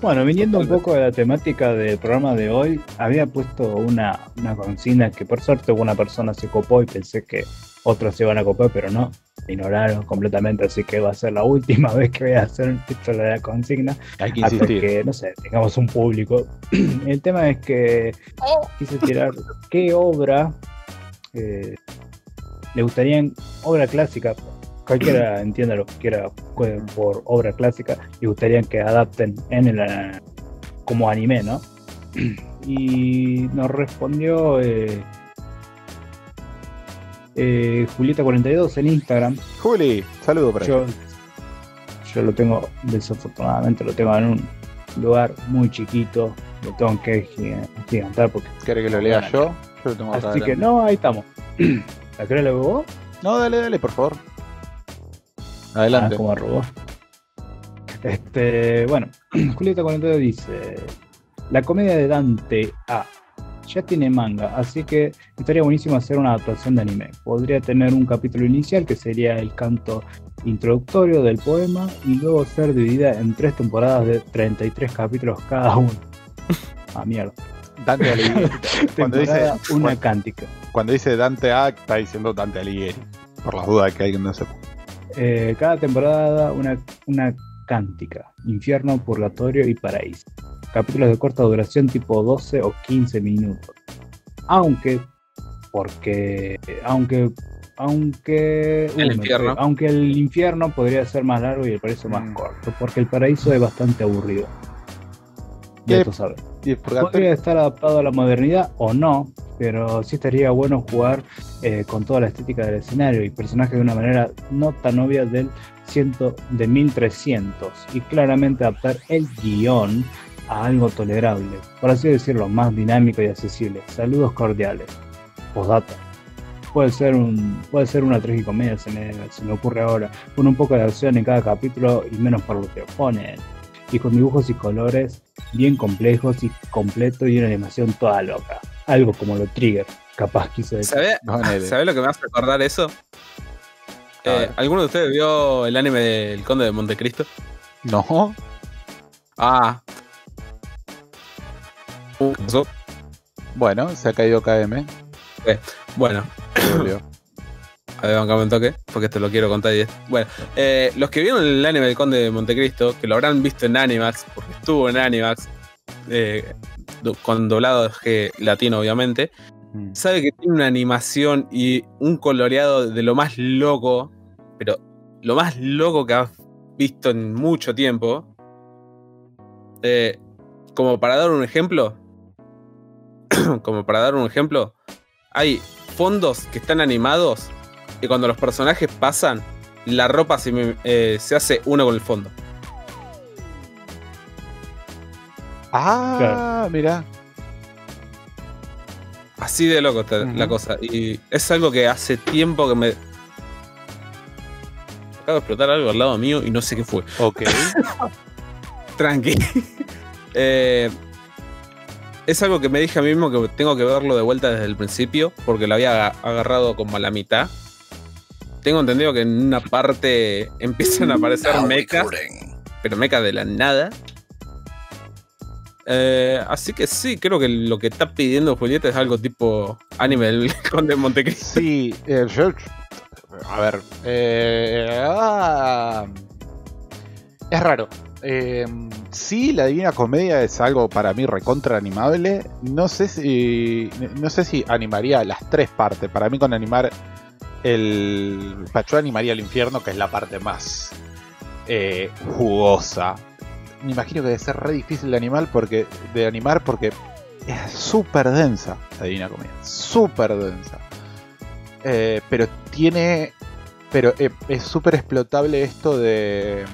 Bueno, viniendo un poco de la temática del programa de hoy, había puesto una, una consigna que por suerte una persona se copó y pensé que otros se iban a copar, pero no, ignoraron completamente, así que va a ser la última vez que voy a hacer esto de la consigna, Hay que hasta insistir. que, no sé, tengamos un público. El tema es que quise tirar qué obra eh, le gustaría, obra clásica, cualquiera entienda lo que quiera por obra clásica, le gustaría que adapten en el, como anime, ¿no? Y nos respondió eh, eh, Julieta42 en Instagram. Juli, saludo para Yo, yo lo tengo, desafortunadamente, lo tengo en un lugar muy chiquito. Lo tengo que gi- gigantar porque. ¿Querés que lo lea yo? Yo lo tengo acá Así que adelante. no, ahí estamos. ¿La querés la vos? No, dale, dale, por favor. Ah, Adelante. como robó. Este, bueno, Julieta 42 dice: La comedia de Dante A. ya tiene manga, así que estaría buenísimo hacer una adaptación de anime. Podría tener un capítulo inicial que sería el canto introductorio del poema y luego ser dividida en tres temporadas de 33 capítulos cada uno. Ah, mierda. Dante Alighieri. cuando, dice, Temporada, una cuando, cántica. cuando dice Dante A, está diciendo Dante Alighieri. Por las dudas de que alguien no sepa. Eh, cada temporada una, una cántica, infierno, purgatorio y paraíso. Capítulos de corta duración tipo 12 o 15 minutos. Aunque, porque, aunque, aunque, El infierno. fue- aunque el infierno podría ser más largo y el paraíso más Mm. corto, porque el paraíso es bastante aburrido. Ya tú sabes. Y Podría estar adaptado a la modernidad o no, pero sí estaría bueno jugar eh, con toda la estética del escenario y personajes de una manera no tan obvia del ciento, de 1300 y claramente adaptar el guion a algo tolerable, por así decirlo, más dinámico y accesible. Saludos cordiales. Postdata. Puede ser un puede ser una tragicomedia, se me, se me ocurre ahora, con un poco de acción en cada capítulo y menos por lo que ponen. Y con dibujos y colores bien complejos y completo y una animación toda loca. Algo como lo Trigger, capaz quise decir. ¿Sabés Ponele. ¿Sabe lo que me hace acordar eso? A Eh. ¿Alguno de ustedes vio el anime del Conde de Montecristo? No. Ah. Bueno, se ha caído KM. Bueno, volvió. a ver, bancame un toque, porque esto lo quiero contar. y es- Bueno, eh, los que vieron el anime del Conde de Montecristo, que lo habrán visto en Animax, porque estuvo en Animax, eh, con doblado G latino, obviamente, Mm. sabe que tiene una animación y un coloreado de lo más loco, pero lo más loco que has visto en mucho tiempo. Eh, como para dar un ejemplo, como para dar un ejemplo, hay fondos que están animados y cuando los personajes pasan, la ropa se, eh, se hace uno con el fondo. Ah, mira. Así de loco está la cosa. Y es algo que hace tiempo que me. Acabo de explotar algo al lado mío y no sé qué fue. Ok. Tranqui. Eh, es algo que me dije a mí mismo que tengo que verlo de vuelta desde el principio, porque lo había aga- agarrado como a la mitad. Tengo entendido que en una parte empiezan a aparecer mechas, pero mechas de la nada. Eh, así que sí, creo que lo que está pidiendo Julieta es algo tipo anime del Conde de Montecristo. Sí, eh, yo. A ver. eh, ah, es raro. Eh, sí, la Divina Comedia es algo para mí recontra animable. No sé si. No sé si animaría las tres partes. Para mí, con animar el. Yo animaría el infierno, que es la parte más eh, jugosa. Me imagino que debe ser re difícil de animar porque. de animar porque es súper densa la Divina Comedia. Súper densa. Eh, pero tiene. Pero eh, es súper explotable esto de.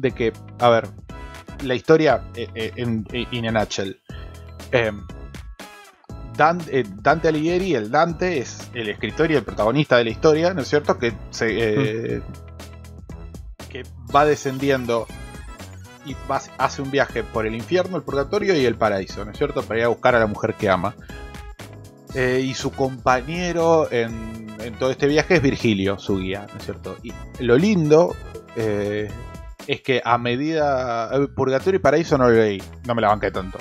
De que. A ver. La historia eh, eh, en, nutshell. Eh, Dan- eh, Dante Alighieri, el Dante, es el escritor y el protagonista de la historia, ¿no es cierto? Que, se, eh, que va descendiendo y va- hace un viaje por el infierno, el purgatorio y el paraíso, ¿no es cierto? Para ir a buscar a la mujer que ama. Eh, y su compañero en, en todo este viaje es Virgilio, su guía, ¿no es cierto? Y lo lindo eh, es que a medida. eh, Purgatorio y Paraíso no lo leí, no me la banqué tanto.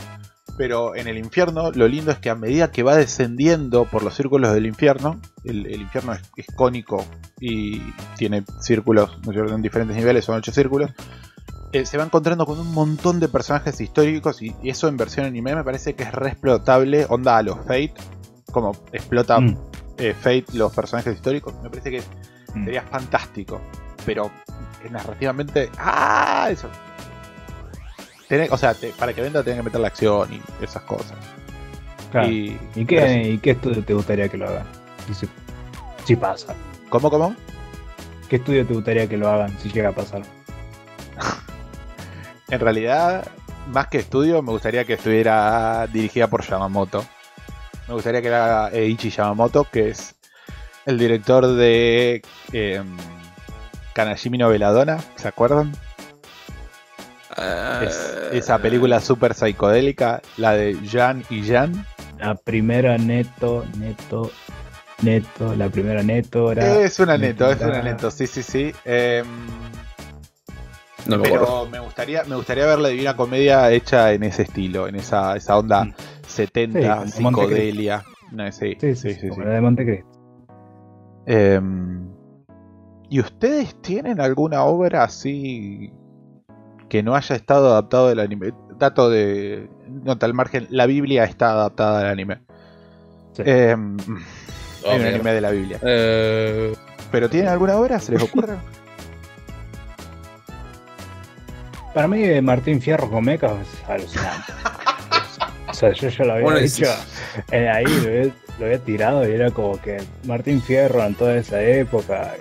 Pero en el infierno, lo lindo es que a medida que va descendiendo por los círculos del infierno, el, el infierno es, es cónico y tiene círculos. En diferentes niveles, son ocho círculos. eh, se va encontrando con un montón de personajes históricos y, y eso en versión anime me parece que es re explotable, onda a los Fate, como explota Mm, eh, Fate los personajes históricos, me parece que mm. sería fantástico. Pero narrativamente. ¡Ah! Eso. Tenés- o sea, te- para que venda tenés que meter la acción y esas cosas. Claro. Y, ¿Y, pero qué, ¿Y qué estudio te gustaría que lo hagan? Si, pasa. ¿Cómo, cómo? ¿Qué estudio te gustaría que lo hagan si llega a pasar? En realidad, más que estudio, me gustaría que estuviera dirigida por Yamamoto. Me gustaría que la haga Eiichi Yamamoto, que es el director de eh, Kanashimi no Veladona, ¿se acuerdan? Es- esa película súper psicodélica, la de Jan y Jan. La primera neto, neto, neto, la primera neto era. Es una neto, es una neto, sí, sí, sí. Em, No me acuerdo. pero me gustaría, me gustaría ver la Divina Comedia hecha en ese estilo, en esa, esa onda Mm. 70, Sí, psicodelia. No, sí, Sí, sí, sí, sí, como sí. la de Montecristo. Em, ¿Y ustedes tienen alguna obra así que no haya estado adaptado del anime? Dato de nota al margen, la Biblia está adaptada al anime. Sí. Em, Oh, hay un mierda. anime de la Biblia. Eh, ¿Pero tienen alguna obra? ¿Se les ocurre? Para mí, eh, Martín Fierro con mecas es alucinante. o sea, yo ya lo había Bueno, dicho. es- eh, ahí lo había, lo había tirado y era como que Martín Fierro en toda esa época,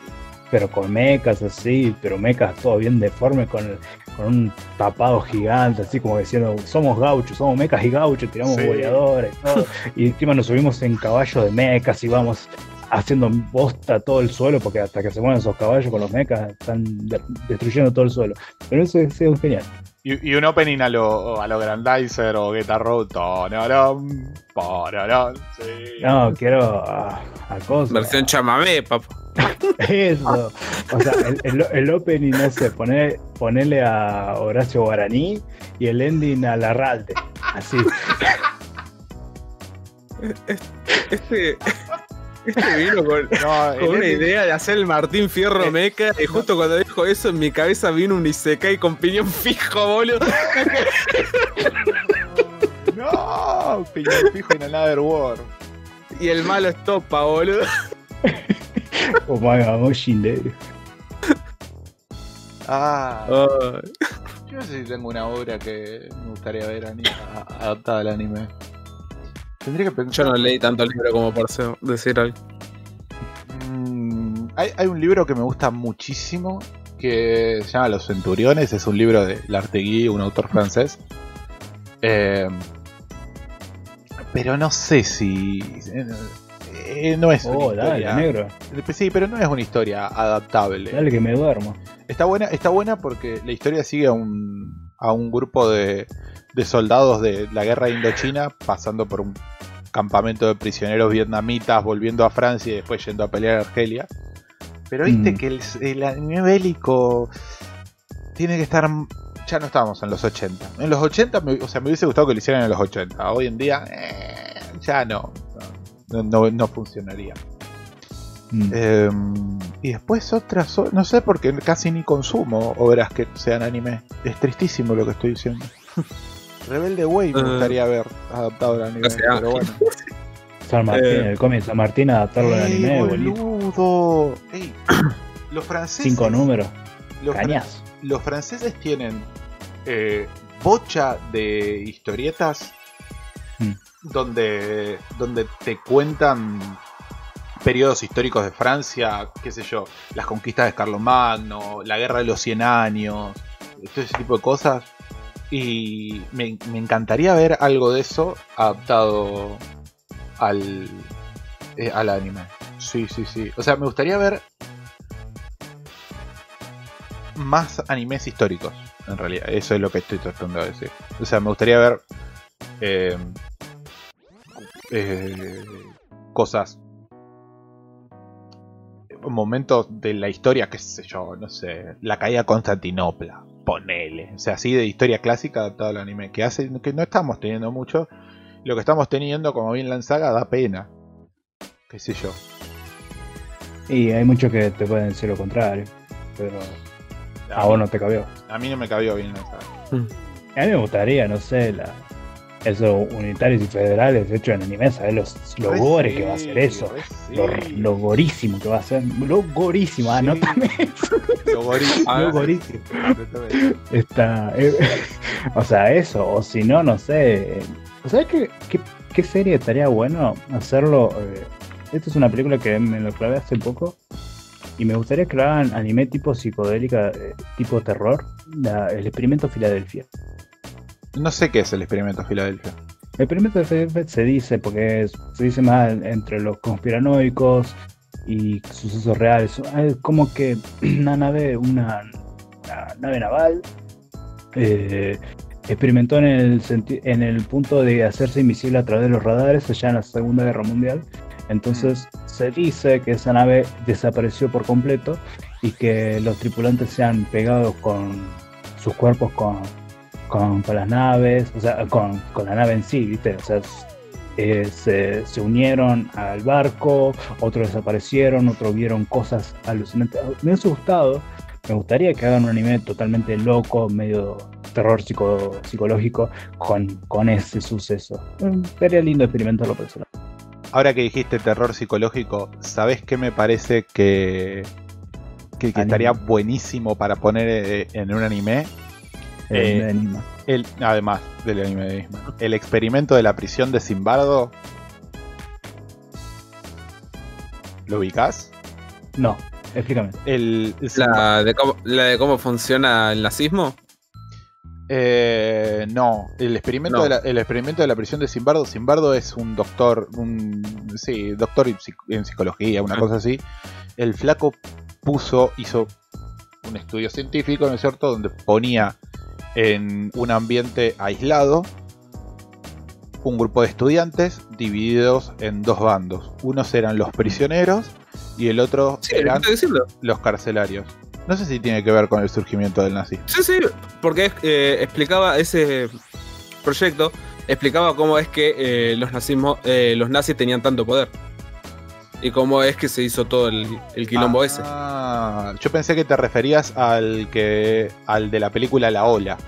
pero con mecas así, pero mecas todo bien deformes con, el- con un tapado gigante, así como diciendo, somos gauchos, somos mecas y gauchos, tiramos Sí. boleadores y todo. Y encima nos subimos en caballo de mecas y vamos haciendo bosta todo el suelo, porque hasta que se mueven esos caballos con los mecas están de- destruyendo todo el suelo. Pero eso es, es genial. Y, y un opening a lo, a lo Grandizer o Guitar Road. No, quiero a, a cosas. versión chamamé, papá. Eso. O sea, el, el, el opening, no sé, poner, ponerle a Horacio Guaraní y el ending a Larralde. Así. Este, este vino con, No, con una ending- idea de hacer el Martín Fierro Meca. Y justo cuando dijo eso, en mi cabeza vino un Isekai con piñón fijo, boludo. No, piñón fijo en Another War. Y el malo es topa, boludo. O vamos Shinderu. Ah, Ay. yo no sé si tengo una obra que me gustaría ver adaptada al anime. Tendría que pensar. Yo no leí tanto libro como para ser- decir algo. Mm, hay, hay un libro que me gusta muchísimo que se llama Los Centuriones. Es un libro de Lartegui, un autor francés. Eh, pero no sé si. Eh, no es una Oh, dale, historia. negro. Sí, pero no es una historia adaptable. Dale que me duermo. Está buena, está buena porque la historia sigue a un, a un grupo de, de soldados de la guerra de Indochina pasando por un campamento de prisioneros vietnamitas, volviendo a Francia y después yendo a pelear a Argelia. Pero viste Mm. que el, el anime bélico tiene que estar. Ya no estábamos en los 80. En los 80, me, o sea, me hubiese gustado que lo hicieran en los 80. Hoy en día, eh, ya no. No, no- no funcionaría. Mm. Eh, y después otras, no sé porque casi ni consumo obras que sean anime. Es tristísimo lo que estoy diciendo. Rebelde Way me Eh. gustaría ver adaptado al anime, pero bueno. San Martín, eh. el cómic San Martín adaptarlo al ¡Ey, anime, boludo! Ey, los franceses. Cinco números, los, fran- los franceses tienen eh, bocha de historietas. Donde, donde te cuentan periodos históricos de Francia, qué sé yo, las conquistas de Carlomagno, la guerra de los 100 años, todo ese tipo de cosas. Y me, me encantaría ver algo de eso adaptado al, eh, al anime. Sí, sí, sí. O sea, me gustaría ver más animes históricos, en realidad. Eso es lo que estoy tratando de decir. O sea, me gustaría ver eh, eh, cosas, momentos de la historia, qué sé yo, no sé, la caída de Constantinopla, ponele. O sea, así de historia clásica adaptado al anime, que hace que no estamos teniendo mucho. Lo que estamos teniendo, como bien la saga, da pena. Qué sé yo. Y hay muchos que te pueden decir lo contrario. Pero a vos no te cabió. A mí no me cabió bien la saga. A mí me gustaría, no sé, la, esos unitarios y federales hechos en anime, ¿sabes? Los, los Re gore sí, que va a ser eso. sí. Lo, lo gorísimo que va a ser. Lo gorísimo, Sí. anótame. Lo gorí- Ah, Lo gorísimo. Está. eh, o sea, eso. O si no, no sé. O sea, ¿qué, qué, qué serie estaría bueno hacerlo? eh, esta es una película que me lo clavé hace poco. Y me gustaría que lo hagan anime tipo psicodélica, eh, tipo terror. la- el experimento Filadelfia. No sé qué es el experimento Filadelfia. El experimento de Filadelfia se dice, porque es- se dice más entre los conspiranoicos y sucesos reales. Es como que una nave, una, una nave naval eh, experimentó en el, en el punto de hacerse invisible a través de los radares allá en la Segunda Guerra Mundial. Entonces se dice que esa nave desapareció por completo y que los tripulantes se han pegado con sus cuerpos con, con, con las naves, o sea, con, con la nave en sí, ¿viste? O sea, eh, se, se unieron al barco, otros desaparecieron, otros vieron cosas alucinantes. Me hubiese gustado, me gustaría que hagan un anime totalmente loco, medio terror psico- psicológico con, con ese suceso. Sería lindo experimentarlo personal. Ahora que dijiste terror psicológico, ¿sabés qué me parece que, que, estaría buenísimo para poner eh, en un anime? Eh, Eh, anima. El, además del anime de. El experimento de la prisión de Simbardo. ¿Lo ubicás? No, explícame. El, La de, cómo, la de cómo funciona el nazismo. Eh, no, el experimento, No. De la, el experimento de la prisión de Simbardo. Simbardo es un doctor, un sí, doctor en psicología, una Ah. cosa así. El flaco puso, hizo un estudio científico, ¿no es cierto?, donde ponía en un ambiente aislado un grupo de estudiantes divididos en dos bandos. Unos eran los prisioneros y el otro Sí, eran los carcelarios. No sé si tiene que ver con el surgimiento del nazismo. Sí, sí, porque eh, explicaba ese proyecto, explicaba cómo es que eh, los, nazismo, eh, los nazis tenían tanto poder. Y cómo es que se hizo todo el, el quilombo ese. Ah, yo pensé que te referías al que al de la película La Ola,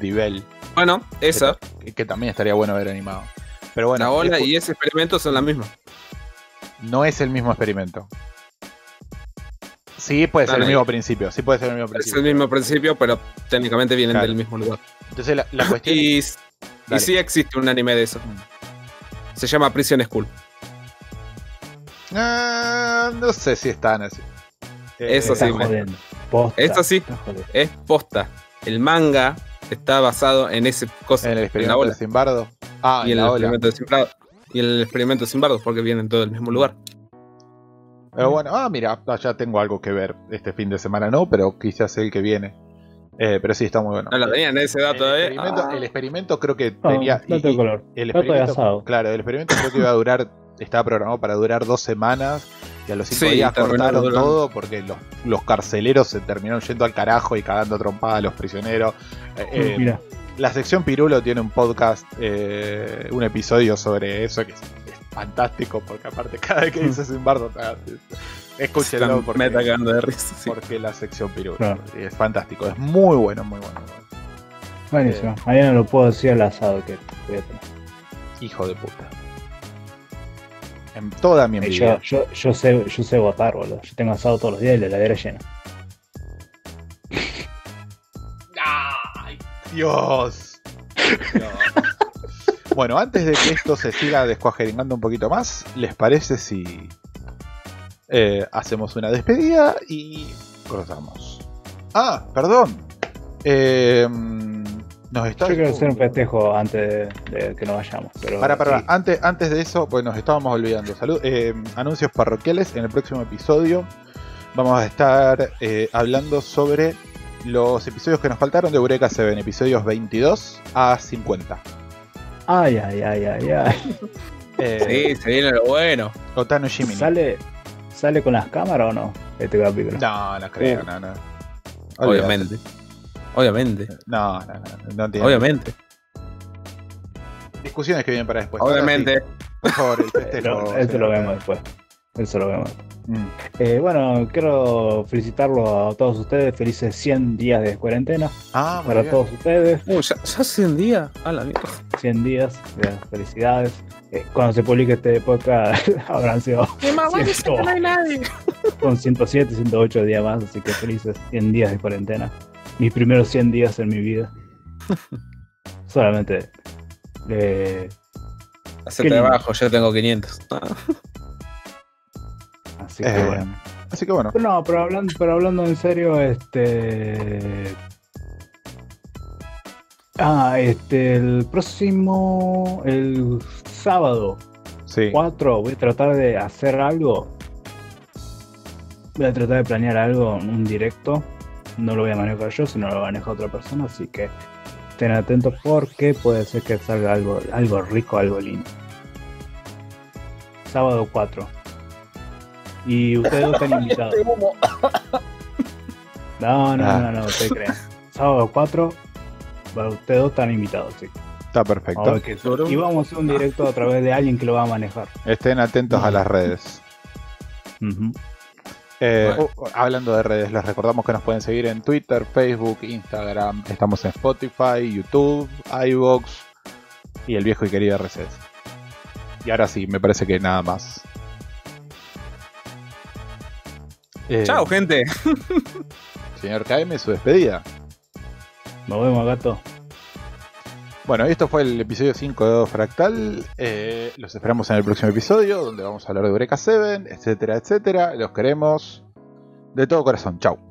Divel, Bueno, esa, que, que también estaría bueno ver animado. Pero bueno, la ola y ese experimento son la misma. no es el mismo experimento. Sí, puede ser el mismo principio, sí puede ser el mismo Es principio. el mismo principio, pero técnicamente vienen Claro. del mismo lugar. Entonces la, la cuestión Y, y sí existe un anime de eso. Se llama Prison School. Ah, no sé si están así. Eh, Eso sí, me- jodiendo. Posta, Esto sí. Es posta. El manga está basado en ese cosa. En el en la experimento ola. de Simbardo. Ah, y en en el experimento de Simbardo. Y el experimento de Simbardo, porque vienen todos del mismo lugar. Pero bueno, ah, mira, ah, ya tengo algo que ver. Este fin de semana no, pero quizás el que viene. Eh, pero sí, está muy bueno. No lo tenían ese El dato, eh. experimento, Ah. el experimento creo que No, tenía. y- color. el experimento, asado. claro, el experimento creo que iba a durar. Estaba programado para durar dos semanas. Y a los cinco Sí, días cortaron todo porque los, los carceleros se terminaron yendo al carajo y cagando a trompada a los prisioneros. Eh, eh, Mira, la sección Pirulo tiene un podcast, eh, un episodio sobre eso que es, es fantástico porque aparte cada vez que dice Simbardo, escúchenlo Están porque, meta cagando de risa. sí. porque la sección Pirulo Claro. es fantástico, es muy bueno, muy bueno. buenísimo. Mañana lo puedo decir al asado que voy a tener. Hijo de puta. En toda mi Eh, envidia. Yo, yo, yo sé, yo sé votar, boludo. Yo tengo asado todos los días y la heladera llena. ¡Ay, Dios! Dios. bueno, antes de que esto se siga descuajeringando un poquito más, ¿les parece si eh, hacemos una despedida y cortamos? Ah, perdón. Eh, nos está Yo quiero hacer un festejo antes de, de que nos vayamos. Pero Para, para, sí. antes, antes de eso, pues nos estábamos olvidando. Salud, eh, anuncios parroquiales. En el próximo episodio vamos a estar eh, hablando sobre los episodios que nos faltaron de Eureka Seven, episodios 22 a 50. Ay, ay, ay, ay, ay. Eh, Sí, se viene lo bueno. Otano Jiminy. ¿Sale, ¿Sale con las cámaras o no? Este capítulo. No, no creo, Uh. no, no. Obviamente. Obviamente. No, no, no, no tiene- Obviamente. Discusiones que vienen para después. Obviamente. por favor, el festejo. Lo- eso lo señor. vemos después. Eso lo vemos. Mm. Eh, bueno, quiero felicitarlo a todos ustedes. Felices 100 días de cuarentena Ah, para bien. todos ustedes. Uh, ya, ya hace un día. A la mierda. 100 días. eh, felicidades. Eh, cuando se publique este podcast habrán sido ciento- con 107, 108 días más. Así que felices 100 días de cuarentena. Mis primeros 100 días en mi vida. Solamente. eh, Hace trabajo, yo tengo 500. Ah. así que Eh, bueno. Así que bueno. No, pero hablando, pero hablando en serio, este. Ah, este, el próximo. El sábado Sí. 4 voy a tratar de hacer algo. Voy a tratar de planear algo, un directo. No lo voy a manejar yo, sino lo maneja otra persona, así que estén atentos porque puede ser que salga algo, algo rico, algo lindo. Sábado 4. Y ustedes dos están invitados. No, no, Ah. no, no, te crean. Sábado 4, bueno, ustedes dos están invitados, sí. Está perfecto. Y vamos a hacer un directo a través de alguien que lo va a manejar. Estén atentos a las redes. Ujú. Eh, Bueno. uh, hablando de redes, les recordamos que nos pueden seguir en Twitter, Facebook, Instagram. Estamos en Spotify, YouTube, iVoox y el viejo y querido RCS. Y ahora sí, me parece que nada más. Eh, Chao, gente. Señor KM, su despedida. Nos vemos, gato. Bueno, esto fue el episodio 5 de Fractal. Eh, los esperamos en el próximo episodio, donde vamos a hablar de Eureka 7, etcétera, etcétera. Los queremos de todo corazón. Chau.